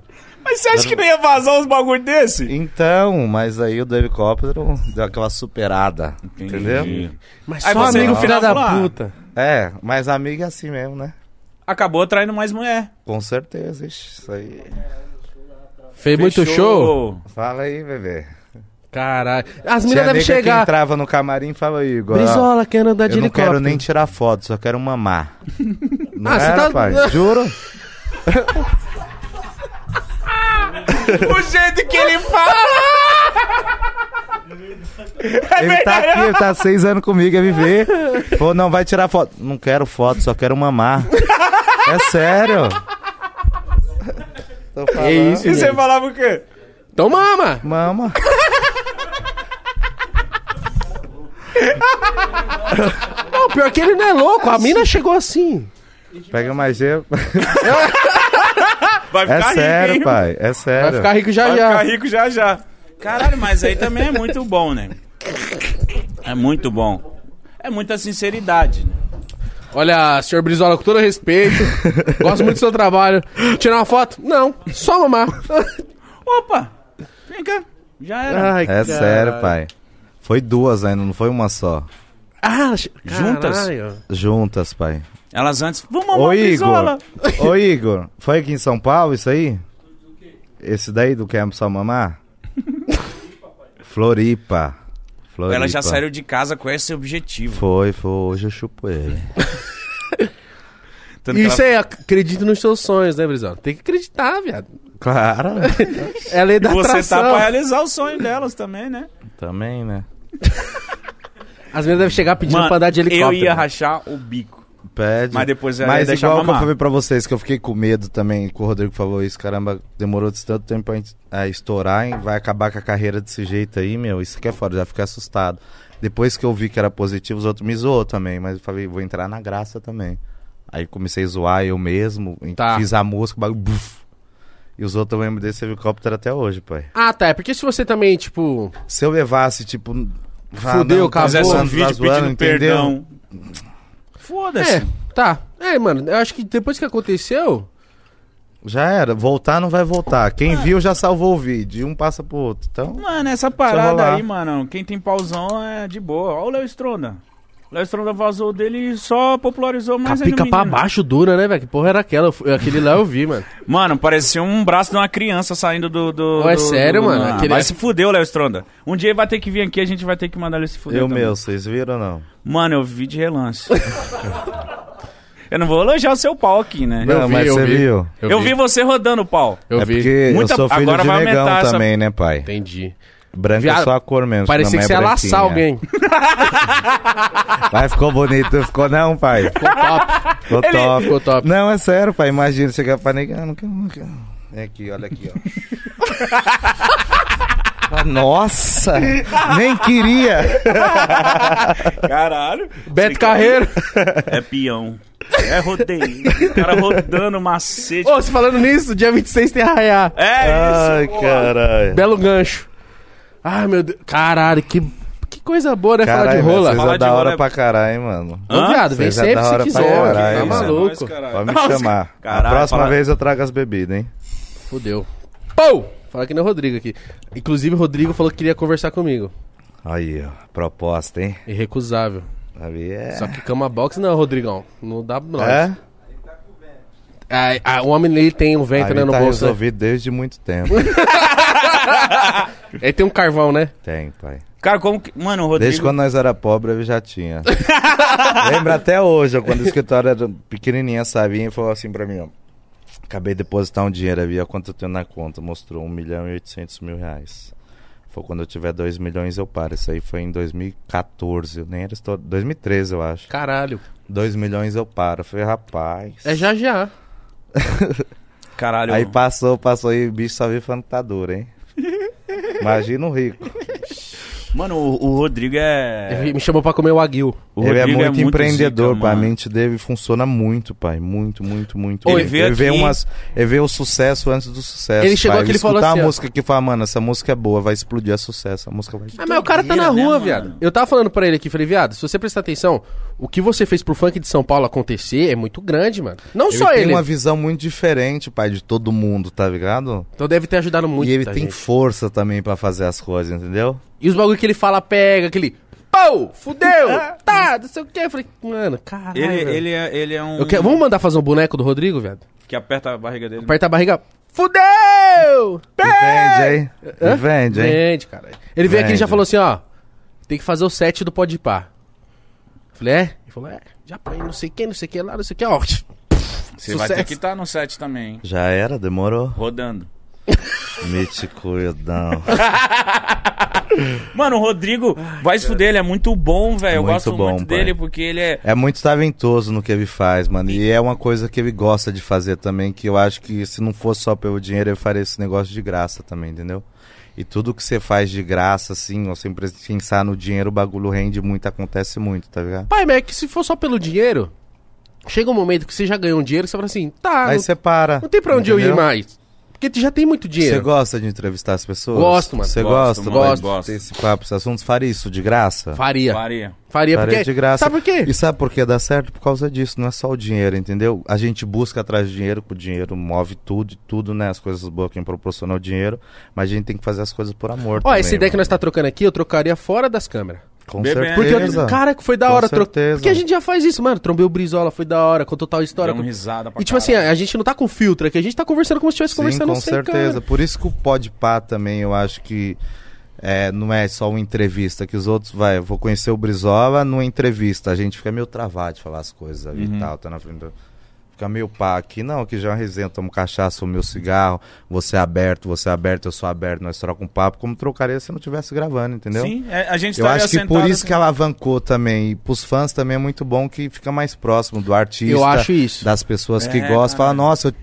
Mas você acha que não ia vazar uns bagulho desse? Então, mas aí o do helicóptero deu aquela superada. Entendeu? Mas Aí só amigo no filha final da puta. É, mas amigo é assim mesmo, né? Acabou traindo mais mulher. Com certeza, ixi, isso aí. Fez muito show? Fala aí, bebê. Caralho. As meninas devem nega que chegar. entrava no camarim e falava, Igor, ó, Brizola, quer andar de eu não helicóptero. quero nem tirar foto, só quero mamar. Não Ah, você era, tá- pai? Juro. o jeito que ele fala! ele tá aqui, ele tá seis anos comigo, é viver. Falou, não, vai tirar foto. Não quero foto, só quero mamar. É sério. Tô falando. É isso, E você falava o quê? Então mama. Mama. Não, pior que ele não é louco. A mina chegou assim. Pega mais gelo. Vai É ficar sério, rico, hein? pai. É sério. Vai ficar rico já Vai já. ficar rico já já. Caralho, mas aí também é muito bom, né? É muito bom. É muita sinceridade, né? Olha, senhor Brizola, com todo respeito, gosto muito do seu trabalho. Tirar uma foto? Não, só mamar. Opa! Vem cá. Já era. Ai, É caralho. sério, pai. Foi duas ainda, não foi uma só. Ah, Juntas? caralho. Juntas, pai. Elas antes. Vamos mamar Ô o Igor, ô Igor, foi aqui em São Paulo isso aí? Esse daí do Quer Só Mamar? Floripa. Floripa. Elas já saíram de casa com esse objetivo. Foi, foi, hoje eu chupo ele. Tanto que Isso ela- aí, acredita nos seus sonhos, né, Brizola? Tem que acreditar, viado. Claro, É a lei da E você atração. tá pra realizar o sonho delas também, né? também, né? As meninas devem chegar pedindo Mano, pra andar de helicóptero. eu ia rachar o bico. Pede. Mas depois ela ia Mas igual que eu mamar. falei pra vocês, que eu fiquei com medo também, que o Rodrigo falou isso, caramba, demorou tanto tempo a estourar, hein? vai acabar com a carreira desse jeito aí, meu, isso que é foda, já fiquei assustado. Depois que eu vi que era positivo, os outros me zoou também, mas eu falei, vou entrar na graça também. Aí comecei a zoar eu mesmo, Tá. fiz a música, o bagulho, buf. E os outros eu lembro desse helicóptero até hoje, pai. Ah, tá. É porque se você também, tipo... Se eu levasse, tipo... ah, Fudeu, não, acabou. tá Fizesse um zoando, tá vídeo zoando, pedindo entendeu? perdão. Foda-se. É, tá. É, mano, eu acho que depois que aconteceu... Já era, voltar não vai voltar. Quem viu já salvou o vídeo, um passa pro outro. Então, Mano, essa parada aí, mano, quem tem pauzão é de boa. Olha o Léo Stronda. O Léo Stronda vazou dele e só popularizou Com a mais ainda pica pra baixo dura, né, velho? Que porra era aquela? Eu Aquele lá eu vi, mano. Mano, parecia um braço de uma criança saindo do. do é do- sério, do- mano? Ah, Aquele- Vai se fuder, o Léo Stronda. Um dia ele vai ter que vir aqui, a gente vai ter que mandar ele se fuder. eu também. meu, vocês viram ou não? Mano, eu vi de relance. eu não vou elogiar o seu pau aqui, né? Não, vi, mas eu você vi. viu? Eu, vi. você rodando o pau. Eu é vi. porque Muita- eu sou filho agora de vai negão aumentar essa- também, né, pai? Entendi. Branco Viado, é só a cor mesmo. Parecia que você ia é laçar alguém. Mas ficou bonito, ficou não, pai? Ficou top. Ficou top. Ficou top. Não, é sério, pai. Imagina chegar pra negar. Não não. É aqui, olha aqui, ó. Nossa! nem queria! Caralho. Beto Carreiro. É peão. É rodeio. O cara rodando macete. Ô, você falando nisso, dia 26 tem arraiar. É Ai, isso. caralho. Belo gancho. Ai, meu Deus. Caralho, que, que coisa boa, né? Falar de Caralho, rola. Falar é de da hora é- pra caralho, hein, mano. Ô, viado, vem é sempre da se quiser. caralho, tá é maluco. nóis, caralho. Pode me Nossa, chamar. caralho, a próxima fala- vez eu trago as bebidas, hein? Fudeu. Pô! Fala que nem o Rodrigo aqui. Inclusive, o Rodrigo falou que queria conversar comigo. Aí, ó. Proposta, hein? Irrecusável. Ali é. Só que cama box não, Rodrigão. Não dá pra nós. É? Ah, ah, o homem ele tem um vento, Ali né, no tá bolso. né? resolvido desde muito tempo. Ele tem um carvão, né? Tem, pai. Cara, como que. Mano, o Rodrigo. Desde quando nós era pobre, ele já tinha. Lembra até hoje, quando o escritório era pequenininha, sabe? E falou assim pra mim, ó. Acabei de depositar um dinheiro, eu vi ó, quanto eu tenho na conta. Mostrou 1 milhão e 800 mil reais. Foi quando eu tiver 2 milhões eu paro. Isso aí foi em 2014, eu nem era estouro. 2013, eu acho. Caralho. 2 milhões eu paro. Eu falei, rapaz. É já já. Caralho. Aí passou, passou e o bicho só viu falando que tá duro, hein? Imagina o rico. Mano, o, o Rodrigo é. Ele me chamou pra comer o aguil. O ele é Rodrigo muito, empreendedor, zica, pai. A mente dele funciona muito, pai. Muito, muito, muito. Ele veio ele vê aqui- umas, ele vê o sucesso antes do sucesso. Ele chegou pai. aqui e falou escutar assim, a música que fala, mano, essa música é boa, vai explodir a sucesso. A música vai. Ah, mas o cara tá na né, rua, mano? viado. Eu tava falando pra ele aqui, falei, viado, se você prestar atenção, o que você fez pro funk de São Paulo acontecer é muito grande, mano. Não Ele só tem ele. uma visão muito diferente, pai, de todo mundo, tá ligado? Então deve ter ajudado muito. e ele tem gente. força também pra fazer as coisas, entendeu? E os bagulho que ele fala, pega, aquele. Pô, fudeu! tá, não sei o que. Eu falei, mano, caralho. Ele, velho. ele, é, ele é um. Eu quero- Vamos mandar fazer um boneco do Rodrigo, viado? Que aperta a barriga dele. Aperta a barriga. Fudeu! E vende, hein? E vende, hein? Vende, cara. Ele veio aqui e já Vende. falou assim, ó. Tem que fazer o set do Pode Pá. Falei, é? Ele falou, é. Já põe não sei quem, não sei o que lá, não sei o que, ó. Você vai ter que estar no set também, hein? Já era, demorou. Rodando. Mete cuidado. Mano, o Rodrigo, vai se fuder, ele é muito bom, velho. Eu Muito gosto bom, muito pai. dele porque ele é. É muito talentoso no que ele faz, mano. E é uma coisa que ele gosta de fazer também, que eu acho que se não fosse só pelo dinheiro, ele faria esse negócio de graça também, entendeu? E tudo que você faz de graça, assim, ou sem pensar no dinheiro, o bagulho rende muito, acontece muito, tá ligado? Pai, mas é que se for só pelo dinheiro, chega um momento que você já ganhou um dinheiro você fala assim, tá, Aí não, você para. não tem pra onde eu ir entendeu? mais. Porque tu já tem muito Você dinheiro. gosta de entrevistar as pessoas? Gosto, mano. Você Gosto, gosta? mano, gosto. ter esse papo, esses assuntos, faria isso de graça? Faria. Faria. Faria, Faria porque... de graça. Sabe por quê? E sabe por que dá certo? Por causa disso, não é só o dinheiro, entendeu? A gente busca atrás de dinheiro, porque o dinheiro move tudo, e tudo, né? As coisas boas quem proporciona o dinheiro, mas a gente tem que fazer as coisas por amor Ó, também, essa ideia que mano. nós tá trocando aqui, eu trocaria fora das câmeras. Com Bebendo. Porque, certeza. eu, cara, que foi da Com hora. trocar. certeza. Porque a gente já faz isso, mano. Trombei o Brizola, foi da hora, contou tal história. Deu um com- risada pra E tipo assim, caralho. a, a gente não tá com filtro aqui, a gente tá conversando como se estivesse conversando com sem certeza. cara. Por isso que o Pode Pá também, eu acho que é, não é só uma entrevista, que os outros, vai, eu vou conhecer o Brizola numa entrevista, a gente fica meio travado de falar as coisas ali Uhum. e tal, tá na frente do... Fica meio pá aqui, não, aqui já é uma resenha, tomo cachaça, o meu cigarro, você é aberto, você é aberto, eu sou aberto, nós trocamos um papo, como trocaria se não estivesse gravando, entendeu? Sim, é, a gente Eu acho que por isso que assim. alavancou também. E pros fãs também é muito bom que fica mais próximo do artista. Eu acho isso. Das pessoas que É, gostam. Fala, nossa, eu-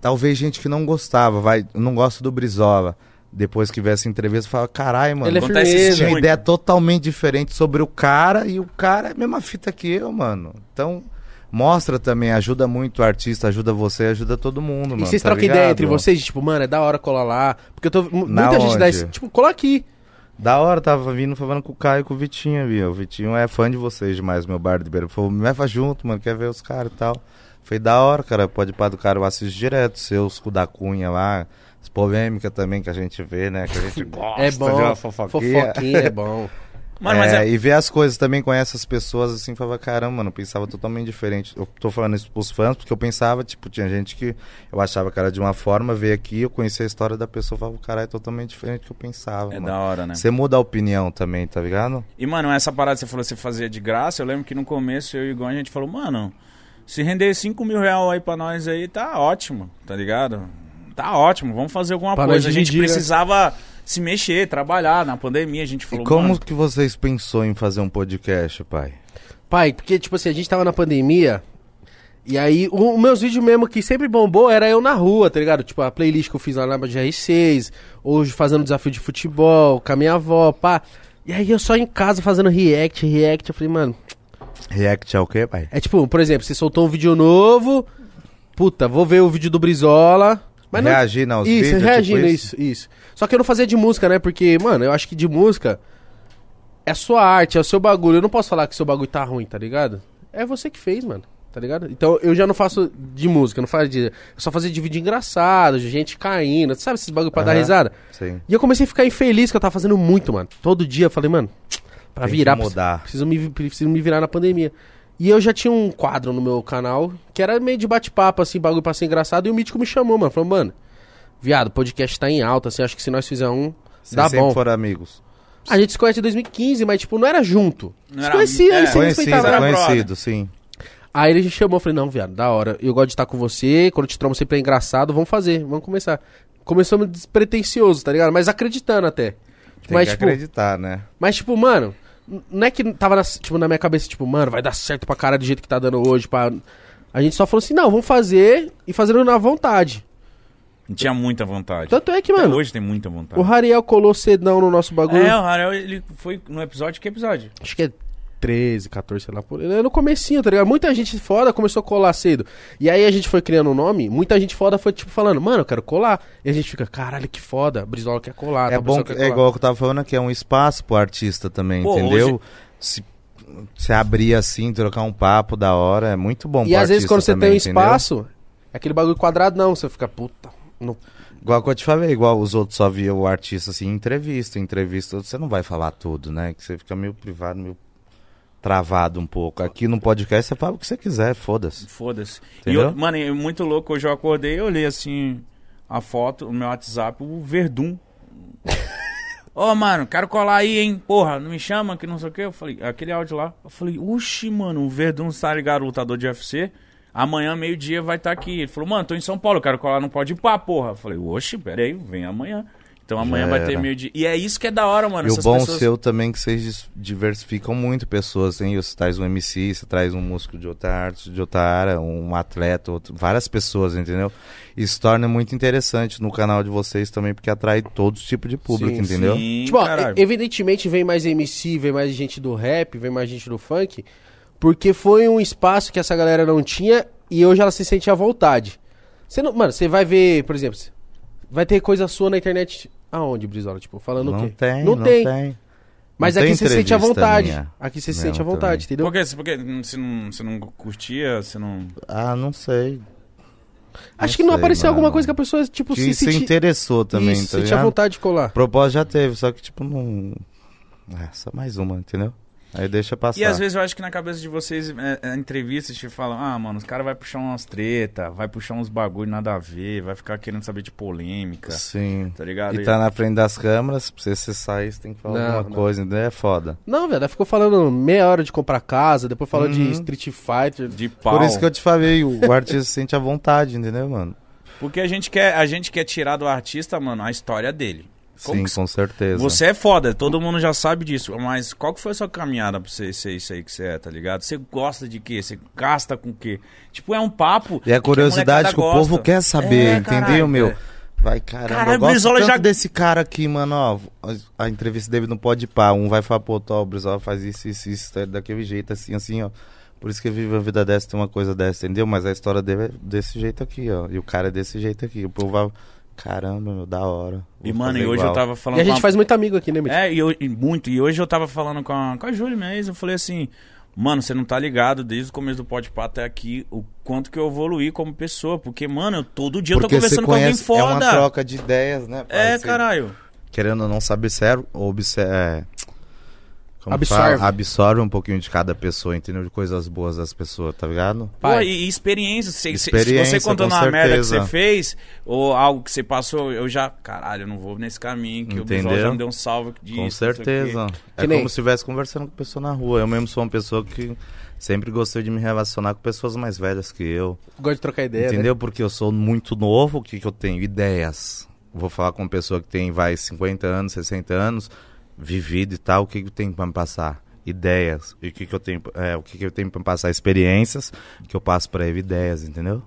talvez gente que não gostava, vai, não gosto do Brizola. Depois que vê essa entrevista, fala, caralho, mano. Ele é Acontece firmeza. isso tinha uma ideia totalmente diferente sobre o cara e o cara é a mesma fita que eu, mano. Então, mostra também, ajuda muito o artista, ajuda você, ajuda todo mundo, mano. E vocês tá trocam ideia ligado? entre vocês, de, tipo, mano, é da hora colar lá. Porque eu tô. Na Muita gente dá onde? esse. Tipo, cola aqui. Da hora, tava vindo falando com o Caio e com o Vitinho, viu? O Vitinho é fã de vocês demais, meu bar de beira. Falou, me leva junto, mano, quer ver os caras e tal. Foi da hora, cara. Pode ir pra do cara, eu assisto direto. Seus o da Cunha lá. As polêmicas também que a gente vê, né? Que a gente gosta É de bom. uma fofoquinha. Fofoquinha é bom. Mano, É, é. E ver as coisas também, conhece as pessoas assim, falava, caramba, mano, eu pensava totalmente diferente. Eu tô falando isso pros fãs, porque eu pensava, tipo, tinha gente que eu achava que era de uma forma, veio aqui, eu conhecia a história da pessoa, falava, caralho, é totalmente diferente do que eu pensava. É mano. da hora, né? Você muda a opinião também, tá ligado? E, mano, essa parada que você falou que você fazia de graça, eu lembro que no começo eu e o Igor a gente falou, mano, se render 5 mil reais aí pra nós aí, tá ótimo, tá ligado? Tá ótimo, vamos fazer alguma Pra coisa. A gente dividir, né? precisava se mexer, trabalhar. Na pandemia a gente falou, e como mano, que vocês pensou em fazer um podcast, pai? Pai, porque, tipo assim, a gente tava na pandemia E aí, os meus vídeos mesmo que sempre bombou era eu na rua, tá ligado? Tipo, a playlist que eu fiz lá na GR6, hoje fazendo desafio de futebol, com a minha avó, pá. E aí eu só em casa fazendo react, react. Eu falei, mano, React é o quê, pai? é tipo, por exemplo, você soltou um vídeo novo, puta, vou ver o vídeo do Brizola. Mas não, Reagindo aos isso, vídeos, reagindo, tipo isso, isso. Só que eu não fazia de música, né? Porque, mano, eu acho que de música é sua arte, é o seu bagulho. Eu não posso falar que seu bagulho tá ruim, tá ligado? É você que fez, mano. Tá ligado? Então eu já não faço de música, eu não faço de. Eu só fazia de vídeo engraçado, de gente caindo, sabe esses bagulho pra dar Aham. risada? Sim. E eu comecei a ficar infeliz que eu tava fazendo muito, mano. Todo dia eu falei, mano, pra Tem virar, mudar. Preciso, me, preciso me virar na pandemia. E eu já tinha um quadro no meu canal que era meio de bate-papo, assim, bagulho pra ser engraçado. E o Mítico me chamou, mano. Falou, mano, viado, o podcast tá em alta, assim, acho que se nós fizer um, Vocês dá bom. foram amigos. A gente se conhece em 2015, mas, tipo, não era junto. Não se era- conhecia, é, eles se Conhecido, era conhecido, sim. Aí ele me chamou, eu falei, não, viado, da hora. Eu gosto de estar com você, quando eu te tromo sempre é engraçado, vamos fazer, vamos começar. Começamos despretensioso, tá ligado? Mas acreditando até. Tem mas, que tipo, acreditar, né? mas, tipo, mano, não é que tava na, tipo, na minha cabeça, tipo, mano, vai dar certo pra cara do jeito que tá dando hoje. Pra... A gente só falou assim, não, vamos fazer e fazendo na vontade. Tinha muita vontade. Tanto é que, Até mano, hoje tem muita vontade. o Rariel colou cedão no nosso bagulho. É, o Harel, ele foi no episódio, que episódio? Acho que é 13, 14, sei lá. Por... É no comecinho, tá ligado? Muita gente foda começou a colar cedo. E aí a gente foi criando um nome, muita gente foda foi, tipo, falando, mano, eu quero colar. E a gente fica, caralho, que foda, Brizola quer colar. É bom, que- é colar. igual que eu tava falando aqui, é um espaço pro artista também, Pô, entendeu? Se, se abrir assim, trocar um papo da hora, é muito bom E pro às vezes quando você também, tem um entendeu? espaço, é aquele bagulho quadrado não, você fica, puta. Não... Igual que eu te falei, igual os outros só via o artista assim entrevista. Entrevista você não vai falar tudo, né? Que você fica meio privado, meio travado um pouco. Aqui no podcast você fala o que você quiser, foda-se. Foda-se. E, eu, mano, é muito louco. Hoje eu acordei e olhei assim a foto, o meu WhatsApp, o Verdun. Ô, mano, quero colar aí, hein? Porra, não me chama que não sei o que. Eu falei, aquele áudio lá. Eu falei, oxi, mano, o Verdun tá ligado, lutador de UFC. Amanhã, meio-dia, vai estar aqui. Ele falou, mano, tô em São Paulo, quero colar, não pode ir pá, porra. Eu falei, oxi, peraí, vem amanhã. Então amanhã Já vai ter era. meio-dia. E é isso que é da hora, mano. e o essas bom pessoas... seu também é que vocês diversificam muito pessoas, hein? Você traz um MC, você traz um músico de outra arte, de outra área, um atleta, outro- várias pessoas, entendeu? Isso torna muito interessante no canal de vocês também, porque atrai todo tipo de público, Sim, entendeu? Sim, Tipo, ó, evidentemente vem mais MC, vem mais gente do rap, vem mais gente do funk, porque foi um espaço que essa galera não tinha e hoje ela se sente à vontade. Você não, mano, você vai ver, por exemplo, vai ter coisa sua na internet aonde, Brizola? Tipo, falando o Não quê? tem, não, não tem. tem. Mas Não aqui você se sente à entrevista vontade. minha. Aqui você se Não, sente à também. vontade, entendeu? Por quê? Porque você não, você não curtia, você não... Ah, não sei. Acho que não sei, apareceu mano. alguma coisa que a pessoa, tipo, Que se se interessou também, Isso, tá ligado? vontade de colar. Propósito já teve, só que tipo não. É, só mais uma, entendeu? Aí deixa passar. E às vezes eu acho que na cabeça de vocês, é, é, entrevistas te falam, ah, mano, os caras vai puxar umas treta, vai puxar uns bagulho nada a ver, vai ficar querendo saber de polêmica, Sim. tá ligado? E tá na frente das câmeras, pra você se sair, você tem que falar Não, alguma não. coisa, entendeu? É foda. Não, velho, ficou falando meia hora de comprar casa, depois falou de Uhum. Street Fighter. De pau. Por isso que eu te falei, o, artista se sente à vontade, entendeu, mano? Porque a gente, quer, a gente quer tirar do artista, mano, a história dele. Sim, que- com certeza. Você é foda, todo mundo já sabe disso, mas qual que foi a sua caminhada pra você ser isso aí que você é, tá ligado? Você gosta de quê? Você gasta com o quê? Tipo, é um papo... E a que curiosidade que, o molecada povo quer saber, É, entendeu, caralho, meu? é. Vai, caramba, Caralho, eu gosto Brizola tanto já- desse cara aqui, mano, ó. A, entrevista dele não pode pá. Um vai falar, pô, o Brizola faz isso, isso, isso, tá daquele jeito, assim, assim, ó. Por isso que vive a vida dessa, tem uma coisa dessa, entendeu? Mas a história dele é desse jeito aqui, ó. E o cara é desse jeito aqui. O povo vai, caramba, meu, da hora. E, Vou mano, fazer e hoje igual. eu tava falando E a com gente uma- faz muito amigo aqui, né, Mitch? É, e, eu- e muito. E hoje eu tava falando com a, com a Júlia, ex, eu falei assim, mano, você não tá ligado desde o começo do Podpah até aqui o quanto que eu evoluí como pessoa. Porque, mano, eu, todo dia eu tô Porque conversando você com alguém conhece, é uma foda. troca de ideias, né? pai? É, caralho. Querendo ou não saber sério, observa... É, como Absorve. fala? Absorve um pouquinho de cada pessoa, entendeu? De coisas boas das pessoas, tá ligado? Pô, e, e experiência. Se, se- se Experiência, você contando com uma merda que certeza. você fez, ou algo que você passou, eu já, caralho, eu não vou nesse caminho, que o Entendeu? pessoal já me deu um salve disso. Com o certeza. É Que nem- como se estivesse conversando com pessoa na rua. Eu mesmo sou uma pessoa que sempre gostei de me relacionar com pessoas mais velhas que eu. Gosto de trocar ideia, né? entendeu? Porque eu sou muito novo, o que, que eu tenho? Ideias. Vou falar com uma pessoa que tem, vai, 50 anos, 60 anos, vivido e tal, o que, que tem pra me passar? ideias. E o que, que eu tenho, é, o que, que eu tenho pra passar? Experiências que eu passo pra ele, ideias, entendeu?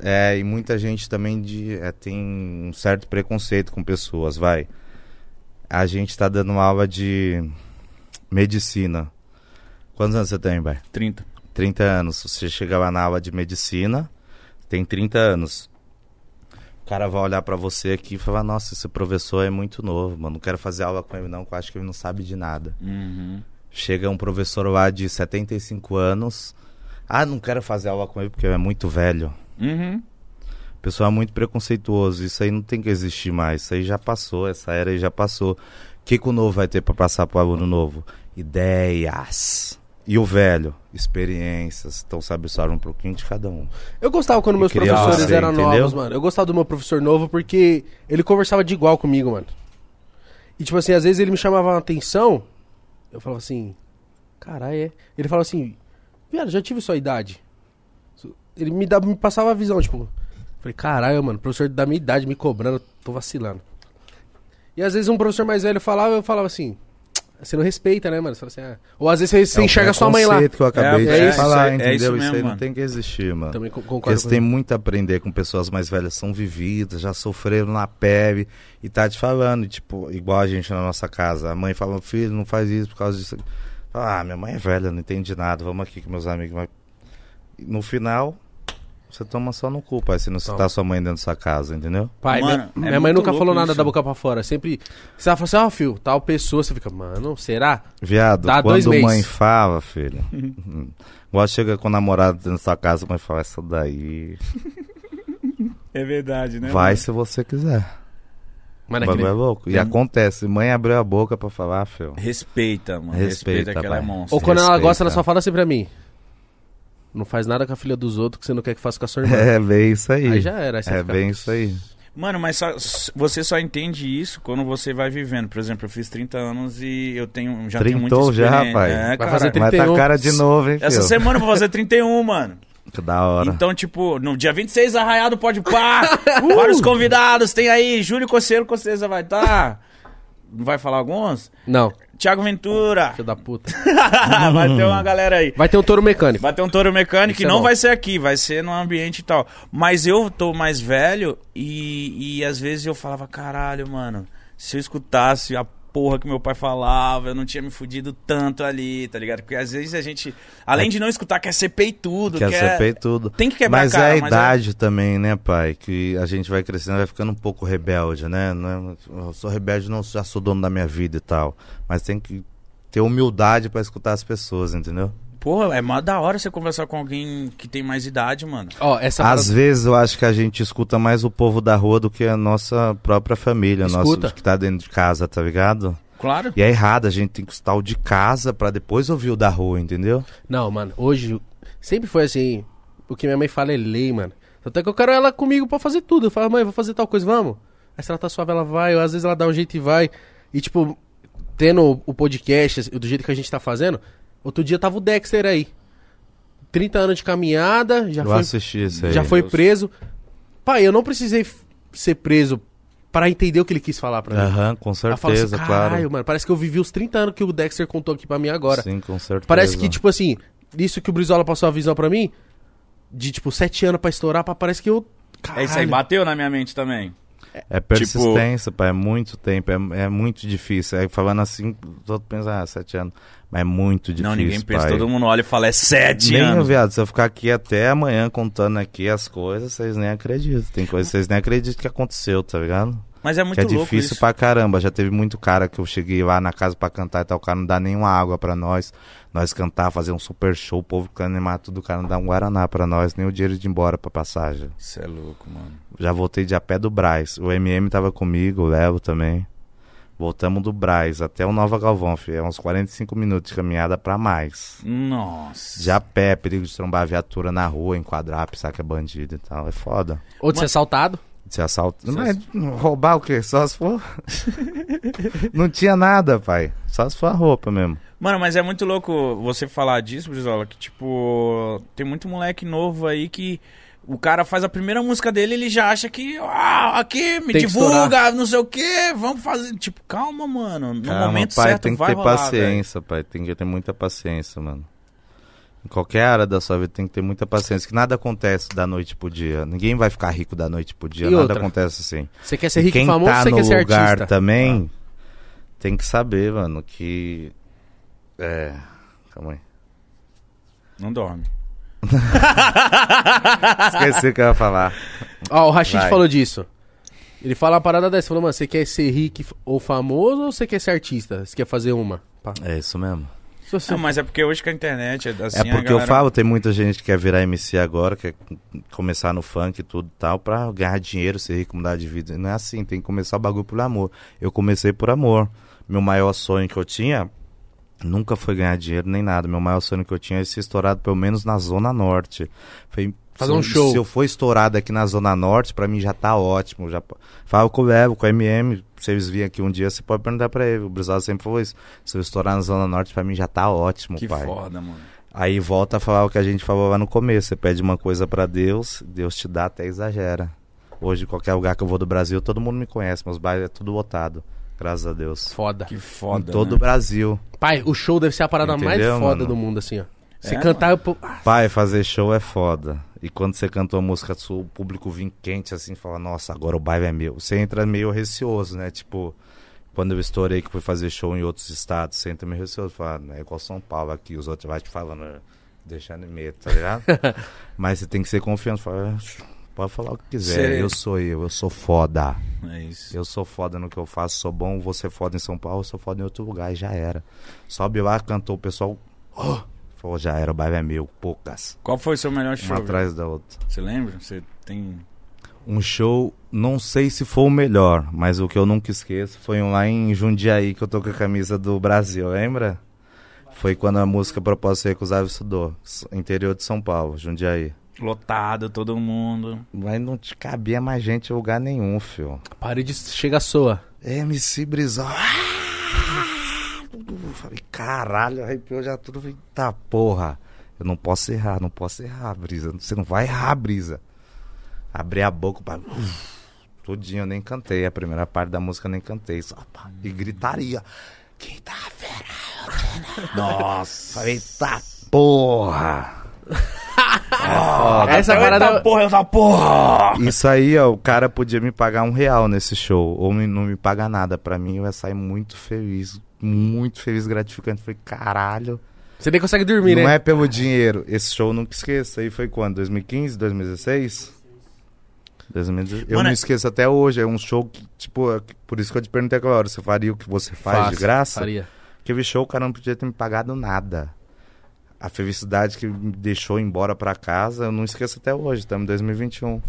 É, e muita gente também de, é, tem um certo preconceito com pessoas, vai. A gente tá dando aula de medicina. Quantos anos você tem, vai? 30. 30 anos. Você chega lá na aula de medicina, tem 30 anos. O cara vai olhar pra você aqui e falar: Nossa, esse professor é muito novo, mano. Não quero fazer aula com ele, não, que eu acho que ele não sabe de nada. Uhum. Chega um professor lá de 75 anos. Ah, não quero fazer aula com ele porque ele é muito velho. Uhum. O pessoal é muito preconceituoso. Isso aí não tem que existir mais. Isso aí já passou. Essa era aí já passou. O que, que o novo vai ter pra passar pro aluno novo? Ideias. E o velho? Experiências. Então, sabe, só um pouquinho de cada um. Eu gostava quando E meus professores eram entendeu? novos, mano. Eu gostava do meu professor novo porque ele conversava de igual comigo, mano. E tipo assim, às vezes ele me chamava a atenção, eu falava assim, caralho, é. Ele falava assim, viado, já tive sua idade. Ele me, dava, me passava a visão, tipo, falei, caralho, mano, professor da minha idade me cobrando, tô vacilando. E às vezes um professor mais velho falava, eu falava assim, você não respeita, né, mano? Assim, ah. Ou às vezes você, você É enxerga sua mãe lá. que eu acabei É, de é falar, isso aí- é entendeu? isso isso, mesmo, aí não mano. tem que existir, mano. Também co- Porque concordo você com tem ele. muito a aprender com pessoas mais velhas, são vividas, já sofreram na pele e tá te falando, tipo, igual a gente na nossa casa. A mãe fala, filho, não faz isso por causa disso. Fala, ah, minha mãe é velha, não entende nada, vamos aqui com meus amigos. Mas no final, você toma só no cu, pai, se não citar sua mãe dentro da sua casa, entendeu? Pai, Mano, minha, é minha mãe nunca falou nada isso. da boca pra fora. Sempre. Se ela fala assim, ó, filho, tal pessoa, você fica, mano, será? Viado, Dá dois quando meses. mãe fala, filho. hum, igual chega com o namorado dentro da sua casa, a mãe fala, essa daí. É verdade, né? Vai mano? se você quiser. Mas O naquele- bagulho é louco. E Tem- acontece, mãe abriu a boca pra falar, filho. Respeita, mano. Respeita, Respeita, que ela é pai. monstro. Ou quando ela respeita. gosta, ela só fala assim pra mim. Não faz nada com a filha dos outros que você não quer que faça com a sua irmã. É bem isso aí. Aí já era. Aí É fica- bem isso aí. Mano, mas só- você só entende isso quando você vai vivendo. Por exemplo, eu fiz 30 anos e eu tenho já tenho muita Trintou já, experiência. rapaz? É, Vai cara. fazer Mas tá 31. cara de novo, hein, filho? Essa semana eu vou fazer 31, mano. Que da hora. Então, tipo, no dia 26, Arraiado pode pá. Vários convidados. Tem aí, Júlio Coceiro, com certeza vai estar. Não vai falar alguns? Não, Tiago Ventura. filho da puta. vai ter uma galera aí. Vai ter um touro mecânico. Vai ter um touro mecânico Isso e é não vai ser aqui, vai ser no ambiente e tal. Mas eu tô mais velho e, e às vezes eu falava, caralho, mano, se eu escutasse a porra que meu pai falava, eu não tinha me fudido tanto ali, tá ligado? Porque às vezes a gente, além de não escutar, quer ser peitudo, Quer quer... ser peito tudo. Tem que quebrar Mas a cara, é a mas idade também, né, pai? Que a gente vai crescendo, vai ficando um pouco rebelde, né? Não é- Eu sou rebelde, não já sou dono da minha vida e tal. Mas tem que ter humildade pra escutar as pessoas, entendeu? Porra, é mó da hora você conversar com alguém que tem mais idade, mano. Ó, essa Às parada- vezes eu acho que a gente escuta mais o povo da rua do que a nossa própria família, nosso Escuta. que tá dentro de casa, tá ligado? Claro. E é errado, a gente tem que escutar o de casa pra depois ouvir o da rua, entendeu? Não, mano, hoje sempre foi assim. O que minha mãe fala é lei, mano. Até que eu quero ela comigo pra fazer tudo. Eu falo, mãe, vou fazer tal coisa, vamos. Aí se ela tá suave, ela vai. Ou às vezes ela dá um jeito e vai. E tipo, tendo o- o podcast do jeito que a gente tá fazendo, outro dia tava o Dexter aí. 30 anos de caminhada, já eu foi assisti isso aí. já foi Deus. preso. Pai, eu não precisei ser preso pra entender o que ele quis falar pra mim. Aham, com Ela fala certeza, assim, claro. "Caralho, mano, parece que eu vivi os 30 anos que o Dexter contou aqui pra mim agora. Sim, com certeza. Parece que, tipo assim, isso que o Brizola passou a visão pra mim, de tipo, 7 anos pra estourar, pá, parece que eu. É isso aí, Caralho. bateu na minha mente também. É persistência, pai, é muito tempo, é, é muito difícil. Aí falando assim, todo pensa, ah, sete anos. Mas é muito difícil. não, ninguém pensa, pai. todo mundo olha e fala, é sete Nem, anos. viado, se eu ficar aqui até amanhã contando aqui as coisas, vocês nem acreditam. Tem coisas que vocês nem acreditam que aconteceu, tá ligado? Mas é muito que é louco difícil isso. pra caramba. Já teve muito cara que eu cheguei lá na casa pra cantar e tal, o cara não dá nenhuma água pra nós. Nós cantar, fazer um super show, o povo ficando animado, tudo, o cara não dá um Guaraná pra nós, nem o dinheiro de ir embora pra passagem. Isso é louco, mano. Já voltei de a pé do Braz. O MM tava comigo, o Levo também. Voltamos do Braz até o Nova Galvão, filho. É uns 45 minutos de caminhada pra mais. Nossa. A pé, perigo de trombar a viatura na rua, enquadrar, pensar que é bandido e tal. É foda. Ou de ser assaltado. De ser assalto. Mas roubar o quê? Só se for. não tinha nada, pai. Só se for a roupa mesmo. Mano, mas é muito louco você falar disso, Brizola, que tipo, tem muito moleque novo aí que O cara faz a primeira música dele, ele já acha que, ah, aqui, me Tem que divulga, não sei o quê, vamos fazer. Tipo, calma, mano. No Calma, momento pai, certo tem que vai ter rolar, paciência, pai. Tem que ter muita paciência, mano. Em qualquer área da sua vida tem que ter muita paciência, que nada acontece da noite pro dia. Ninguém vai ficar rico da noite pro dia, E nada outra? acontece assim. Você quer ser rico e quem famoso tá você no quer ser lugar artista? também tem que saber, mano, que é, calma aí. Não dorme. Esqueci o que eu ia falar. Ó, o Rashid Vai. falou disso. Ele fala uma parada dessa. Falou, mano, você quer ser rico ou famoso ou você quer ser artista? Você quer fazer uma? Pá. É isso mesmo. Não, mas é porque hoje com a internet, assim, é a porque eu galera- falo, tem muita gente que quer virar MC agora, quer começar no funk e tudo e tal, pra ganhar dinheiro, ser rico, mudar de vida. Não é assim, tem que começar o bagulho por amor. Eu comecei por amor. Meu maior sonho que eu tinha nunca foi ganhar dinheiro nem nada. Meu maior sonho que eu tinha é ser estourado pelo menos na Zona Norte. Foi, Fazer se um show. Se eu for estourado aqui na Zona Norte, pra mim já tá ótimo. Já... Falo com o Levo, com o MM. Se eles virem aqui um dia, você pode perguntar pra ele. O Brisado sempre falou isso. Se eu estourar na Zona Norte, pra mim já tá ótimo, Que pai. foda, mano. Aí volta a falar o que a gente falou lá no começo. Você pede uma coisa pra Deus, Deus te dá até exagera. Hoje, qualquer lugar que eu vou do Brasil, todo mundo me conhece. Meus bairros é tudo lotado. Graças a Deus. Foda. Que foda. em todo né? o Brasil. Pai, o show deve ser a parada mais Entendeu, foda mano? do mundo, assim, ó. Você É, cantar... eu- ah, Pai, fazer show é foda. E quando você cantou a música, sua- o público vem quente assim, fala, nossa, agora o bairro é meu. Você entra meio receoso, né? Tipo, quando eu estourei que fui fazer show em outros estados, você entra meio receoso. Fala, não é igual São Paulo aqui, os outros vai te falando, "Ah, deixando em medo, tá ligado? Mas você tem que ser confiante. Fala, "Ah, pode falar o que quiser, Cê- eu sou eu, eu sou foda. É isso. Eu sou foda no que eu faço, sou bom, ser foda em São Paulo, eu sou foda em outro lugar, e já era. Sobe lá, cantou, o pessoal. "Oh!" falou, já era, o bairro é meu, poucas. Qual foi o seu melhor show? Uma atrás da outra. Você lembra? Você tem. Um show, não sei se foi o melhor, mas o que eu nunca esqueço foi um lá em Jundiaí que eu tô com a camisa do Brasil, lembra? Foi quando a música Propósito Recusável estudou, interior de São Paulo, Jundiaí. Lotado, todo mundo. Mas não te cabia mais gente em lugar nenhum, fio. a parede chega soa. MC Brisol. Falei, caralho, arrepiou já tudo. Falei, tá porra. Eu não posso errar, não posso errar, Brisa. Você não vai errar, Brisa. Abri a boca pra. Tudinho, eu nem cantei. A primeira parte da música eu nem cantei. Só, pá, e gritaria. Quinta-feira. Nossa. Falei, tá porra. Essa parada... Eita porra, essa porra! Isso aí, ó, o cara podia me pagar um real nesse show, ou me- não me pagar nada. Pra mim, eu ia sair muito feliz, muito feliz, gratificante. Falei, caralho. Você nem consegue dormir, não né? é pelo dinheiro. Esse show eu nunca esqueço. Aí foi quando? 2015, 2016? 2016. Eu Mano, não é- esqueço até hoje. É um show que, tipo, é por isso que eu te perguntei aquela hora. Você faria o que você faz Faço, de graça? Faria. Aquele show, o cara não podia ter me pagado nada. A felicidade que me deixou embora pra casa, eu não esqueço até hoje. Estamos em 2021.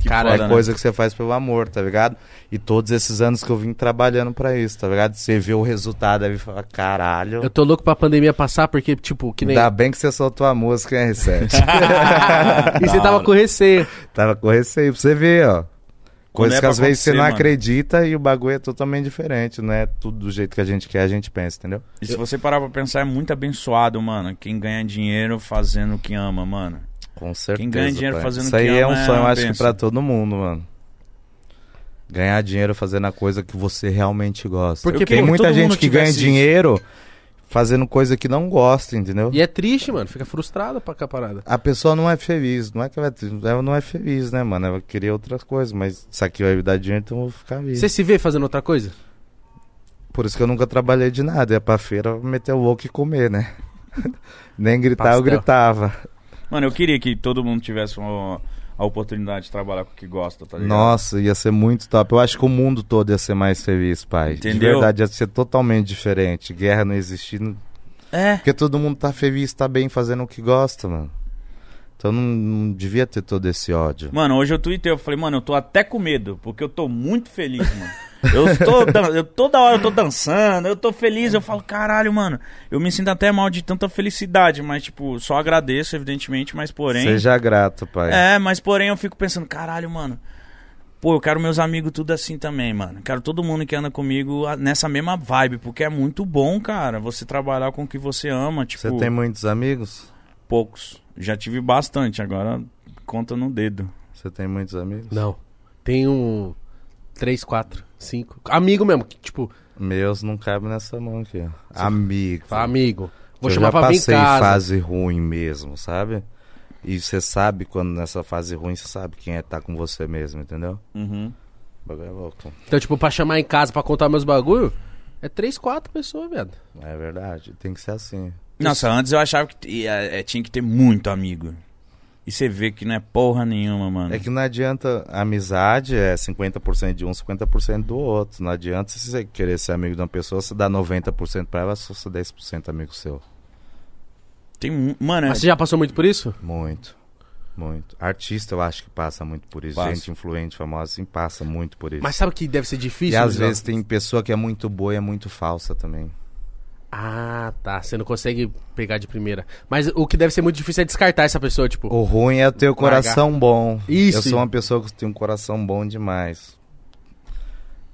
Que Cara, é né? coisa que você faz pelo amor, tá ligado? E todos esses anos que eu vim trabalhando pra isso, tá ligado? Você vê o resultado aí e fala, caralho. Eu tô louco pra pandemia passar, porque, tipo, que nem... Ainda bem que você soltou a música, hein, R7? e você tava com receio. Tava com receio pra você ver, ó. Quando Coisa é que às vezes você não mano. acredita e o bagulho é totalmente diferente, não é tudo do jeito que a gente quer, a gente pensa, entendeu? E se você parar pra pensar, é muito abençoado, mano. Quem ganha dinheiro fazendo o que ama, mano. Com certeza. Quem ganha dinheiro pai. fazendo Isso aí que é ama um é sonho, eu uma acho que pra todo mundo, mano. Ganhar dinheiro fazendo a coisa que você realmente gosta. Porque, tem muita gente que ganha isso. dinheiro fazendo coisa que não gosta, entendeu? E é triste, mano. Fica frustrado pra cá parada. A pessoa não é feliz, não é que ela, é- ela não é feliz, né, mano? Ela queria outras coisas, mas isso aqui vai me dar dinheiro, então eu vou ficar feliz. Você se vê fazendo outra coisa? Por isso que eu nunca trabalhei de nada. Ia pra feira meter o louco e comer, né? Nem gritar, eu Pastel. gritava. Mano, eu queria que todo mundo tivesse uma- a oportunidade de trabalhar com o que gosta, tá ligado? Nossa, ia ser muito top. Eu acho que o mundo todo ia ser mais feliz, pai. De Entendeu? verdade, ia ser totalmente diferente. Guerra não existir. não- É. Porque todo mundo tá feliz, tá bem fazendo o que gosta, mano. Então não, não devia ter todo esse ódio. Mano, hoje eu tuitei, eu falei, mano, eu tô até com medo, porque eu tô muito feliz, mano. Eu estou, dan- eu, toda hora eu tô dançando, eu tô feliz, eu falo, caralho, mano, eu me sinto até mal de tanta felicidade, mas, tipo, só agradeço, evidentemente, mas porém. Seja grato, pai. É, mas porém eu fico pensando, caralho, mano. Pô, eu quero meus amigos tudo assim também, mano. Quero todo mundo que anda comigo nessa mesma vibe, porque é muito bom, cara, você trabalhar com o que você ama, tipo, Você tem muitos amigos? Poucos. Já tive bastante, agora conta no dedo. Você tem muitos amigos? Não. Tem um. Três, quatro, cinco. Amigo mesmo, que, tipo, Meus não cabem nessa mão aqui, ó. Amigo. fala, amigo. Vou eu chamar já pra vir em passei casa. fase ruim mesmo, sabe? E você sabe quando nessa fase ruim, você sabe quem é que tá com você mesmo, entendeu? Uhum. O bagulho é louco. Então, tipo, pra chamar em casa pra contar meus bagulho, é três, quatro pessoas, velho. É verdade, tem que ser assim. Nossa, antes eu achava que t- é, é, tinha que ter muito amigo. E você vê que não é porra nenhuma, mano. É que não adianta, a amizade é 50% de um, 50% do outro. Não adianta se você querer ser amigo de uma pessoa, você dá 90% pra ela, só você 10% amigo seu. Tem, mano, é- Mas você já passou muito por isso? Muito. Muito. Artista eu acho que passa muito por isso. Passa. Gente influente, famosa, assim, passa muito por isso. Mas sabe que deve ser e difícil? às Luizão? vezes tem pessoa que é muito boa e é muito falsa também. Ah, tá. Você não consegue pegar de primeira. Mas o que deve ser muito difícil é descartar essa pessoa, tipo. O ruim é ter o coração bom. Isso. Eu sou uma pessoa que tem um coração bom demais.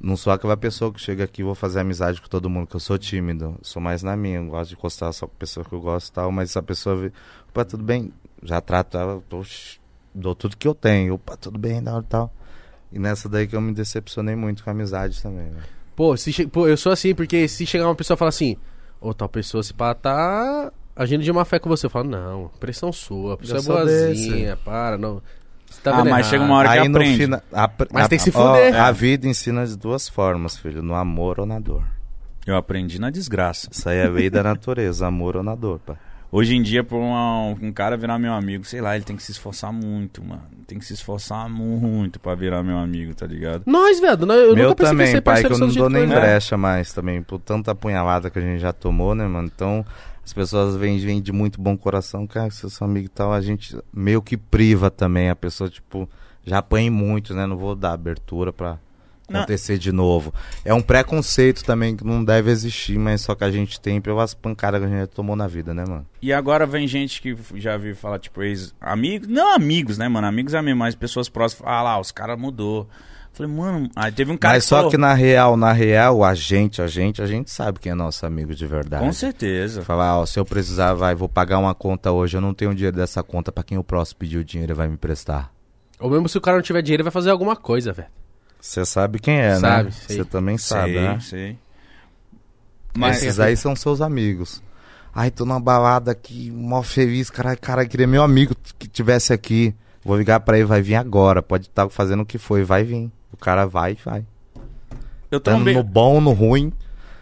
Não sou aquela pessoa que chega aqui e vou fazer amizade com todo mundo, que eu sou tímido. Sou mais na minha, eu gosto de encostar só com pessoa que eu gosto e tal, mas se a pessoa opa, tudo bem, já trato ela, tô- dou tudo que eu tenho, opa, tudo bem, tal, tal. E nessa daí que eu me decepcionei muito com a amizade também, né? Pô, se pô, eu sou assim, porque se chegar uma pessoa e falar assim, ô, tal pessoa se pá, tá agindo de má fé com você, eu falo, não, pressão sua, a pessoa Eu é boazinha, para, não. Você tá Ah, mas errado. chega uma hora que Aí no aprende. fina- apre- Mas a- tem que se ó, fuder. a vida ensina de duas formas, filho, no amor ou na dor. eu aprendi na desgraça. Isso aí é lei da natureza, amor ou na dor, pá. Hoje em dia, pra uma- um cara virar meu amigo, sei lá, ele tem que se esforçar muito, mano. Tem que se esforçar muito pra virar meu amigo, tá ligado? Nós, velho, eu Meu nunca pensei que também, ser pai, que eu não seu dou do nem que né? brecha mais também, por tanta apunhalada que a gente já tomou, né, mano? Então, as pessoas vêm, vêm de muito bom coração, cara, se eu sou amigo e tal, a gente meio que priva também, a pessoa, tipo, já apanha muito, né? Não vou dar abertura pra Não. acontecer de novo. É um preconceito também que não deve existir, mas só que a gente tem pelas pancadas que a gente tomou na vida, né, mano? E agora vem gente que já vi falar, tipo, ex amigos, não amigos, né, mano? Amigos é mesmo, mas pessoas próximas. Ah lá, os caras mudou. Falei, mano, aí teve um cara mas que só falou, que na real, na real, a gente, a gente, a gente sabe quem é nosso amigo de verdade. Com certeza. Falar, ó, se eu precisar, vai, vou pagar uma conta hoje, eu não tenho dinheiro dessa conta, pra quem o próximo pedir o dinheiro vai me prestar. Ou mesmo se o cara não tiver dinheiro, ele vai fazer alguma coisa, velho. Você sabe quem é, Sabe, né? Você também sabe, sei, né? sei. Mas Mas, esses aí são seus amigos. Ai, tô numa balada aqui, mó feliz, cara, cara, queria meu amigo que tivesse aqui. Vou ligar pra ele, vai vir agora, pode estar fazendo o que foi, vai vir. O cara vai e vai. eu trombei... no bom, no ruim,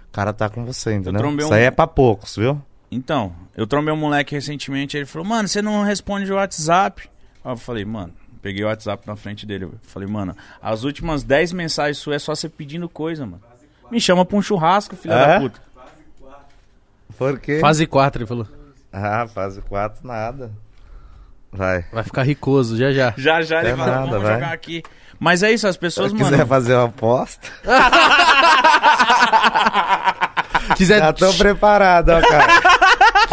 o cara tá com você, entendeu? trombei Isso um- aí é pra poucos, viu? Então, eu trombei um moleque recentemente, ele falou, mano, você não responde o WhatsApp? Aí eu falei, mano, peguei o WhatsApp na frente dele. Falei, mano, as últimas 10 mensagens suas é só você pedindo coisa, mano. Me chama pra um churrasco, filha É? da puta. Por quê? Fase 4, ele falou. Ah, fase 4, nada. Vai. Vai ficar ricoso, já já. Já, já, ele É nada, vamos vai. jogar aqui. Mas é isso, as Se pessoas, quiser mano... fazer uma aposta, Quiser, já tô preparado, ó, cara.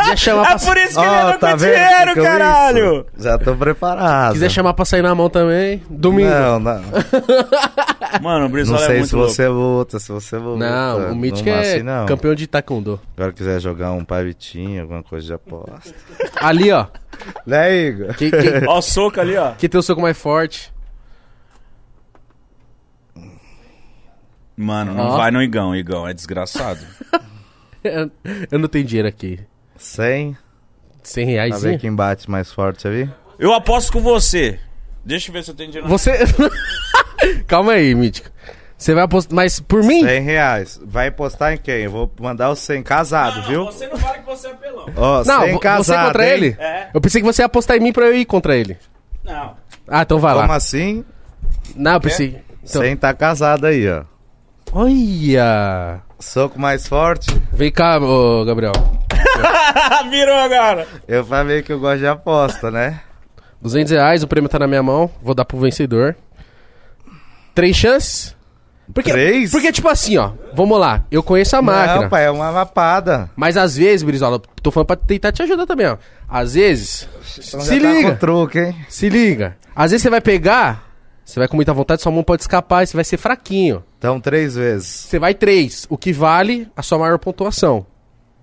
Quiser chamar É pra, por isso que ele Ó, anda tá com vendo? dinheiro, Ficou caralho! isso? Já tô preparado. quiser chamar pra sair na mão também, domingo. Não, não. Mano, o Não Brizola é sei muito se louco. você luta, se você luta. Não, o Mítico não é assim, não. campeão de taekwondo. Agora quiser jogar um pavitinho, alguma coisa de aposta. Ali, ó. Né, Igor? Quem, quem, Ó o soco ali, ó. quem tem o soco mais forte? Mano, não Ó. vai no Igão, Igão, é desgraçado. Eu não tenho dinheiro aqui. 100. 100 Pra reais. ver quem bate mais forte ali. Eu aposto com você. Deixa eu ver se eu tenho dinheiro. Você. Calma aí, Mítico. Você vai apostar. Mas por mim? 100 reais. Vai postar em quem? Eu vou mandar o 100 casado, viu? Você não vale que você é pelão. Ó, Não, 100 vo- casado, você contra hein? ele? É. Eu pensei que você ia apostar em mim pra eu ir contra ele. Não. Ah, então vai Como lá. assim? Não, eu pensei. Então... 100 tá casado aí, ó. Olha! Soco mais forte. Vem cá, ô Gabriel. Virou agora. Eu falei que eu gosto de aposta, né? 200 reais, o prêmio tá na minha mão. Vou dar pro vencedor. Três chances? Porque, Três? Porque, tipo assim, ó. Vamos lá. Eu conheço a máquina. Não, pai, é uma lapada. Mas às vezes, Brizola, tô falando pra tentar te ajudar também, ó. Às vezes. Então se já tá liga. com truque, hein? Se liga. Às vezes você vai pegar. Você vai com muita vontade, sua mão pode escapar e você vai ser fraquinho. Então, três vezes. Você vai três, o que vale a sua maior pontuação.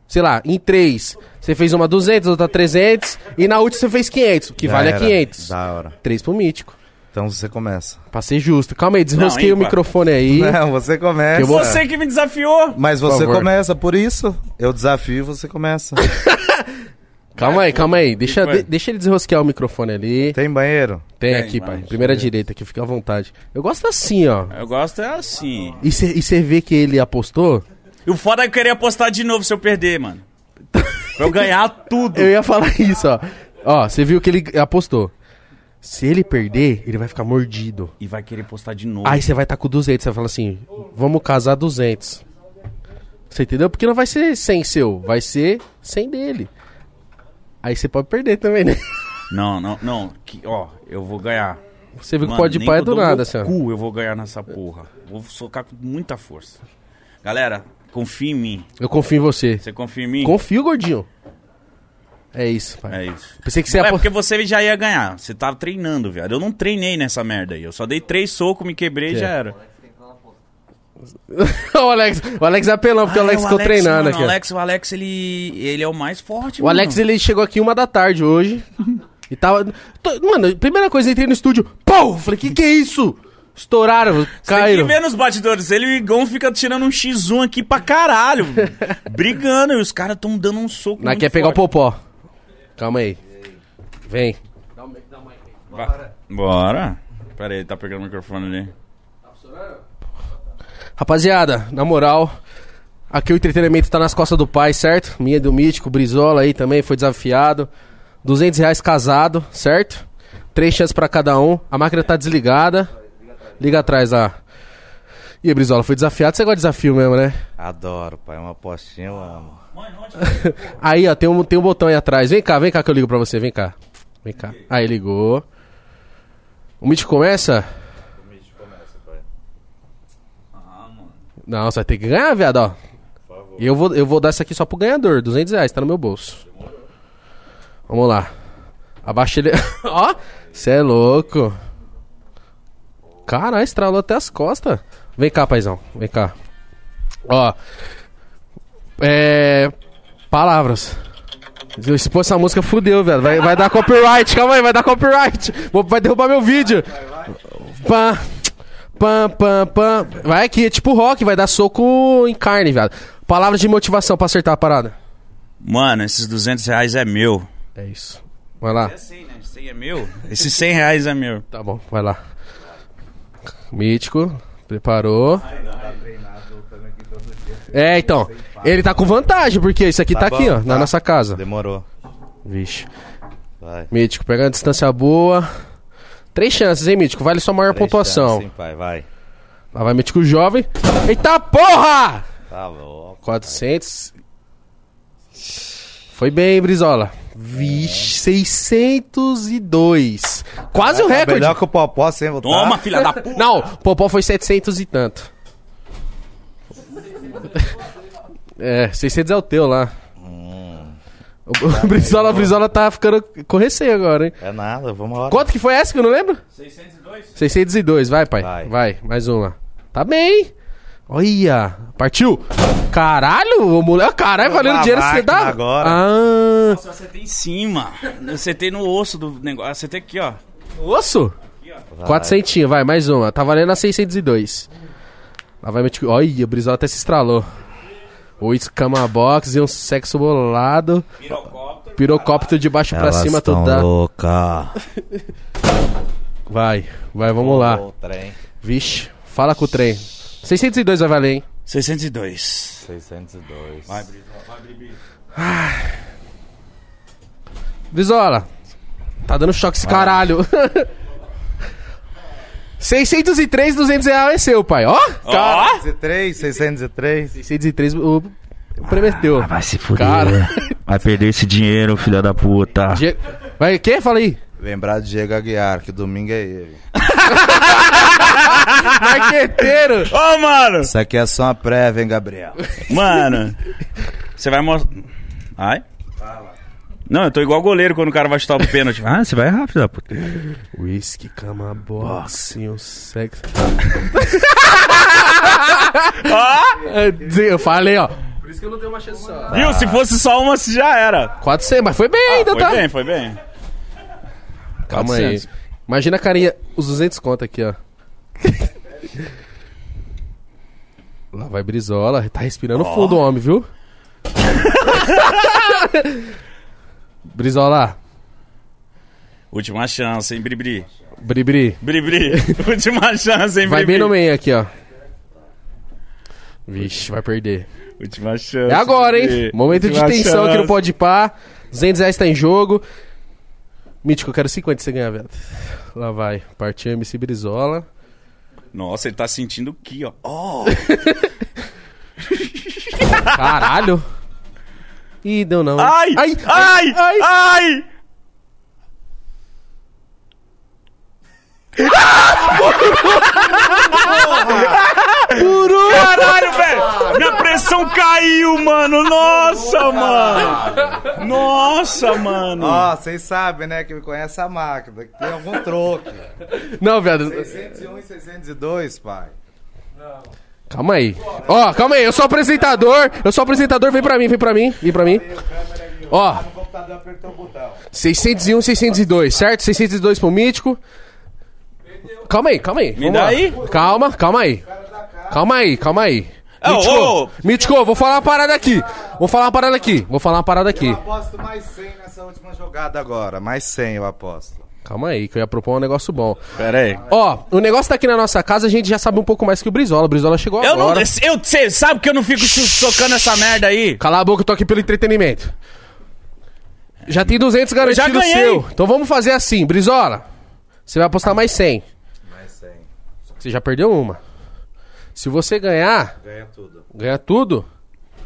sei lá, em três, você fez uma 200, outra 300, e na última você fez 500, o que Já vale é era. 500. Da hora. Três pro mítico. Então você começa. Pra ser justo. Calma aí, desrosquei o microfone aí. Não, você começa. Eu vou- Você que me desafiou. Mas Por você favor. começa, por isso. Eu desafio e você começa. Calma aí, calma aí. Deixa, de- deixa ele desrosquear o microfone ali. Tem banheiro? Tem Tem, aqui, pai. Primeira direita aqui, fica à vontade. Eu gosto assim, ó. Eu gosto é assim. E você vê que ele apostou? E o foda é que eu queria apostar de novo se eu perder, mano. Pra eu ganhar tudo. Eu ia falar isso, ó. Ó, você viu que ele apostou. Se ele perder, ele vai ficar mordido. E vai querer postar de novo. Aí você vai estar com 200, você vai falar assim, vamos casar 200. Você entendeu? Porque não vai ser 100 seu, vai ser 100 dele. Aí você pode perder também, né? Não, não, não. Que, ó, eu vou ganhar. Você viu que Mano, pode eu do nada, ó. cu eu vou ganhar nessa porra. Vou socar com muita força. Galera, confia em mim. Eu confio em você. Você confia em mim? Confio, gordinho. É isso, pai. É isso. Pensei que você É ia apo- porque você já ia ganhar. Você tava treinando, viado. Eu não treinei nessa merda aí. Eu só dei três socos, me quebrei e Que já é? era. o Alex, o Alex é apelão, porque o Ah, Alex é, ficou treinando mano, aqui. O. Alex, o Alex, ele, ele é o mais forte, O Alex, ele chegou aqui uma da tarde hoje. e tava. Tô- Mano, primeira coisa, eu entrei no estúdio. Pô! Falei, que que é isso? Estouraram, Tem que caíram. ver nos batidores. Ele e o Igão fica tirando um X1 aqui pra caralho. brigando. E os caras tão dando um soco. Nós muito quer pegar o popó. Calma aí. Vem. Vai. Bora. Pera aí, ele tá pegando o microfone ali. Rapaziada, na moral, aqui o entretenimento tá nas costas do pai, certo? Minha do Mítico, Brizola aí também foi desafiado. 200 reais casado, certo? Três chances pra cada um. A máquina tá desligada. Liga atrás lá. E aí, Brizola, foi desafiado? Você gosta de desafio mesmo, né? Adoro, pai. Uma apostinha eu amo. Aí, ó, tem um, tem um botão aí atrás. Vem cá, vem cá que eu ligo pra você, vem cá. Vem cá. Aí, ligou. O Mítico começa? Não, você vai ter que ganhar, viado, ó. E eu vou, eu vou dar isso aqui só pro ganhador. 200 reais, tá no meu bolso. Vamos lá. Abaixa ele. ó, você é louco. Caralho, estralou até as costas. Vem cá, paizão. Vem cá. Ó. É. Palavras. Se pôr essa música, fudeu, velho. Vai, vai dar copyright, calma aí, vai dar copyright. Vai derrubar meu vídeo. Pam, pam, pam, pam. Vai aqui, é tipo rock, vai dar soco em carne, velho. Palavras de motivação pra acertar a parada. Mano, esses 200 reais é meu. É isso. Vai lá. É 100, né? 100 é meu? Esses 100 reais é meu. Tá bom, vai lá. Mítico, preparou. É, então. Ele tá com vantagem, porque isso aqui tá, Tá aqui, bom, ó, na tá. nossa casa. Demorou. Vixe. Vai. Mítico, pegando a distância boa. Três chances, hein, Mítico? Vale sua maior Três pontuação. chances, hein, pai. Vai. Lá vai Mítico jovem. Eita porra! Tá louco. 400. Foi bem, Brizola. Vixe, 602. Quase o Tá recorde. Melhor que o Popó sem votar. Toma, filha da puta. Não, Popó foi 700 e tanto. É, 600 é o teu lá. O Brizola, o Brizola tá ficando com receio agora, hein? É nada, vamos lá. Quanto que foi essa que eu não lembro? 602? 602, vai, pai. Vai. Vai, mais uma. Tá bem. Olha, partiu. Caralho, o moleque, caralho, valendo dinheiro que você dá. agora. Ah, Nossa, eu acertei em cima. Eu acertei no osso do negócio. Eu Acertei aqui, ó. osso? Vai. 400, vai, mais uma. Tá valendo a 602. Lá vai meu. Olha, o Brizola até se estralou. Oito cama box e um sexo bolado. Pirocóptero. Pirocóptero de baixo pra cima, dá. louca. Vai, vai, vamos lá. O trem. Vixe, fala com o trem. 602 vai valer, hein? 602. 602. Vai, Brisa. Vai, Bribi. Brizola, tá dando choque esse caralho. 603, 200 reais é seu, pai. Ó, cara. 603, 603. 603, o, o prometeu. Ah, vai se fuder. Cara. Vai perder esse dinheiro, filha da puta. Die- Vai, o quê? Fala aí. Lembrar de Diego Aguiar, que domingo é ele. Marqueteiro. Ô, mano! Isso aqui é só uma prévia, hein, Gabriel? Mano, você vai mostrar. Ai? Não, eu tô igual goleiro quando o cara vai chutar o pênalti. Ah, você vai rápido, da puta. Whisky, cama, boxinho, sexo. Ó! É, Eu falei, ó. isso que eu não dei uma chance só. Viu? Se fosse só uma, já era. 400, mas foi bem ainda, foi tá? bem, foi bem. Calma 400. aí. Imagina a carinha, os 200 conto aqui, ó. Lá vai Brizola, tá respirando fundo o homem, viu? Brizola, Última chance, hein, Bribri. Bribri, Bribri. Última chance, hein, vai Bribri. bem no meio aqui, ó. Vixe, vai perder. Última chance. É agora, hein? Bribri. Momento de Última tensão aqui no chance. Pode Pá. 200 reais tá em jogo. Mítico, eu quero 50 se você ganhar, velho. Lá vai. Partiu MC Brizola. Nossa, ele tá sentindo aqui, ó. Ó. Caralho. Ih, deu não. Ai! ai, Ai! ai. Ai! Caralho, velho! Minha pressão caiu, mano! Nossa, mano! Nossa, mano! Ó, vocês sabem, né, que me conhece a máquina, que tem algum troco. Não, viado. 601 e 602, pai. Calma aí. Ó, calma aí. Eu sou apresentador. Eu sou apresentador. Vem pra mim, vem pra mim. Vem pra mim. Ó, O computador apertou o botão. 601, 602, certo? 602 pro Mítico. Calma aí, calma aí. Me dá aí. Calma, calma aí. Calma aí, calma aí. Ô, Mítico, ô. Mítico, vou falar uma parada aqui. Vou falar uma parada aqui. Vou falar uma parada aqui. Eu aposto mais 100 nessa última jogada agora. Mais 100 eu aposto. Calma aí, que eu ia propor um negócio bom. Pera aí. Ó, o negócio tá aqui na nossa casa, a gente já sabe um pouco mais que o Brizola. O Brizola chegou Eu não. agora. Eu, cê sabe que eu não fico tocando essa merda aí? Cala a boca, eu tô aqui pelo entretenimento. Já tem 200 garantido já seu. Então vamos fazer assim, Brizola. Você vai apostar mais 100. Mais 100. Você já perdeu uma. Se você ganhar, Ganha tudo. ganha tudo,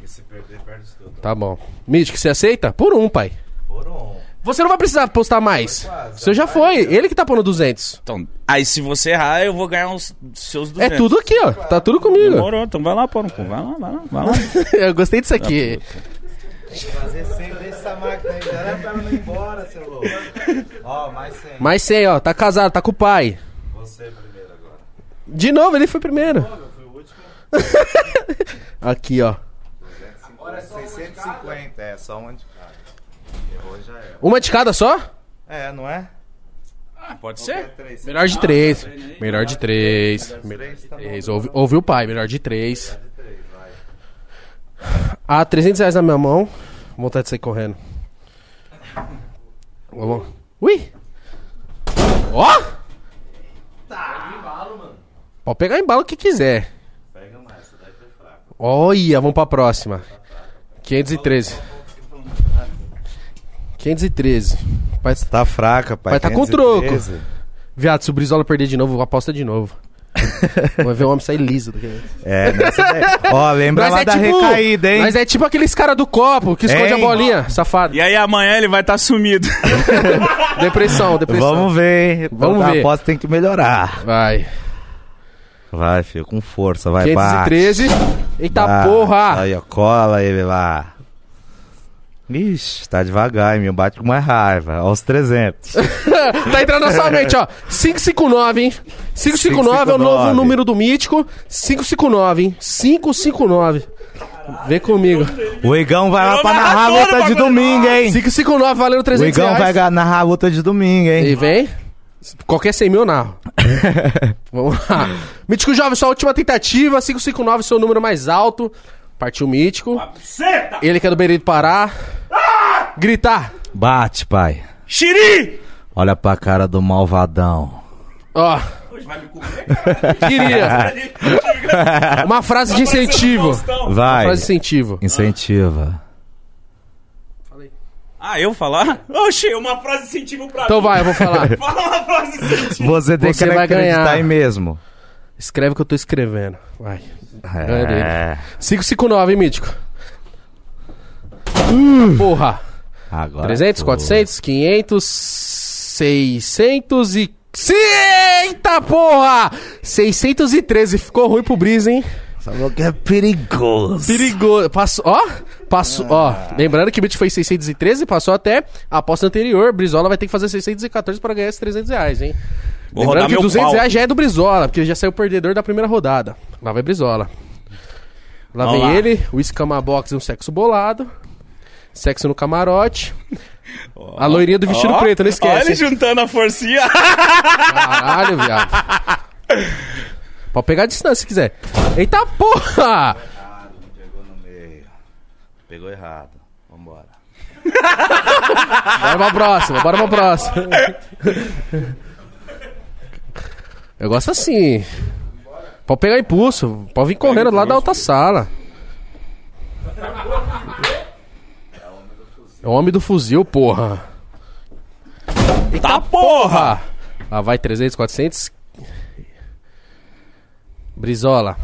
E se perder, perde tudo. tá bom. Mítico, você aceita? Por um, pai. Por um. Você não vai precisar apostar mais. quase, Você já foi. Ele que tá pondo 200. Então, aí se você errar, eu vou ganhar os seus É 200. tudo aqui, ó. Tá tudo comigo. Demorou, então vai lá, pô. Vai lá, vai lá, vai lá. Eu gostei disso aqui. Fazer 100 dessa máquina aí. Já era pra ela não ir embora, seu louco. Ó, mais 100. Mais 100, ó. Tá casado, tá com o pai. Você primeiro agora. De novo, ele foi primeiro. Eu fui o último. Aqui, ó. 650, é só uma de cada. Errou já era. Uma de cada só? É, não é? Pode É ser? três. Melhor de três. Melhor de três. Três tá. Três. Ouvi, ouvi o pai, melhor de três. Ah, 300 reais na minha mão. Vontade de sair correndo. Vamos. Ui! Ó! Pode pegar embalo o que quiser. Pega mais, essa daí foi fraca. Olha, vamos pra próxima. 513. 513. Vai, Tá fraca, pai. Vai tá com 513. viado, se o Brizola perder de novo, aposta de novo. Vai ver o homem sair liso. do que- É, nessa daí. Ó, lembra Nós lá é da tipo- recaída, hein? Nós é tipo aqueles cara do copo que esconde Hein? a bolinha, safado. E aí amanhã ele vai estar sumido. Depressão, depressão. Vamos ver, hein? Vamos Toda ver. aposta tem que melhorar. Vai. Vai, filho, com força, vai, 513. Eita bate. porra! Aí, ó, cola ele lá. Ixi, tá devagar, hein, meu. Bate com mais raiva. Aos 300. tá entrando na sua mente, ó. 559, hein? 559 é o novo 559. número do mítico. 559, hein? 559. Vem comigo. O Igão vai lá Eu pra narrar a luta de domingo, hein? 559 valendo O 300 Igão reais. vai narrar a luta de domingo, hein? E vem. Qualquer 100 mil eu narro. Vamos lá. Mítico Jovem, sua última tentativa. 559, seu número mais alto. Partiu Mítico. Ele que é do Beirito Pará. Gritar. Bate, pai. Xiri! Olha pra cara do malvadão. Ó, Hoje vai me comer, queria. Uma frase de incentivo. Vai. Frase de incentivo. Incentiva. Ah, eu falar? Oxi, uma frase de incentivo pra Então mim. vai, eu vou falar. Fala uma frase de incentivo. Você tem Você que vai acreditar ganhar. em mesmo. Escreve o que eu tô escrevendo. Vai. É. 559, hein, Mítico? Porra. Agora. 300, foi. 400, 500, 600 e... Eita porra! 613. Ficou ruim pro Brisa, hein? Falou que é perigoso. Perigoso. Passou, ó. Passou, ó. Lembrando que o Mítico foi 613, passou até a aposta anterior. Brizola vai ter que fazer 614 para ganhar esses 300 reais, hein? Vou Lembrando que meu 200 pau. reais já é do Brizola, porque ele já saiu perdedor da primeira rodada. Lá vai Brizola. Lá Vamos vem lá. ele, o Escama Box e um sexo bolado. Sexo no camarote. A loirinha do vestido Ó, preto, não Olha esquece. ele hein? juntando a forcinha. Caralho, viado. Pode pegar a distância se quiser. Eita porra! Errado, me pegou no meio. Pegou errado. Vambora. Bora pra próxima, bora pra próxima. Eu gosto assim. Pode pegar impulso. Pode vir correndo lá da outra sala. É o homem do fuzil, porra. Tá porra! Lá vai 300, 400. Brizola.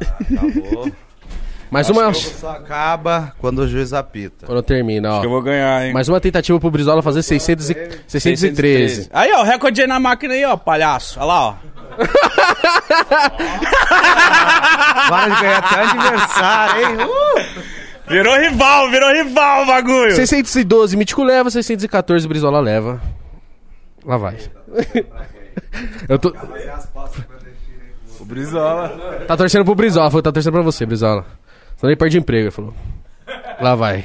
Acabou. Mais uma. Só acaba quando o juiz apita. Quando termina, ó. Eu vou ganhar, hein? Mais uma tentativa pro Brizola fazer 600 e... 613. Aí, ó, recorde aí na máquina aí, ó, palhaço. Olha lá, ó. Para de ganhar até aniversário, hein? Uh! Virou rival, virou rival o bagulho. 612, Mítico leva, 614, Brizola leva. Lá vai. Eu tô. O Brizola. Tá torcendo pro Brizola, falou, tá torcendo pra você, Brizola. Senão ele perde emprego, ele falou. Lá vai.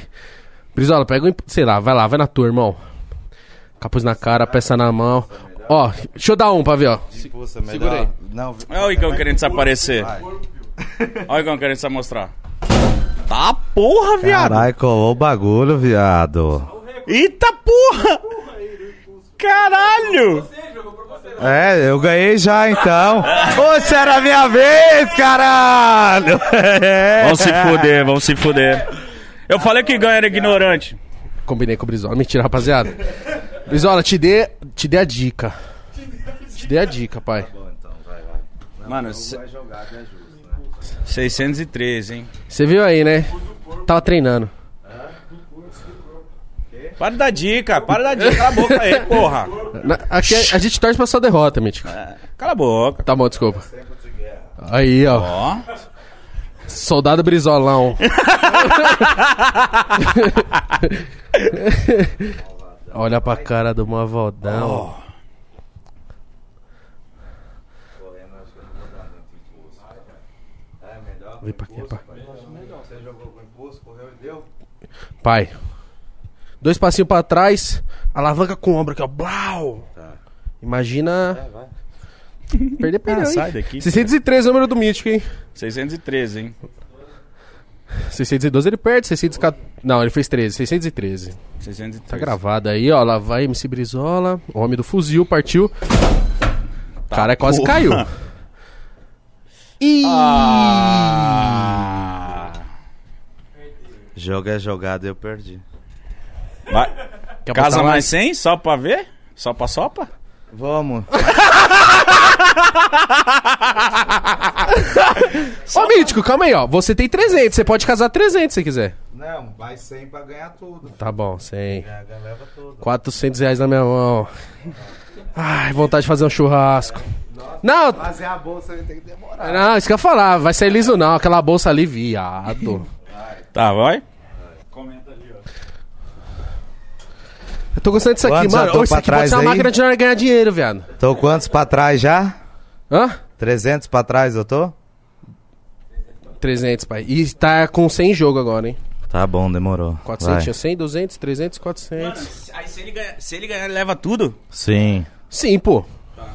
Brizola, pega o. Sei lá, vai lá, vai na tua, irmão. Capuz na cara, peça na mão. Ó, deixa eu dar um pra ver, ó. Impulsa. Segura aí. Não, Olha o Igão querendo desaparecer. Olha o Igão querendo se mostrar. Tá porra, viado. Caralho, colou o bagulho, viado. Eita porra! Caralho! É, eu ganhei já então. Poxa, era a minha vez, caralho! Vamos se fuder, vamos se fuder. Eu falei que ganha era ignorante. Combinei com o Brizola. Mentira, rapaziada. Brizola, te dê, te dê a dica. Te dê a dica, pai. Mano, se- 613, hein? Você viu aí, né? Tava treinando. Para de dar dica, para de dar dica. Cala a boca aí, porra. Na- aqui a, a gente torce pra sua derrota, Mítico. Cala a boca. Tá bom, desculpa. Aí, ó. Ó. Soldado Brizolão. Olha pra cara do Mavodão. Vem pra aqui, pá. Você jogou com impulso, correu e deu? Pai. Dois passinhos pra trás, alavanca com o ombro aqui, ó. Blau! Imagina. Perder, perdeu, Ah, hein? sai daqui. 613 é o número do Mítico, hein? 613, hein? 612 ele perde, 614. Não, ele fez 13, 613. 613. Tá gravado aí, ó. Lá vai MC Brizola, o homem do fuzil, partiu. Cara, quase porra. caiu. Ih! Ah. Jogo é jogado e eu perdi. Vai. Quer Casa mais 100? Só pra ver? Só pra sopa? Vamos. Ô, Mítico, calma aí, ó. Você tem 300, você pode casar 300 se quiser. Não, vai 100 pra ganhar tudo. Tá bom, 100. leva tudo. 400 reais na minha mão. Ai, vontade de fazer um churrasco. Não, Fazer a bolsa aí tem que demorar. não, isso que eu ia falar. Vai ser liso não, aquela bolsa ali, viado. Tá, vai. Eu tô gostando disso aqui, Quantos mano. tô Ô, isso pra aqui pode trás ser uma aí? máquina de ganhar dinheiro, viado. Tô quantos pra trás já? Hã? 300 pra trás eu tô? 300, pai. E tá com 100 em jogo agora, hein? Tá bom, demorou. 400, Vai. tinha 100, 200, 300, 400. Aí se ele ganhar, se ele ganhar, ele leva tudo? Sim. Sim, pô.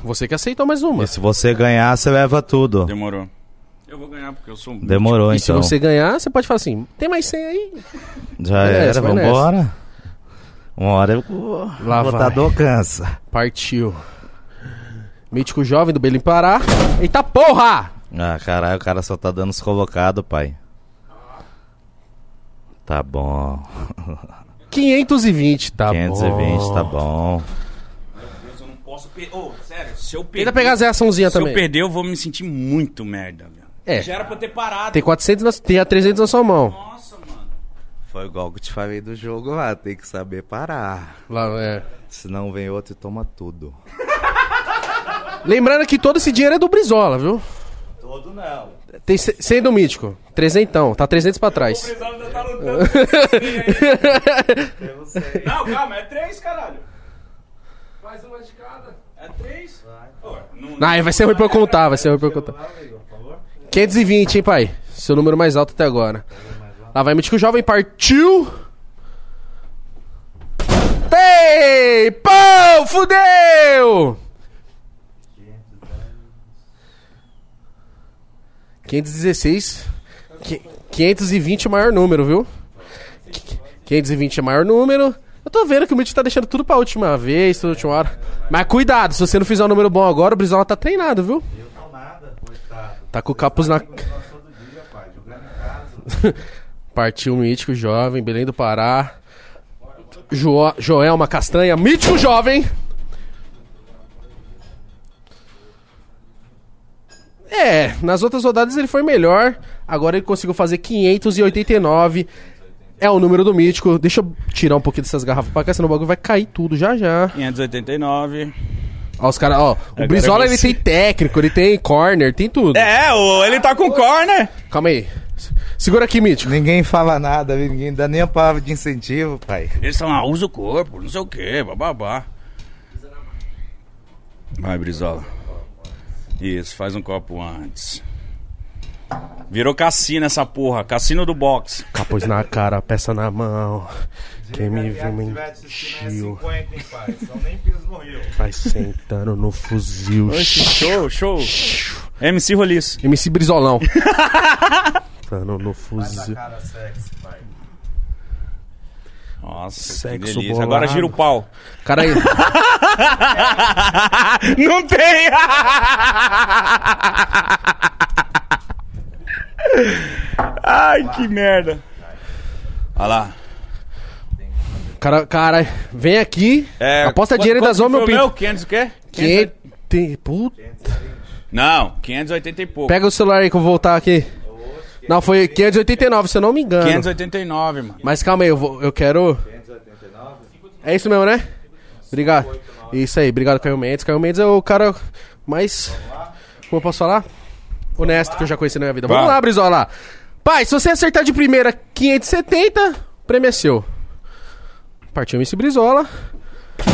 Você que aceitou mais uma. E se você ganhar, você leva tudo. Demorou. Eu vou ganhar porque eu sou um. Demorou, E se então. você ganhar, você pode falar assim: tem mais 100 aí? Já Vai era, nessa, vambora. Uma hora eu o Lá vai. botador cansa. Partiu. Mítico jovem do Belém Pará. Eita porra! Ah, caralho, o cara só tá dando os colocados, pai. Tá bom. 520, tá 520, bom. tá bom. Eu não posso perder. Ô, sério, se eu perder. Tenta pegar as reaçãozinhas Se também. eu perder, eu vou me sentir muito merda, velho. É. Já era pra eu ter parado. Tem 400, na, tem a 300 na sua mão. Nossa, mano. Foi igual que eu te falei do jogo lá, tem que saber parar. Lá, é. Senão vem outro e toma tudo. Lembrando que todo esse dinheiro é do Brizola, viu? Todo não. Tem 100 do Mítico. 300, tá 300 pra trás. ainda tá lutando. Eu sei. não, calma, é três, caralho. Mais uma de cada. É três? Pô, não, Não, vai ser ruim pra eu contar, vai ser ruim pra eu contar. 520, hein, pai? Seu número mais alto até agora. Lá vai Mítico Jovem, partiu! Tem! Pão! Fudeu! 516. Qui- 520 é o maior número, viu? Qui- 520 é o maior número. Eu tô vendo que o Mítico tá deixando tudo pra última vez, toda última hora. Mas cuidado, se você não fizer um número bom agora, o Brizola tá treinado, viu? Eu nada. Tá com o capuz na. Partiu Mítico Jovem, Belém do Pará. Jo Joelma Castanha, Mítico Jovem. É, nas outras rodadas ele foi melhor. Agora ele conseguiu fazer 589. É o número do Mítico. Deixa eu tirar um pouquinho dessas garrafas pra cá, senão o bagulho vai cair tudo já já. 589. Ó, os caras, ó. O Agora Brizola ele tem técnico, ele tem corner, tem tudo. É, o, ele tá com corner. Calma aí. Segura aqui, Mítico. Ninguém fala nada, ninguém dá nem a palavra de incentivo, pai. Eles são, ah, usa o corpo, não sei o que, bababá. Vai, Brizola. Isso, faz um copo antes. Virou cassino essa porra, cassino do boxe. Capuz na cara, peça na mão. Quem me viu mentiu. rio. Vai sentando no fuzil. Show, show. MC Roliço. MC Brizolão. Sentando no fuzil. Cara sexy, pai. Nossa, Sexo que delícia. bolado. Agora gira o pau. Cara aí. Não tem! Ai, que merda. Olha lá. Cara, cara, vem aqui. É, aposta quanto- dinheiro quanto zoma meu pinto. 500 o quê? 500. tem- Puta. Não, 580 e pouco. Pega o celular aí que eu vou voltar aqui. Não, foi 589, se eu não me engano. 589, mano. Mas calma aí, eu, vou, eu quero. É isso mesmo, né? Obrigado. Isso aí, obrigado, Caio Mendes. Caio Mendes é o cara mais. Como eu posso falar? Honesto que eu já conheci na minha vida. Vamos lá, Brizola. Pai, se você acertar de primeira 570, prêmio é seu. Partiu MC Brizola.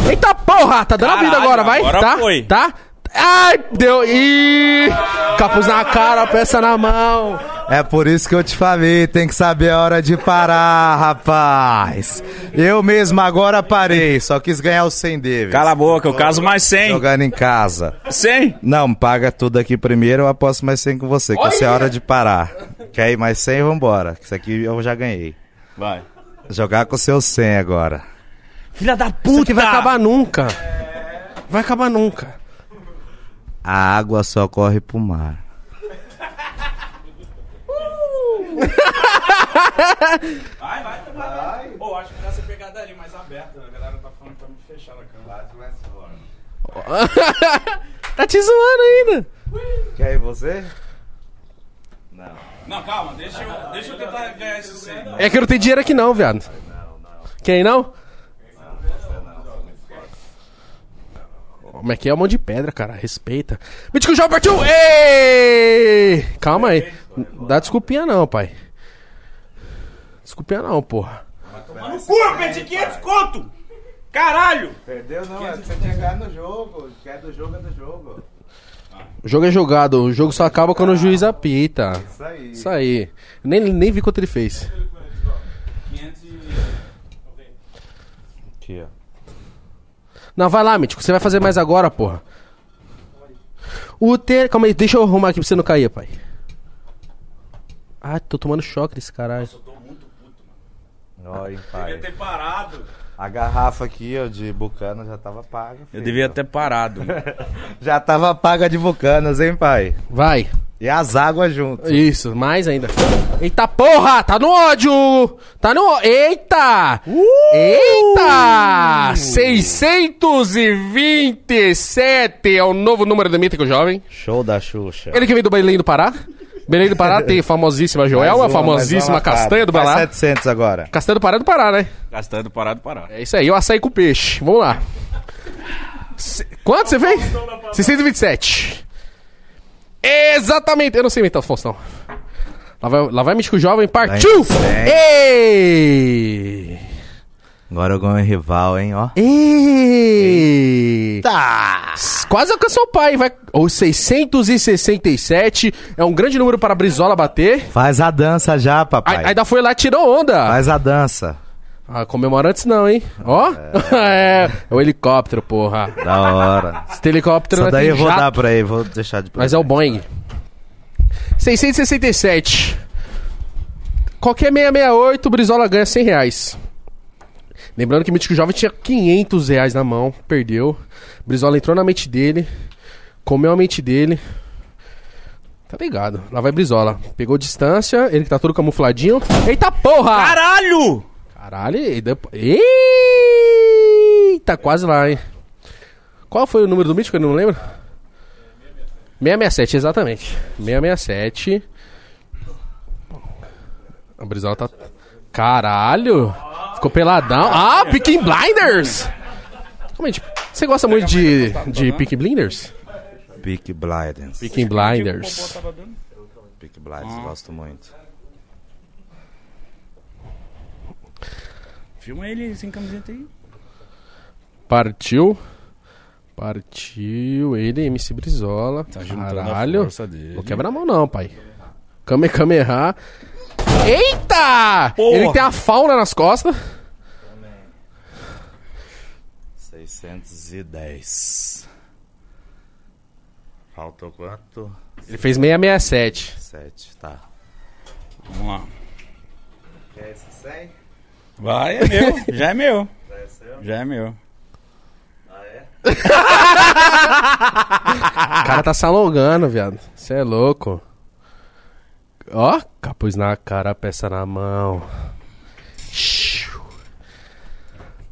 Eita porra! Tá dando a vida Caralho, agora, vai? agora tá? foi. Tá? Ai, deu. Ih! Capuz na cara, peça na mão. É por isso que eu te falei, tem que saber a hora de parar, rapaz. Eu mesmo agora parei, só quis ganhar os 100 deles. Cala a boca, eu caso mais 100. Jogando em casa. 100? Não, paga tudo aqui primeiro, eu aposto mais 100 com você, que isso é hora de parar. Quer ir mais 100? Vambora. Isso aqui eu já ganhei. Vai. Jogar com seus 100 agora. Filha da Isso puta! aqui vai acabar nunca. Vai acabar nunca. A água só corre pro mar. Vai, vai, vai. Pô, acho que dá você pegar dali mais aberta. A galera tá falando pra me fechar na câmera. Tá te zoando ainda. Quer ir você? Não, calma, deixa eu, deixa eu tentar ganhar esse 100. É que eu não tenho dinheiro aqui não, viado. Quem não? Como é que é? Um monte de pedra, cara. Respeita. Mítico João partiu! Ei! Calma aí. Dá desculpinha não, pai. Desculpinha não, porra. No cu, eu perdi 500 conto! Caralho! Perdeu não, é que você tinha ganhado no jogo. Quer do jogo é do jogo. O jogo é jogado. O jogo só acaba quando o juiz apita. Isso aí. Isso aí. Nem, nem vi quanto ele fez. 500 e... Aqui, ó. Não, vai lá, Mítico. Você vai fazer mais agora, porra. O ter... Calma aí, deixa eu arrumar aqui pra você não cair, pai. Ah, tô tomando choque desse caralho. Ó, hein, Devia pai. ter parado. A garrafa aqui, ó, de Bucana já tava paga. Eu filho. devia ter parado. Já tava paga de Bucanas, hein, pai? Vai. E as águas junto. Isso, mais ainda. Eita porra, tá no ódio! Tá no Eita! Eita! 627 é o novo número do Mítico Jovem. Show da Xuxa. Ele que vem do Belém do Pará. Belém do Pará tem famosíssima Joelma, uma, famosíssima Castanha do Pará. 700 agora. Castanha do Pará é do Pará, né? Gastando, parado, parado. É isso aí, o açaí com peixe. Vamos lá. Quanto você fez? 627. Exatamente. Eu não sei imitar o Faustão. Lá vai, lá vai Mítico Jovem, partiu! Ei! Agora eu ganho rival, hein, ó. Eita! Quase alcançou o pai, vai. Ou 667. É um grande número para a Brizola bater. Faz a dança já, papai. Aí, ainda foi lá e tirou onda. Faz a dança. Ah, comemora antes não, hein? Ó. É. é o helicóptero, porra. Da hora. Se tem helicóptero, Só não daí eu vou jato. dar pra ele, vou deixar de Mas é o Boeing. 667. Qualquer 668, o Brizola ganha 100 reais. Lembrando que o Mítico Jovem tinha 500 reais na mão, perdeu. Brizola entrou na mente dele, comeu a mente dele. Tá ligado, lá vai Brizola. Pegou distância, ele que tá todo camufladinho. Eita porra! Caralho! Caralho, e depois... Eita, quase lá, hein? Qual foi o número do Mítico? Eu não lembro. 667, exatamente. 667. A Brizola tá. Caralho! Ficou peladão. Ah, Picking Blinders! Como você gosta muito de, de Picking Blinders? Peak Blinders. Picking Blinders. Peak Blinders, gosto muito. Filma ele sem camiseta aí. Partiu. Partiu. Ele, MC Brizola. Tá Caralho. a força dele. Não quebra a mão, não, pai. Kame Kameha. Eita! Porra. Ele tem a fauna nas costas. 610. Faltou quanto? Ele fez 667. 7, tá. Vamos lá. Quer esse 100? Vai, é meu. Já é meu. Já é seu? Já é meu. Ah, é? O cara tá se alongando, viado. Você é louco. Ó, capuz na cara, peça na mão.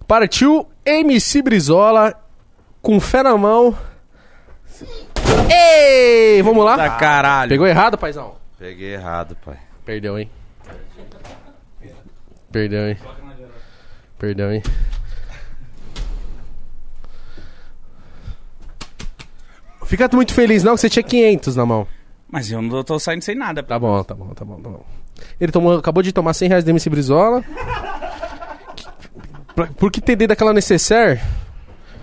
Partiu MC Brizola com fé na mão. Ei, vamos Da lá. caralho. Pegou errado, paizão? Peguei errado, pai. Perdeu, hein? Perdeu, hein? Perdeu, hein? Fica muito feliz não que você tinha 500 na mão. Mas eu não tô saindo sem nada. Tá bom, tá bom, tá bom, tá bom. Ele tomou, acabou de tomar 100 reais da MC Brizola. Pra- Por que entender daquela necessaire?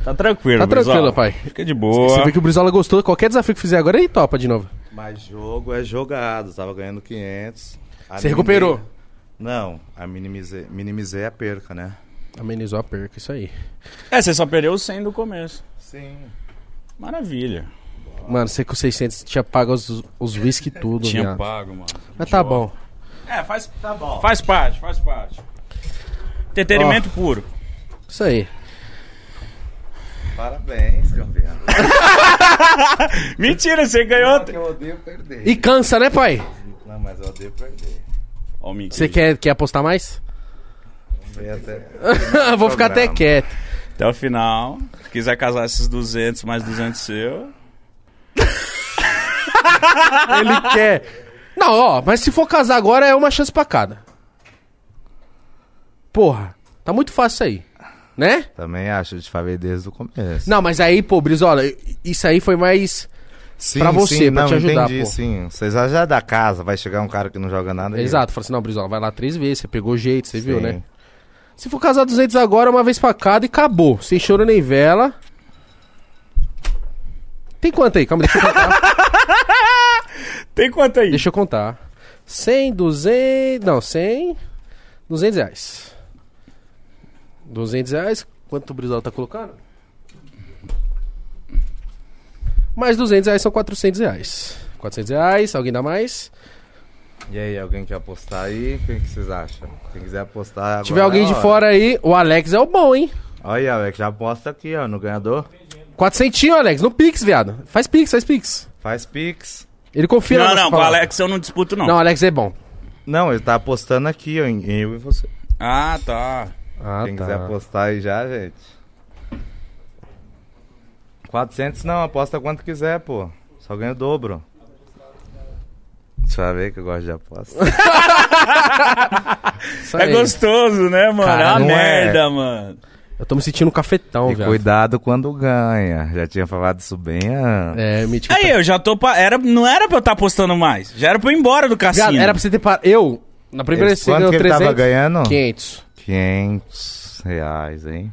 Tá tranquilo, Tá Brizola. tranquilo, pai. Fica de boa. Você vê que o Brizola gostou. Qualquer desafio que fizer agora, ele topa de novo. Mas jogo é jogado. Tava ganhando 500. Você recuperou? Não, a minimizei, minimizei a perca, né? Amenizou a perca, isso aí. É, você só perdeu o 100 do começo. Sim. Maravilha. Mano, você com 600 tinha pago os, os whisky tudo, Tinha viado. pago, mano. Mas tá bom. É, faz, Tá bom. faz parte, faz parte. Entretenimento puro. Isso aí. Parabéns, campeão. Mentira, você ganhou. eu odeio perder. E cansa, né, pai? Não, mas eu odeio perder. Ó. Você quer, quer apostar mais? Até... Vou ficar até quieto. Até o final. Se quiser casar esses 200 mais 200 seu. Ele quer. Não, ó, mas se for casar agora é uma chance pra cada. Porra, tá muito fácil isso aí. Né? Também acho, de falei desde o começo. Não, mas aí, pô, Brizola, isso aí foi mais. Pra você, sim, pra não, te ajudar, entendi, pô. sim. Vocês já já da casa, vai chegar um cara que não joga nada. Exato, falou assim: não, Brizola, vai lá três vezes, você pegou jeito, você viu, Sim. né? Se for casar 200 agora, uma vez pra cada e acabou. Sem choro nem vela. Tem quanto aí? Calma, deixa eu contar. Tem quanto aí? deixa eu contar. 100, 200. Não, 100. 200 reais. 200 reais. Quanto o Brizola tá colocando? Mais 200 reais são 400 reais. 400 reais, alguém dá mais? E aí, alguém quer apostar aí? Quem que vocês acham? Quem quiser apostar agora. Se tiver alguém é de fora aí, o Alex é o bom, hein? Olha, Alex, já aposta aqui, ó, no ganhador. 400, Alex, no Pix, viado. Faz Pix, faz Pix. Faz Pix. Ele confia na Não, não, com o. Alex eu não disputo, não. Não, Alex é bom. Não, ele tá apostando aqui, ó, em, em eu e você. Ah, tá. Ah, Quem tá. quiser apostar aí já, gente. 400 não, aposta quanto quiser, pô. Só ganha o dobro. Você vai ver que eu gosto de aposta. É gostoso, né, mano? Cara, é uma é. merda, mano. Eu tô me sentindo um cafetão, e velho. cuidado quando ganha. Já tinha falado isso bem antes. É, mítico. Aí, eu já tô. Pa... Era... Não era pra eu estar apostando mais. Já era pra eu ir embora do cassino. Viado, era pra você ter parado. Eu, na primeira quanto que ele tava ganhando? 500. 500. reais, hein?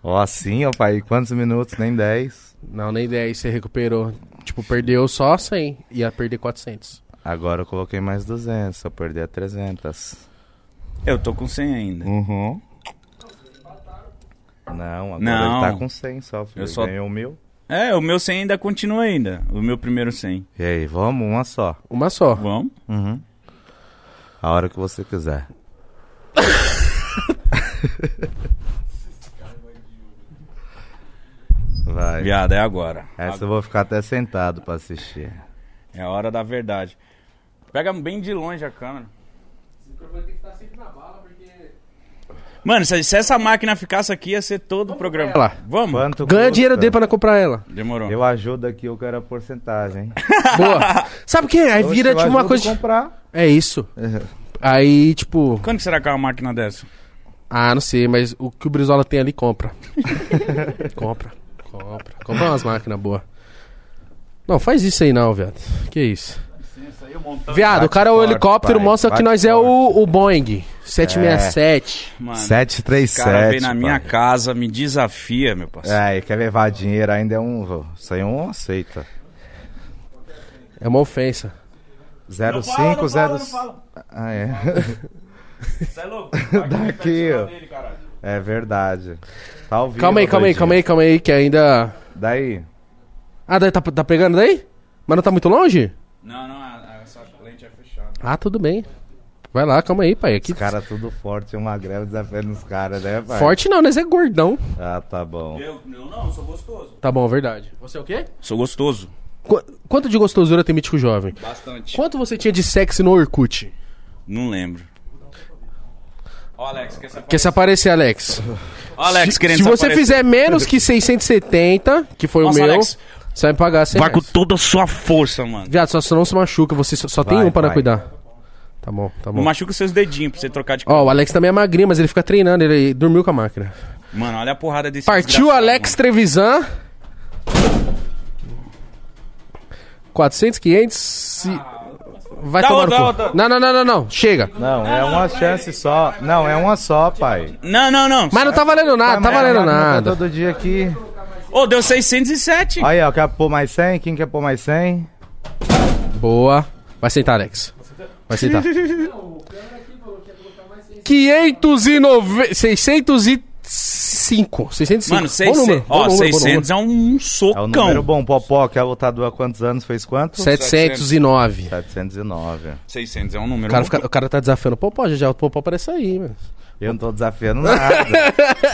Ó, assim, ó, pai, quantos minutos? Nem 10. Não, nem 10, você recuperou. Tipo, perdeu só 100, ia perder 400. Agora eu coloquei mais 200, se eu perder é 300. Eu tô com 100 ainda. Uhum. Não, agora Não. ele tá com 100 só, filho. Eu só- ganhou mil. É, o meu 100 ainda continua ainda. O meu primeiro 100. E aí, vamos? Uma só. Uma só. Vamos? Uhum. A hora que você quiser. Vai. Viado, é agora. Essa eu vou ficar até sentado pra assistir. É a hora da verdade. Pega bem de longe a câmera. Mano, se, se essa máquina ficasse aqui, ia ser todo o programa. ela. Vamos? Quanto Ganha custa? dinheiro dele pra não comprar ela. Demorou. Eu ajudo aqui, eu quero a porcentagem. Boa. Sabe o que? Aí vira Oxe, tipo uma coisa. comprar. É isso. Aí, tipo. Quanto que será que é uma máquina dessa? Ah, não sei, mas o que o Brizola tem ali, compra. compra. Compra. Compra umas máquinas boas. Não, faz isso aí não, viado. Que isso? Viado, o cara é o helicóptero pai, mostra que nós é o, o Boeing 767. Mano, esse 737. cara vem na minha pai. casa, me desafia, meu parceiro. É, e quer levar dinheiro ainda é um. Isso aí um aceita. É, uma ofensa. 05, 0. Ah, é. Você é louco? Daqui, ó. É verdade. Tá vivo, Calma aí, calma aí, calma aí, calma aí, que ainda. Daí. Ah, daí tá, tá pegando daí? Mas não tá muito longe? Não, não, a- a- essa lente é fechada. Ah, tudo bem. Vai lá, calma aí, pai. Aqui... Os caras tudo forte, uma greve desafiando os caras, né, pai? Forte não, nós é gordão. Ah, tá bom. Eu, eu não, sou gostoso. Tá bom, verdade. Você é o quê? Sou gostoso. Qu- quanto de gostosura tem mítico jovem? Bastante. Quanto você tinha de sexy no Orkut? Não lembro. Ó, Alex, quer se Quer se aparecer, Alex? Ó, Alex, se, querendo se se você aparecer. fizer menos que 670, que foi Nossa, o meu, Alex. você vai me pagar 100 Vai com reais. toda a sua força, mano. Viado, só, só não se machuca, você só, só tem Vai, um para vai. cuidar. Tá bom, tá Não bom. machuca os seus dedinhos pra você trocar de Ó, o Alex também é magrinho, mas ele fica treinando, ele dormiu com a máquina. Mano, olha a porrada desse Partiu desgraçado, Alex Trevisan. 400, 500. se- Vai Dá tomar outra, no cu. outra. Não, não, não, não, não. Chega. Não, é uma chance só. Não, é uma só, pai. Não, não, não. Mas não tá valendo nada, tá valendo nada. Todo dia aqui. Ô, deu 607. Aí, ó, quer pôr mais 100? Quem quer pôr mais 100? Boa. Vai sentar, Alex. Vai sentar. 590... 605. 605. Mano, Bom 600, número, bom ó, número, bom 600 é um É o socão. número bom. Popó, que é lutador há quantos anos? Fez quanto? 709. 709. 600 é um O número cara, fica- o cara tá desafiando o Popó, já já o Popó aparece aí, mano. Eu não tô desafiando nada.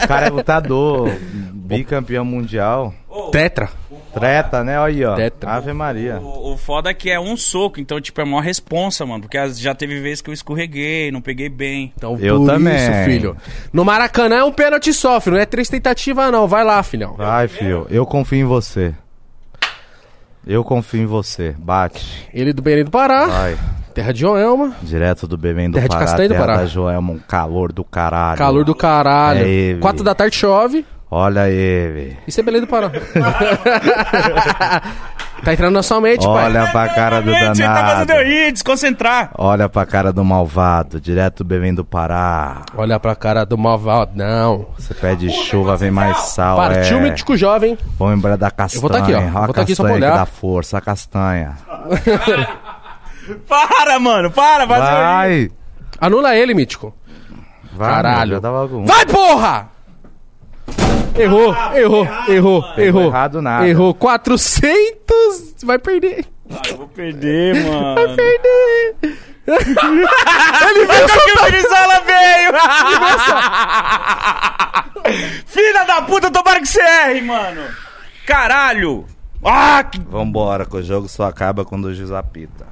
o cara é lutador, bicampeão mundial. Tetra. Treta, né? Olha aí, ó. Tetra. Ave Maria. O, o foda é que é um soco, então, tipo, é maior responsa, mano. Porque já teve vezes que eu escorreguei, não peguei bem. Então, Eu por também. isso, filho. No Maracanã é um pênalti sofre, não é três tentativas, não. Vai lá, filhão. Vai, filho. Eu confio em você. Eu confio em você. Bate. Ele do Belém do Pará, Vai. terra de Joelma, Direto do Belém do Terra de Pará, Castanha do terra Pará. da Joelma, um calor do caralho. calor do caralho. É. Quatro da tarde chove. Olha ele. Isso é Belém do Pará. tá entrando na sua mente, pai. Olha pra cara do Você tá fazendo danado. eu rir, desconcentrar. Olha pra cara do malvado. Direto Belém do Pará. Olha pra cara do malvadão. Você pede chuva, vem mais sal. Partiu é. mítico jovem. Vamos lembrar da castanha. vou tá aqui, ó. Olha Vou a tá aqui só pra castanha que olhar. dá força, a castanha. Para, mano, para, eu. Vai! Anula ele, mítico. Vai, Caralho. algum. Vai, porra! Errou, errou, errou, errou. errado nada. Errou. 400. Vai perder. Ah, eu vou perder, mano. Perder. Ele viu que o Brizola veio! Filha da puta, tomara que você erre, mano! Caralho! Ah, que... Vambora, que o jogo só acaba quando o juiz apita.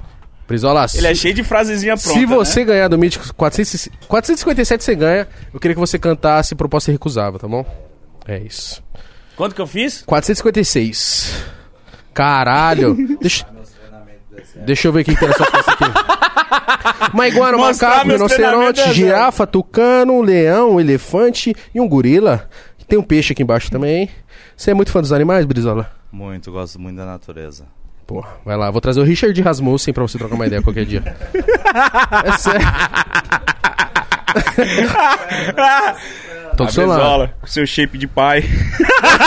Brizola, Ele é cheio de frasezinha pronta, se você né? ganhar do Mítico 400, 457 você ganha. Eu queria que você cantasse Proposta Recusável, tá bom? É isso. Quanto que eu fiz? 456. Caralho. Deixa, deixa eu ver o que que tem nessa foto aqui. Uma iguana, um Mostrar macaco, rinoceronte, treinamentos, é, girafa, tucano, um leão, um elefante e um gorila. Tem um peixe aqui embaixo também. Você é muito fã dos animais, Brizola? Muito, gosto muito da natureza. Pô, vai lá. Vou trazer o Richard Rasmussen pra você trocar uma ideia qualquer dia. é sério. tô do seu lado. Com seu shape de pai.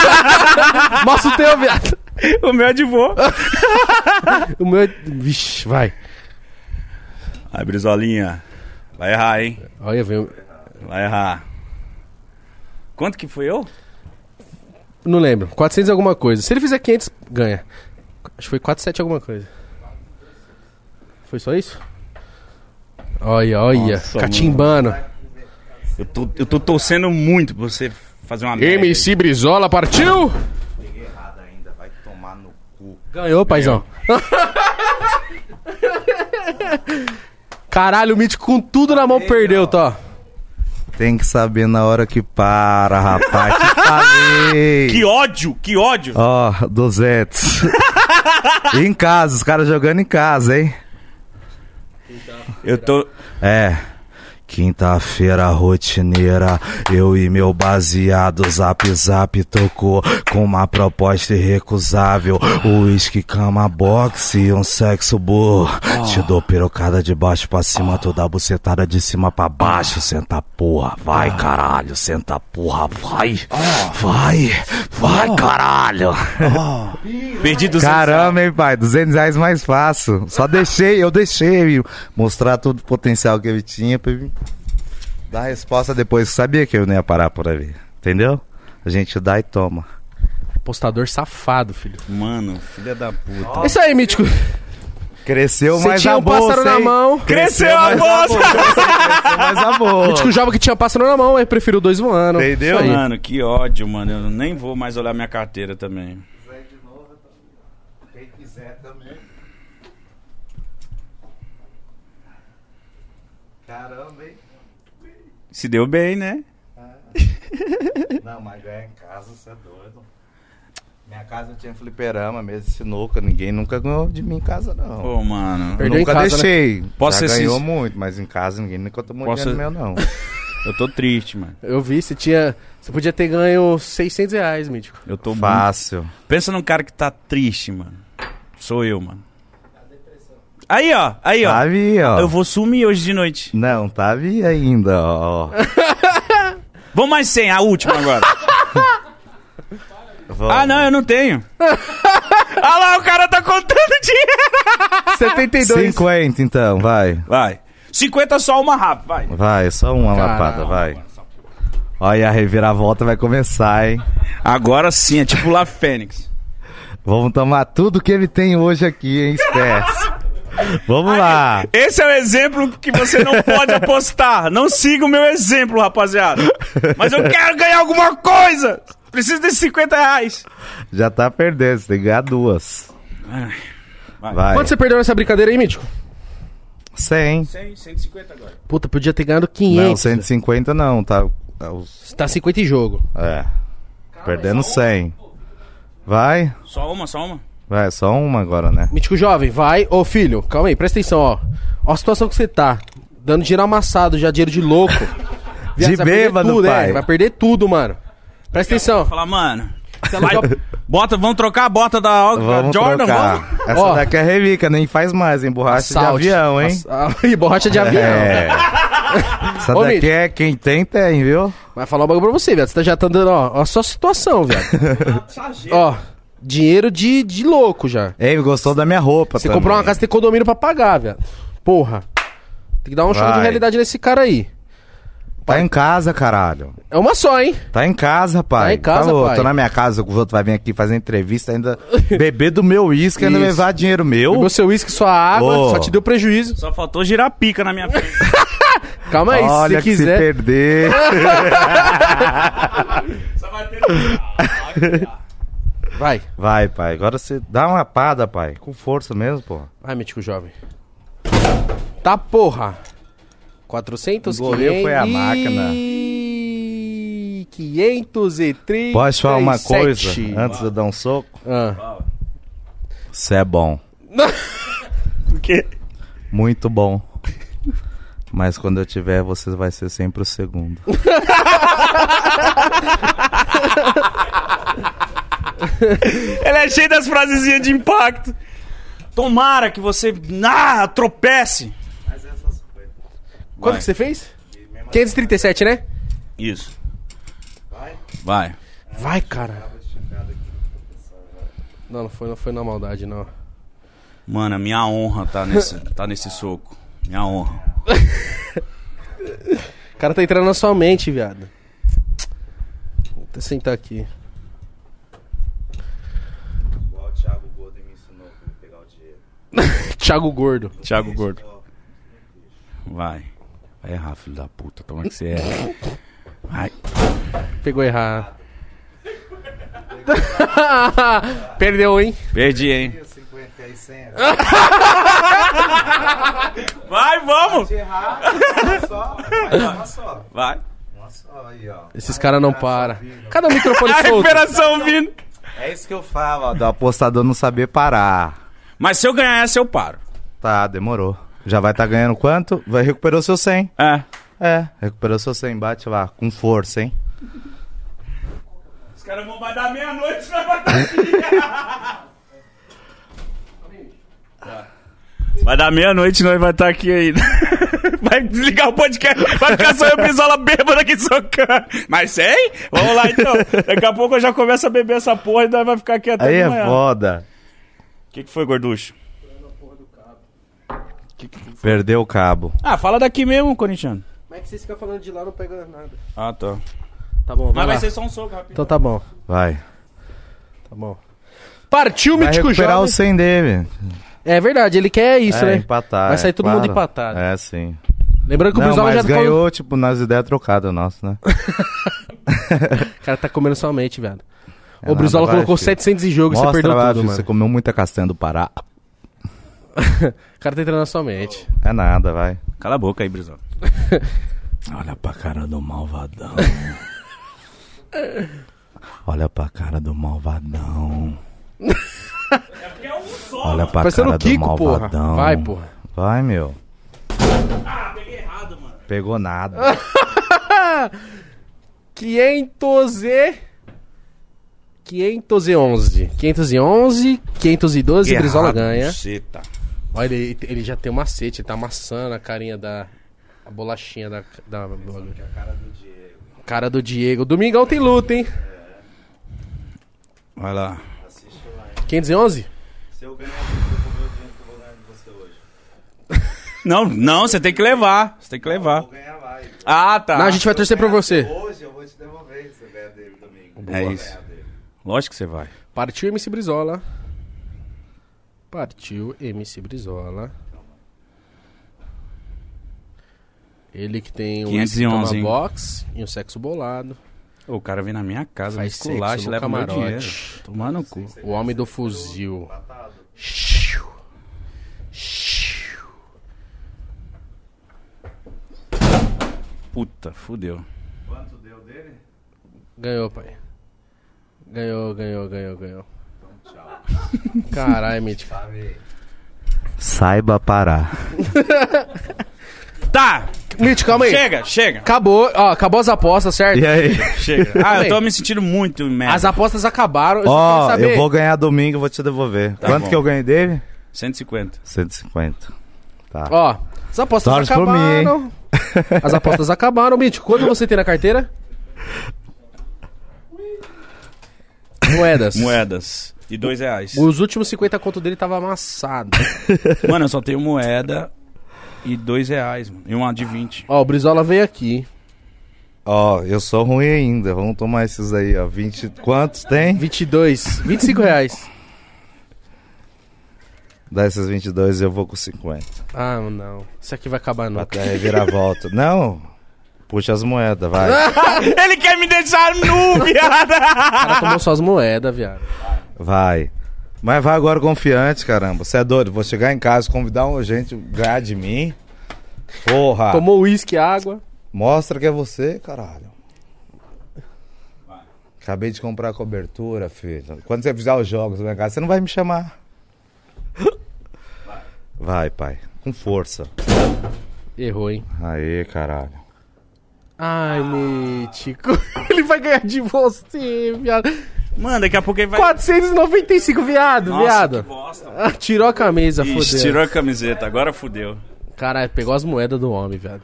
Mostra o teu, viado. o meu é de vô. O meu é... Vixe, vai. Ai, Brizolinha. Vai errar, hein? Olha, veio... Vai errar. Quanto que foi eu? Não lembro. 400 e alguma coisa. Se ele fizer 500, ganha. Acho que foi 407 alguma coisa. Foi só isso? Olha, olha. Nossa, Catimbando. Eu tô, eu tô torcendo muito pra você fazer uma merda. MC Brizola partiu! Peguei errado ainda, vai tomar no cu. Ganhou, paizão. Caralho, o Mítico com tudo na mão perdeu, tá? Tem que saber na hora que para, rapaz. Te falei. Que ódio, que ódio. Ó, 200. E em casa, os caras jogando em casa, hein? Eu tô... É. Quinta-feira rotineira, eu e meu baseado Zap Zap tocou com uma proposta irrecusável. Uísque, cama, boxe e um sexo burro. Te dou pirocada de baixo pra cima, tu dá bucetada de cima pra baixo. Senta porra, vai caralho, senta porra, vai. Vai, vai caralho. Perdi 200 Caramba, hein, pai? 200 reais mais fácil. Só deixei, eu deixei mostrar todo o potencial que ele tinha pra ele dar a resposta depois. Sabia que eu não ia parar por ali, entendeu? A gente dá e toma. Apostador safado, filho. Mano, filha da puta. É isso aí, Mítico. Cresceu Você mais tinha a um bolsa, pássaro na hein? mão. Cresceu a mais bolsa! Cresceu mais a bolsa. Mítico jovem que tinha pássaro na mão, aí preferiu dois voando. Entendeu? Isso aí. Mano, que ódio, mano. Eu nem vou mais olhar minha carteira também. Quem quiser também. Caramba, hein? Se deu bem, né? Não, mas ganhar em casa, você é doido. Minha casa tinha fliperama, mesa sinuca. Ninguém nunca ganhou de mim em casa, não. Pô, mano. Eu Perdeu nunca casa, né? deixei. Posso Já ser ganhou muito, mas em casa ninguém nunca tomou Posso dinheiro meu, não. Eu tô triste, mano. Eu vi, você tinha. Você podia ter ganho 600 reais, Mítico. Eu tô muito... Fácil. Pensa num cara que tá triste, mano. Sou eu, mano. Aí, ó. Aí, ó. Tá vi, ó. Eu vou sumir hoje de noite. Não, tá vi ainda, ó. Vamos mais 100, a última agora. Vamos. ah, não, eu não tenho. ah lá, o cara tá contando dinheiro. 72. 50 então, vai. Vai. 50 só uma rápida, vai. Vai, só uma Caralho. lapada, vai. Olha, a reviravolta vai começar, hein? Agora sim, é tipo lá Fênix. Vamos tomar tudo que ele tem hoje aqui, hein? Esquece. Vamos lá. Esse é o exemplo que você não pode apostar. Não siga o meu exemplo, rapaziada. Mas eu quero ganhar alguma coisa. Preciso desses 50 reais. Já tá perdendo, você tem que ganhar duas. Vai. Vai. Quanto você perdeu nessa brincadeira aí, Mítico? 100. 100, 150 agora. Puta, podia ter ganhado Não, 500. 150 não, tá. tá os- Tá 50 em jogo. É. Perdendo 100. Vai. Só uma, só uma. Vai, só uma agora, né? Mítico jovem, vai. Ô filho, calma aí, presta atenção, ó. Ó a situação que você tá. Dando dinheiro amassado, já dinheiro de louco. De você vai perder bêbado, tudo, pai. É, vai perder tudo, mano. Presta atenção. Falar, mano. Você Vai, alugou- bota, vamos trocar a bota da, Vamos Jordan, trocar. vamos? Essa Ó. daqui é relíquia, nem faz mais, hein? Borracha Assalte. de avião, hein? Ass- e borracha de avião. É. Essa Ô, daqui Mitch. é quem tem, tem, viu? Vai falar um bagulho pra você, viado. Você tá- já tá dando, ó, ó a sua situação, viado. ó, dinheiro de, de louco já. Ei, gostou da minha roupa Você também. comprou uma casa e tem condomínio pra pagar, viado. Porra. Tem que dar um choque de realidade nesse cara aí. Tá em casa, caralho. É uma só, hein? Tá em casa, pai. Tá em casa, louco? pai. Tô na minha casa, os outros vai vir aqui fazer entrevista, ainda beber do meu uísque, ainda Isso. levar dinheiro meu. Pegou seu uísque, sua água, Ô. só te deu prejuízo. Só faltou girar a pica na minha frente. Calma aí, Olha se que quiser. se perder. Só vai ter... Vai. vai, pai. Agora você dá uma pada, pai. Com força mesmo, porra. Vai, mítico jovem. Tá porra. 400, Engoliu 500 foi a máquina. e... 530. Posso falar uma coisa antes de eu dar um soco? Ah. Você é bom. O quê? Muito bom. Mas quando eu tiver, você vai ser sempre o segundo. Ele é cheio das frasezinhas de impacto. Tomara que você ah, tropece. Quanto Vai. que você fez? 537, né? Isso. Vai. Vai, cara. Não, não foi, não foi na maldade, não. Mano, é minha honra tá nesse, tá nesse soco. Minha honra. O cara tá entrando na sua mente, viado. Vou até sentar aqui. Igual o Thiago Golden me ensinou como pegar o dinheiro. Thiago Gordo. Thiago Gordo. Vai. Vai errar, filho da puta. Toma que você erra. Vai. Pegou errado. Perdeu, hein? Perdi, hein? 50 100. Vai, vamos! errar, uma só. Vai uma só. Vai. Uma só aí, ó. Esses caras não param. Cadê o microfone A solto? recuperação vindo. É isso que eu falo, ó, do apostador não saber parar. Mas se eu ganhar essa, eu paro. Tá, demorou. Já vai estar ganhando quanto? Vai recuperar o seu 100. É. É, recuperou seu 100. Bate lá, com força, hein? Os caras vão vai dar meia-noite pra bater. Vai dar meia-noite nós vai estar aqui ainda. Vai desligar o podcast. Vai ficar só eu pisola bêbada aqui socando. Mas sei? Vamos lá então. Daqui a pouco eu já começo a beber essa porra e nós vai ficar aqui até Aí é manhã. foda. O que, que foi, gorducho? Perdeu o cabo. Ah, fala daqui mesmo, corintiano. Como é que vocês ficam falando de lá não pega nada? Ah, tá. Tá bom, vai Mas vai ser só um soco, rapidinho. Então tá bom, Vai. tá bom. Partiu, Vai Mítico recuperar Jovem. o 100 dele. É verdade, ele quer isso, é, né? empatar. Vai sair é todo mundo claro. empatado. É, sim. Lembrando que o Não, Brizola mas já ganhou, falou... tipo, nas ideias trocadas nossas, né? O cara tá comendo sua mente, velho. É o Brizola colocou filho. 700 em jogo e você Mostra, perdeu vai, tudo, filho, mano. Você comeu muita castanha do Pará. O cara tá entrando na sua mente. É nada, vai. Cala a boca aí, Brizola. Olha pra cara do malvadão. Olha pra cara do malvadão. Olha pra Parecendo cara Kiko, do porra. malvadão. Vai, porra. Vai, meu. Ah, peguei errado, mano. Pegou nada. 500 e... 511. 511, 512, Brizola ganha. Buceta. Olha, ele, ele já tem um macete, ele tá amassando a carinha da... A bolachinha da... da cara do Diego. Domingão tem luta, hein? Vai lá. 511? Se eu ganhar, eu vou ver o dinheiro que eu vou ganhar de você hoje. Não, não, você tem que levar. Você tem que levar. ganhar vai. Ah, tá. Não, a gente vai torcer pra você. Hoje eu vou te devolver se eu ganhar dele domingo. É isso. Lógico que você vai. Partiu MC Brizola. Partiu MC Brizola. Ele que tem um 511, hein? box e um sexo bolado. O cara vem na minha casa, me Faz esculacha sexo e no leva meu dinheiro. Tomar no cu. O homem do fuzil. Xiu. Xiu. Puta, fudeu. Quanto deu dele? Ganhou, pai. Ganhou, ganhou, ganhou, ganhou. Caralho, Mítico. Saiba parar. Tá, Mítico, calma aí. chega, chega. Acabou, ó, acabou as apostas, certo? E aí? Chega. Ah, eu tô me sentindo muito merda. As apostas acabaram. Eu só Ó, quero saber. eu vou ganhar domingo, eu vou te devolver. Tá Quanto bom. que eu ganhei dele? 150. 150. Tá. Ó, as apostas Torce por mim, acabaram. as apostas acabaram, Mítico. Quanto você tem na carteira? Moedas. Moedas. E dois reais. Os últimos 50 conto dele tava amassado. Mano, eu só tenho moeda e dois reais, mano. E uma de 20. Ó, o Brizola veio aqui. Ó, eu sou ruim ainda. Vamos tomar esses aí, ó. 20. Quantos tem? 22, 25 reais. Dá esses 22 eu vou com 50. Ah, não. Isso aqui vai acabar nunca. Até reviravolta. Não. Puxa as moedas, vai. Ele quer me deixar nu, viado. O cara tomou suas moedas, viado. Vai. Mas vai agora confiante, caramba. Você é doido? Vou chegar em casa, convidar um gente ganhar de mim. Porra. Tomou uísque, água. Mostra que é você, caralho. Acabei de comprar a cobertura, filho. Quando você fizer os jogos lá em casa, você não vai me chamar. Vai, pai. Com força. Errou, hein? Aê, caralho. Ai, Mítico. Ele vai ganhar de você, viado. Mano, daqui a pouco ele vai... 495, viado, Nossa, viado. que bosta. Ah, tirou a camisa, Ixi, fodeu. tirou a camiseta, agora fudeu. Caralho, pegou as moedas do homem, viado.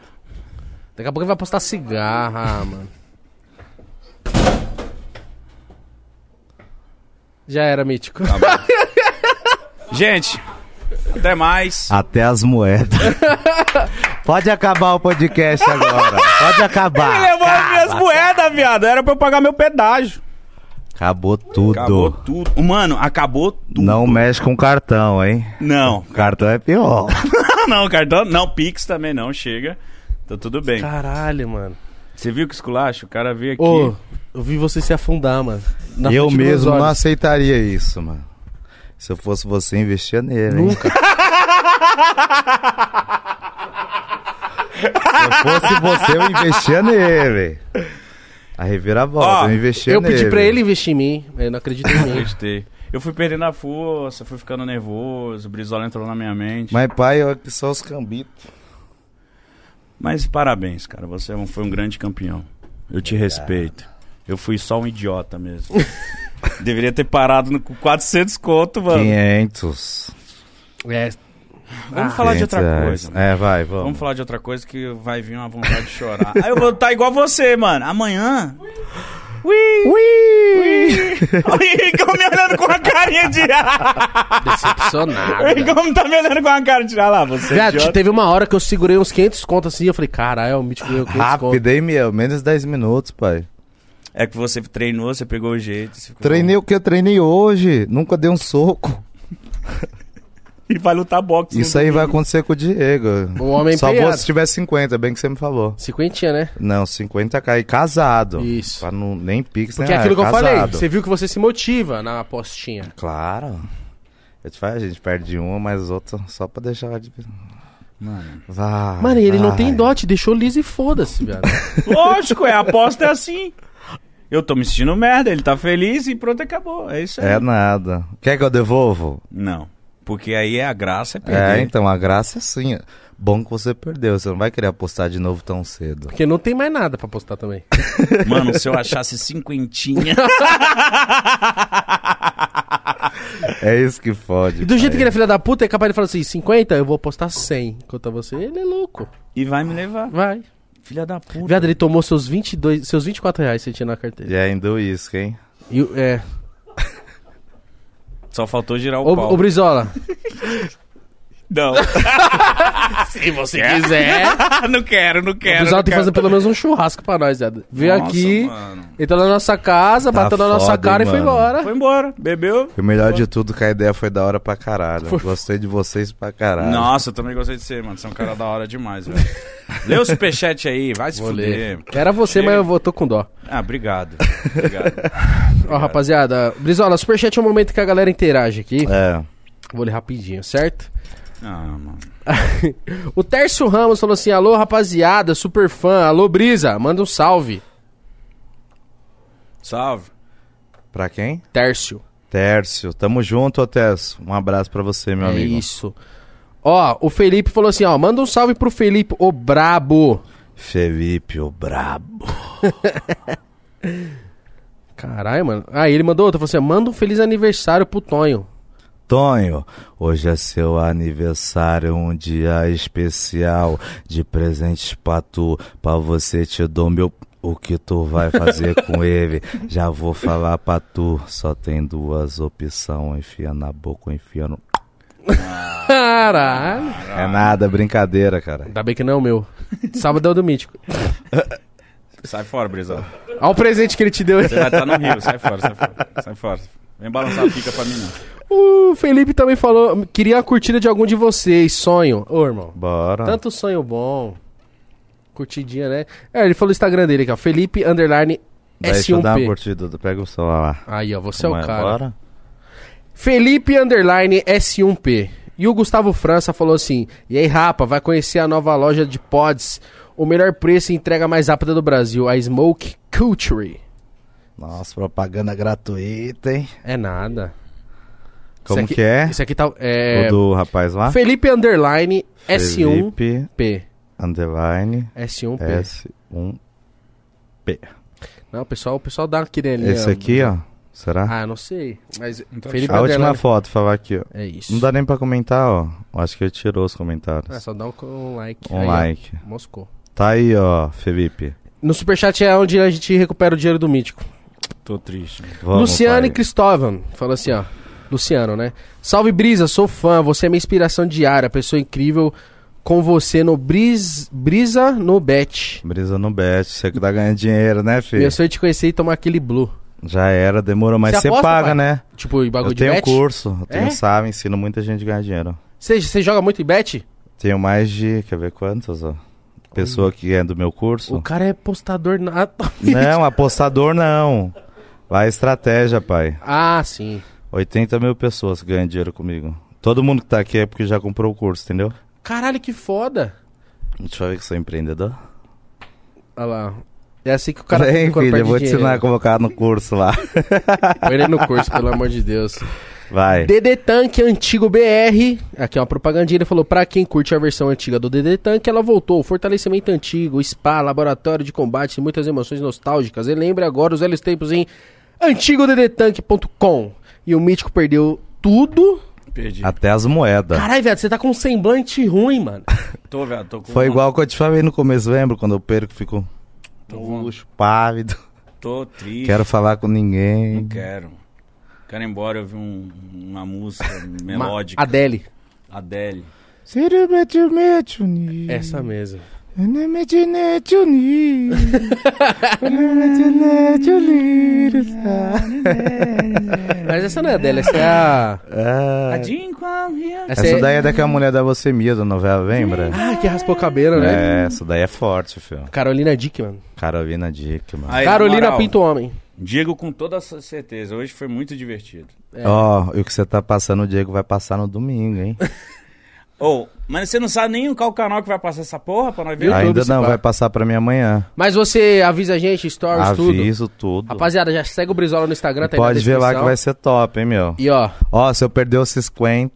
Daqui a pouco ele vai postar cigarra, mano. Já era mítico. Tá bom. Gente, até mais. Até as moedas. Pode acabar o podcast agora. Pode acabar. Ele levou as minhas moedas, viado. Era pra eu pagar meu pedágio. Acabou tudo. Acabou tudo. Mano, acabou tudo. Não mexe com cartão, hein? Não. Cartão é pior. não, cartão. Não, Pix também não, chega. Tá tudo bem. Caralho, mano. Você viu que esculacho? O cara veio aqui. Ô, eu vi você se afundar, mano. Na eu mesmo não aceitaria isso, mano. Se eu fosse você, investia nele, hein? Se eu fosse você, eu investia nele. A reviravolta, Ó, eu investia Eu nele. pedi pra ele investir em mim. Ele não acredita em mim. Acreditei. Eu fui perdendo a força, fui ficando nervoso, o Brizola entrou na minha mente. Mas, Mas pai, eu aqui só os cambitos. parabéns, cara. Você é foi um grande campeão. Eu te respeito. Eu fui só um idiota mesmo. Deveria ter parado no 400 conto, mano. 500. É, Vamos falar de outra 500 reais. coisa. mano. É, vai, vamos. Vamos falar de outra coisa que vai vir uma vontade de chorar. Aí eu vou estar igual você, mano. Amanhã. Ui! Ui! O Henricão me olhando com a carinha de. decepcionado. o Henricão tá me olhando com a cara de. Ah lá, você. é Viado, teve uma hora que eu segurei uns 500 contos assim. Eu falei, caralho, o Mítico ganhou 500 contos. Rápido, hein, meu? Menos 10 minutos, pai. É que você treinou, você pegou o jeito. você ficou Treinei o que eu treinei hoje. Nunca dei um soco. E vai lutar boxe. Isso aí vai acontecer com o Diego. O homem Só vou se tiver 50, bem que você me falou. Cinquentinha, né? Não, 50 cai casado. Isso. Pra não, nem pix, Porque nem é aquilo que eu casado. falei. Você viu que você se motiva na apostinha. Claro. Eu te falo, a gente perde uma, mas outra só pra deixar de... Mano. Vai, Mano, e ele não vai. tem dote, deixou liso e foda-se, viado. Lógico, é. A aposta é assim. Eu tô me sentindo merda, ele tá feliz e pronto, acabou. É isso aí. É nada. Quer que eu devolvo? Não. Porque aí é a graça é perder. É, então, a graça é sim. Bom que você perdeu, você não vai querer apostar de novo tão cedo. Porque não tem mais nada pra apostar também. Mano, se eu achasse cinquentinha. É isso que fode. E do jeito pai. que ele é filho da puta, é capaz de falar assim, 50, eu vou apostar 100 contra você. Ele é louco. e vai me levar. Vai. Filha da puta. Viado, ele tomou seus 22, seus 24 reais que você tinha na carteira. E ainda o isca, hein? E, o- é. Só faltou girar o Ô, pau. ô Brizola. Não. Se você quiser. não quero, não O quero. Não tem que fazer pelo menos um churrasco pra nós, viado. Veio Nossa, aqui, mano. entrou na nossa casa, Tá bateu na nossa foda, cara hein, e foi mano? embora. Foi embora, bebeu. E o melhor de tudo que a ideia foi da hora pra caralho. Foi- Gostei de vocês pra caralho. Nossa, eu também gostei de você, mano. Você é um cara da hora demais, velho. Lê o superchat aí, vai se Vou fuder. Era você, Chega. mas eu vou, tô com dó. Ah, obrigado. Obrigado. Ó, rapaziada, Brizola, superchat é um momento que a galera interage aqui. É. Vou ler rapidinho, certo? Ah, mano. o Tércio Ramos falou assim: Alô, rapaziada, super fã. Alô, Brisa, manda um salve. Salve. Pra quem? Tércio. Tércio. Tamo junto, Tércio. Um abraço pra você, meu é amigo. isso. Ó, o Felipe falou assim: ó, manda um salve pro Felipe, o brabo. Felipe, o brabo. Caralho, mano. Aí ele mandou outra, falou assim: manda um feliz aniversário pro Tonho. Tonho, hoje é seu aniversário, um dia especial de presentes pra tu, pra você te dou meu o que tu vai fazer com ele. Já vou falar pra tu, só tem duas opções, enfia na boca ou enfia no... Caralho. É nada, brincadeira, cara. Ainda bem que não é o meu. Sábado é o do Mítico. Sai fora, Brisão. Olha o presente que ele te deu. Você vai estar no Rio, sai fora, sai fora. Sai fora. Vem balançar a pica pra mim, não. O Felipe também falou: queria a curtida de algum de vocês, sonho. Ô, irmão. Bora. Tanto sonho bom. Curtidinha, né? É, ele falou o Instagram dele aqui, ó. Felipe Underline Deixa eu dar uma S1P. curtida, pega o celular lá. Aí, ó, você é Como o cara. Bora? Felipe Underline S1P. E o Gustavo França falou assim: E aí, rapa, vai conhecer a nova loja de pods. O melhor preço e entrega mais rápida do Brasil, a Smoke Culture. Nossa, propaganda gratuita, hein? É nada. Como aqui- que é? Isso aqui tá. É, O do rapaz lá? Felipe Underline S1P. Felipe, underline, S1P. S1P. Não, o pessoal, o pessoal dá uma querelinha. Esse aqui, ó. Será? Ah, não sei. Mas Então, Felipe a última foto, falar aqui, ó. É isso. Não dá nem pra comentar, ó. Eu Acho que ele tirou os comentários. É, só dá um, like. Um Aí, ó, like. Moscou. Tá aí, ó, Felipe. No Superchat é onde a gente recupera o dinheiro do Mítico. Tô triste. Vamos, Luciano e pai. Cristóvão. Fala assim, ó. Luciano, né? Salve Brisa, sou fã. Você é minha inspiração diária. Pessoa incrível com você no Bris, Brisa no Bet. Brisa no bet, você que tá ganhando dinheiro, né, filho? Meu sonho é te conhecer e tomar aquele blue. Já era, demorou, mas Você aposta, paga, pai? né? Tipo, em bagulho Eu de tenho bet. curso, eu tenho É? sabe, ensino muita gente a ganhar dinheiro. Você, você joga muito em bet? Tenho mais de, quer ver quantas, ó? Pessoa que é do meu curso. O cara é postador na... Não, apostador não. Vai estratégia, pai. Ah, sim. 80 mil pessoas ganham dinheiro comigo. Todo mundo que tá aqui é porque já comprou o curso, entendeu? Caralho, que foda. Deixa eu ver que sou empreendedor. Olha lá. É assim que o cara Vem, filho, eu vou te ensinar a colocar no curso lá. Põe ele no curso, pelo amor de Deus. Vai. DD Tank Antigo BR. Aqui é uma propagandinha. Ele falou: pra quem curte a versão antiga do DD Tank, ela voltou. Fortalecimento antigo, spa, laboratório de combate e muitas emoções nostálgicas. E lembre agora os velhos tempos em antigoddtank.com. E o Mítico perdeu tudo. Perdi. Até as moedas. Caralho, velho, você tá com um semblante ruim, mano. Tô, velho, tô com Foi uma- igual que eu te falei no começo, lembra? Quando eu perco, fico Tô, com- luxo, pálido. tô triste. Quero falar com ninguém. Não quero. Quero ir embora ouvir um- uma música melódica. Adele. Adele. Essa mesmo. Mas essa não é a Adele, essa é a. Adinho, Essa, essa é... daí é daquela mulher da Você da novela, lembra? Ah, que raspou o cabelo, né? É, essa daí é forte, filho. Carolina Dickman. Carolina Dick, mano. Aí, na Carolina moral, Pinto Homem. Digo com toda essa certeza, hoje foi muito divertido. É. Ó, e o que você tá passando, o Diego vai passar no domingo, hein? Ô, mas você não sabe nem qual canal que vai passar essa porra pra nós ver? YouTube, Ainda não, vai passar pra mim amanhã. Mas você avisa a gente, stories, tudo. Aviso tudo. Rapaziada, já segue o Brizola no Instagram, tá Pode ver lá que vai ser top, hein, meu? E ó, Ó, se eu perder os 50,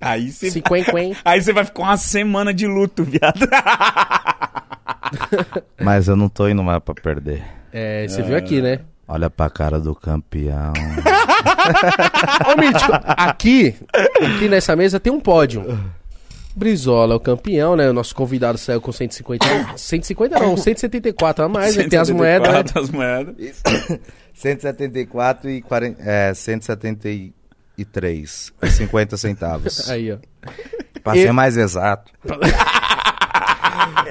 Aí você 50, hein? Aí você vai ficar uma semana de luto, viado. mas eu não tô indo mais pra perder. É, você viu aqui, né? Olha pra cara do campeão. Ô, Mítico, aqui, aqui nessa mesa tem um pódio. Brizola é o campeão, né? O nosso convidado saiu com 150. 150 não, 174 a mais, né? Tem as moedas, né? 174 As moedas. 174 e 40, é, 173 e 50 centavos. Aí, ó. Pra ser Eu- mais exato.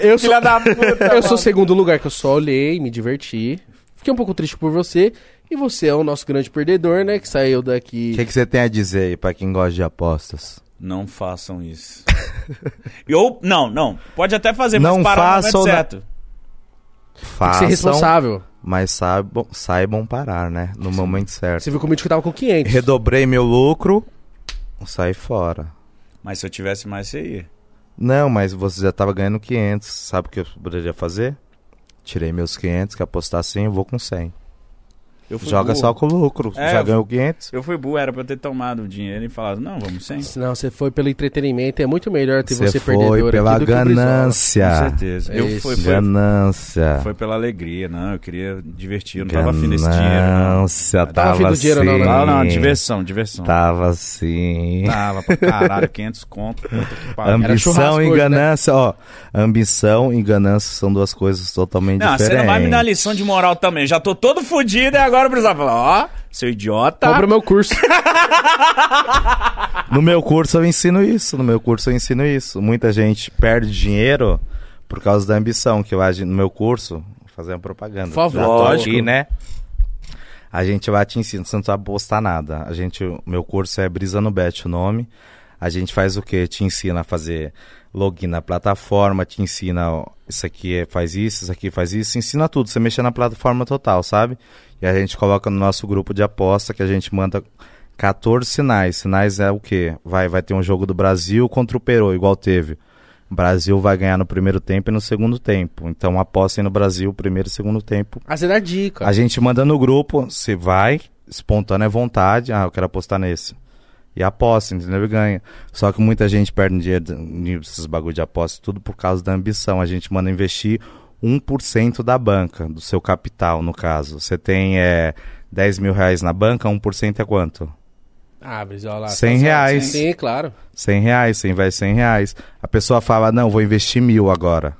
Eu sou, da puta. eu sou o segundo lugar que eu só olhei, me diverti. Fiquei um pouco triste por você. E você é o nosso grande perdedor, né? Que saiu daqui. O que, que você tem a dizer aí pra quem gosta de apostas? Não façam isso. Ou, não, não. Pode até fazer, Não mas para no façam, momento né? certo. Tem que ser Façam, responsável. mas saibam, saibam parar, né? No momento certo. Você viu que o Mítico tava com 500. Redobrei meu lucro, saí fora. Mas se eu tivesse mais, você ia. Não, mas você já tava ganhando 500. Sabe o que eu poderia fazer? Tirei meus 500, que apostar 100, eu vou com 100. Eu fui Joga burro. só com o lucro. É, já ganhou 500. Eu fui burro, era pra eu ter tomado o dinheiro e falado, não, vamos sem. Não, você foi pelo entretenimento. É muito melhor ter Você você, foi perdedor pela aqui do ganância. Com certeza. É eu fui, foi, Ganância. foi pela alegria, não. Eu queria divertir, eu não tava afim desse dinheiro, não. Ganância, Tava tava afim do dinheiro, não, assim. né? Não, não, diversão, diversão. Tava assim. Tava pra caralho, 500 conto. Ambição e né? ganância, ó. Ambição e ganância são duas coisas totalmente Não, você diferentes. não vai me dar lição de moral também. Já tô todo fudido e agora o precisava falar, ó, seu idiota. Compra o meu curso. No meu curso eu ensino isso, no meu curso eu ensino isso. Muita gente perde dinheiro por causa da ambição, que eu acho no meu curso, fazer uma propaganda. Por favor. Lógico. aqui, né? A gente vai te ensinar, você não precisa postar nada. A gente, o meu curso é Brisa no Bet o nome. A gente faz o quê? Te ensina a fazer login na plataforma, te ensina ó, isso aqui é- faz isso, isso aqui faz isso, ensina tudo, você mexer na plataforma total, sabe? E a gente coloca no nosso grupo de aposta que a gente manda 14 sinais. Sinais é o quê? Vai, vai ter um jogo do Brasil contra o Peru, igual teve. O Brasil vai ganhar no primeiro tempo e no segundo tempo. Então apostem no Brasil, primeiro e segundo tempo. Ah, você dá dica. A gente manda no grupo, você vai, espontânea vontade, ah, eu quero apostar nesse. E aposta, entendeu? E ganha. Só que muita gente perde dinheiro nesses bagulho de aposta, tudo por causa da ambição. A gente manda investir 1% da banca, do seu capital, no caso. Você tem é, 10 mil reais na banca, 1% é quanto? Ah, Brizola. 100 tá reais. Sim, claro. 100 reais, você investe 100 reais. A pessoa fala, não, vou investir mil agora.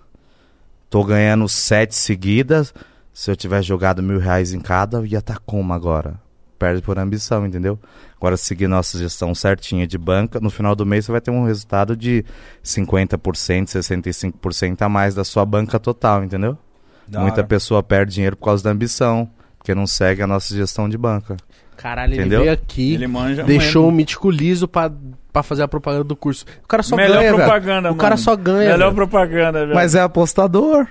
Tô ganhando sete seguidas, Se eu tivesse jogado mil reais em cada, eu ia estar como agora? Perde por ambição, entendeu? Agora, se seguir nossa gestão certinha de banca, no final do mês você vai ter um resultado de 50%, 65% a mais da sua banca total, entendeu? Da Muita hora. pessoa perde dinheiro por causa da ambição, porque não segue a nossa gestão de banca. Caralho, Entendeu? ele veio aqui, Ele manja deixou o muito. mítico liso pra, pra fazer a propaganda do curso. O cara só Melhor ganha, velho. propaganda, O cara mano. só ganha, Melhor velho. propaganda, velho. Mas é apostador.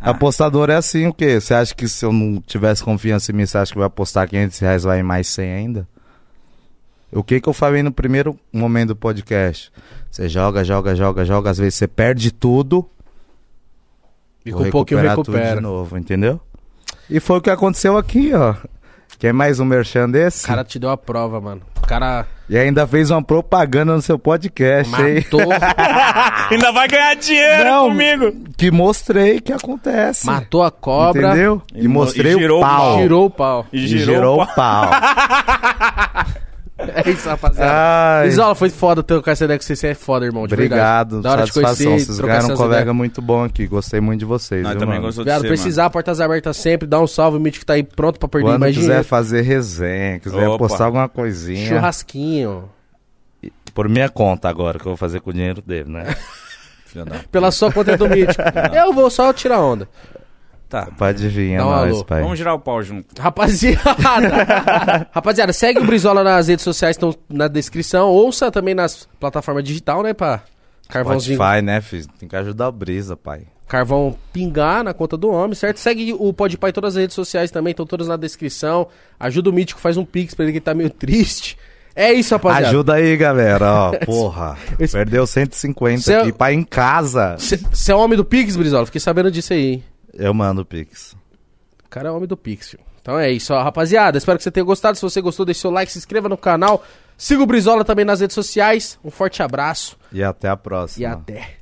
Ah. Apostador é assim, o quê? Você acha que se eu não tivesse confiança em mim, você acha que vai apostar 500 reais, vai em mais 100 ainda? O que que eu falei no primeiro momento do podcast? Você joga, joga, joga, joga, às vezes você perde tudo, E com recuperar tudo recupera. de novo, entendeu? E foi o que aconteceu aqui, ó. Quer mais um merchan desse? O cara te deu a prova, mano. O cara E ainda fez uma propaganda no seu podcast, hein? matou, Ainda vai ganhar dinheiro Não. comigo. Que mostrei que acontece. matou a cobra, Entendeu? E E, mo- mostrei e girou o pau. pau. tirou o pau. E E girou, girou o o pau. É isso, rapaziada. Ai, Isola, foi foda ter essa ideia que você é foda, irmão. De obrigado. verdade. Da hora de Satisfação. conhecer, Vocês trocar ganharam um colega ideias. muito bom aqui. Gostei muito de vocês. Nós viu, também mano? gostamos de você, precisar, portas abertas sempre. Dá um salve, o Mítico tá aí pronto pra perder mais quiser dinheiro. fazer resenha, quiser Opa. postar alguma coisinha, Churrasquinho. por minha conta agora, que eu vou fazer com o dinheiro dele, né? mano. Pela sua conta do Mítico. Eu vou só tirar onda. Tá. Pode vir, é Dá um nóis, alô. pai. Vamos girar o pau junto. Rapaziada. Rapaziada, segue o Brizola nas redes sociais, estão na descrição. Ouça também nas plataformas digital, né, pá? Carvãozinho. Spotify, né, filho? Tem que ajudar o Brisa, pai. Carvão pingar na conta do homem, certo? Segue o Podpah em todas as redes sociais também, estão todas na descrição. Ajuda o Mítico, faz um pix pra ele que tá meio triste. É isso, rapaziada. Ajuda aí, galera, ó. Porra. Esse- Perdeu 150 Cê- aqui pra ir em casa. Você é homem do Pix, Brizola? Fiquei sabendo disso aí, hein? Eu mando o Pix. O cara é homem do Pix, filho. Então é isso, ó, rapaziada. Espero que você tenha gostado. Se você gostou, deixe seu like, se inscreva no canal. Siga o Brizola também nas redes sociais. Um forte abraço E até a próxima. e até.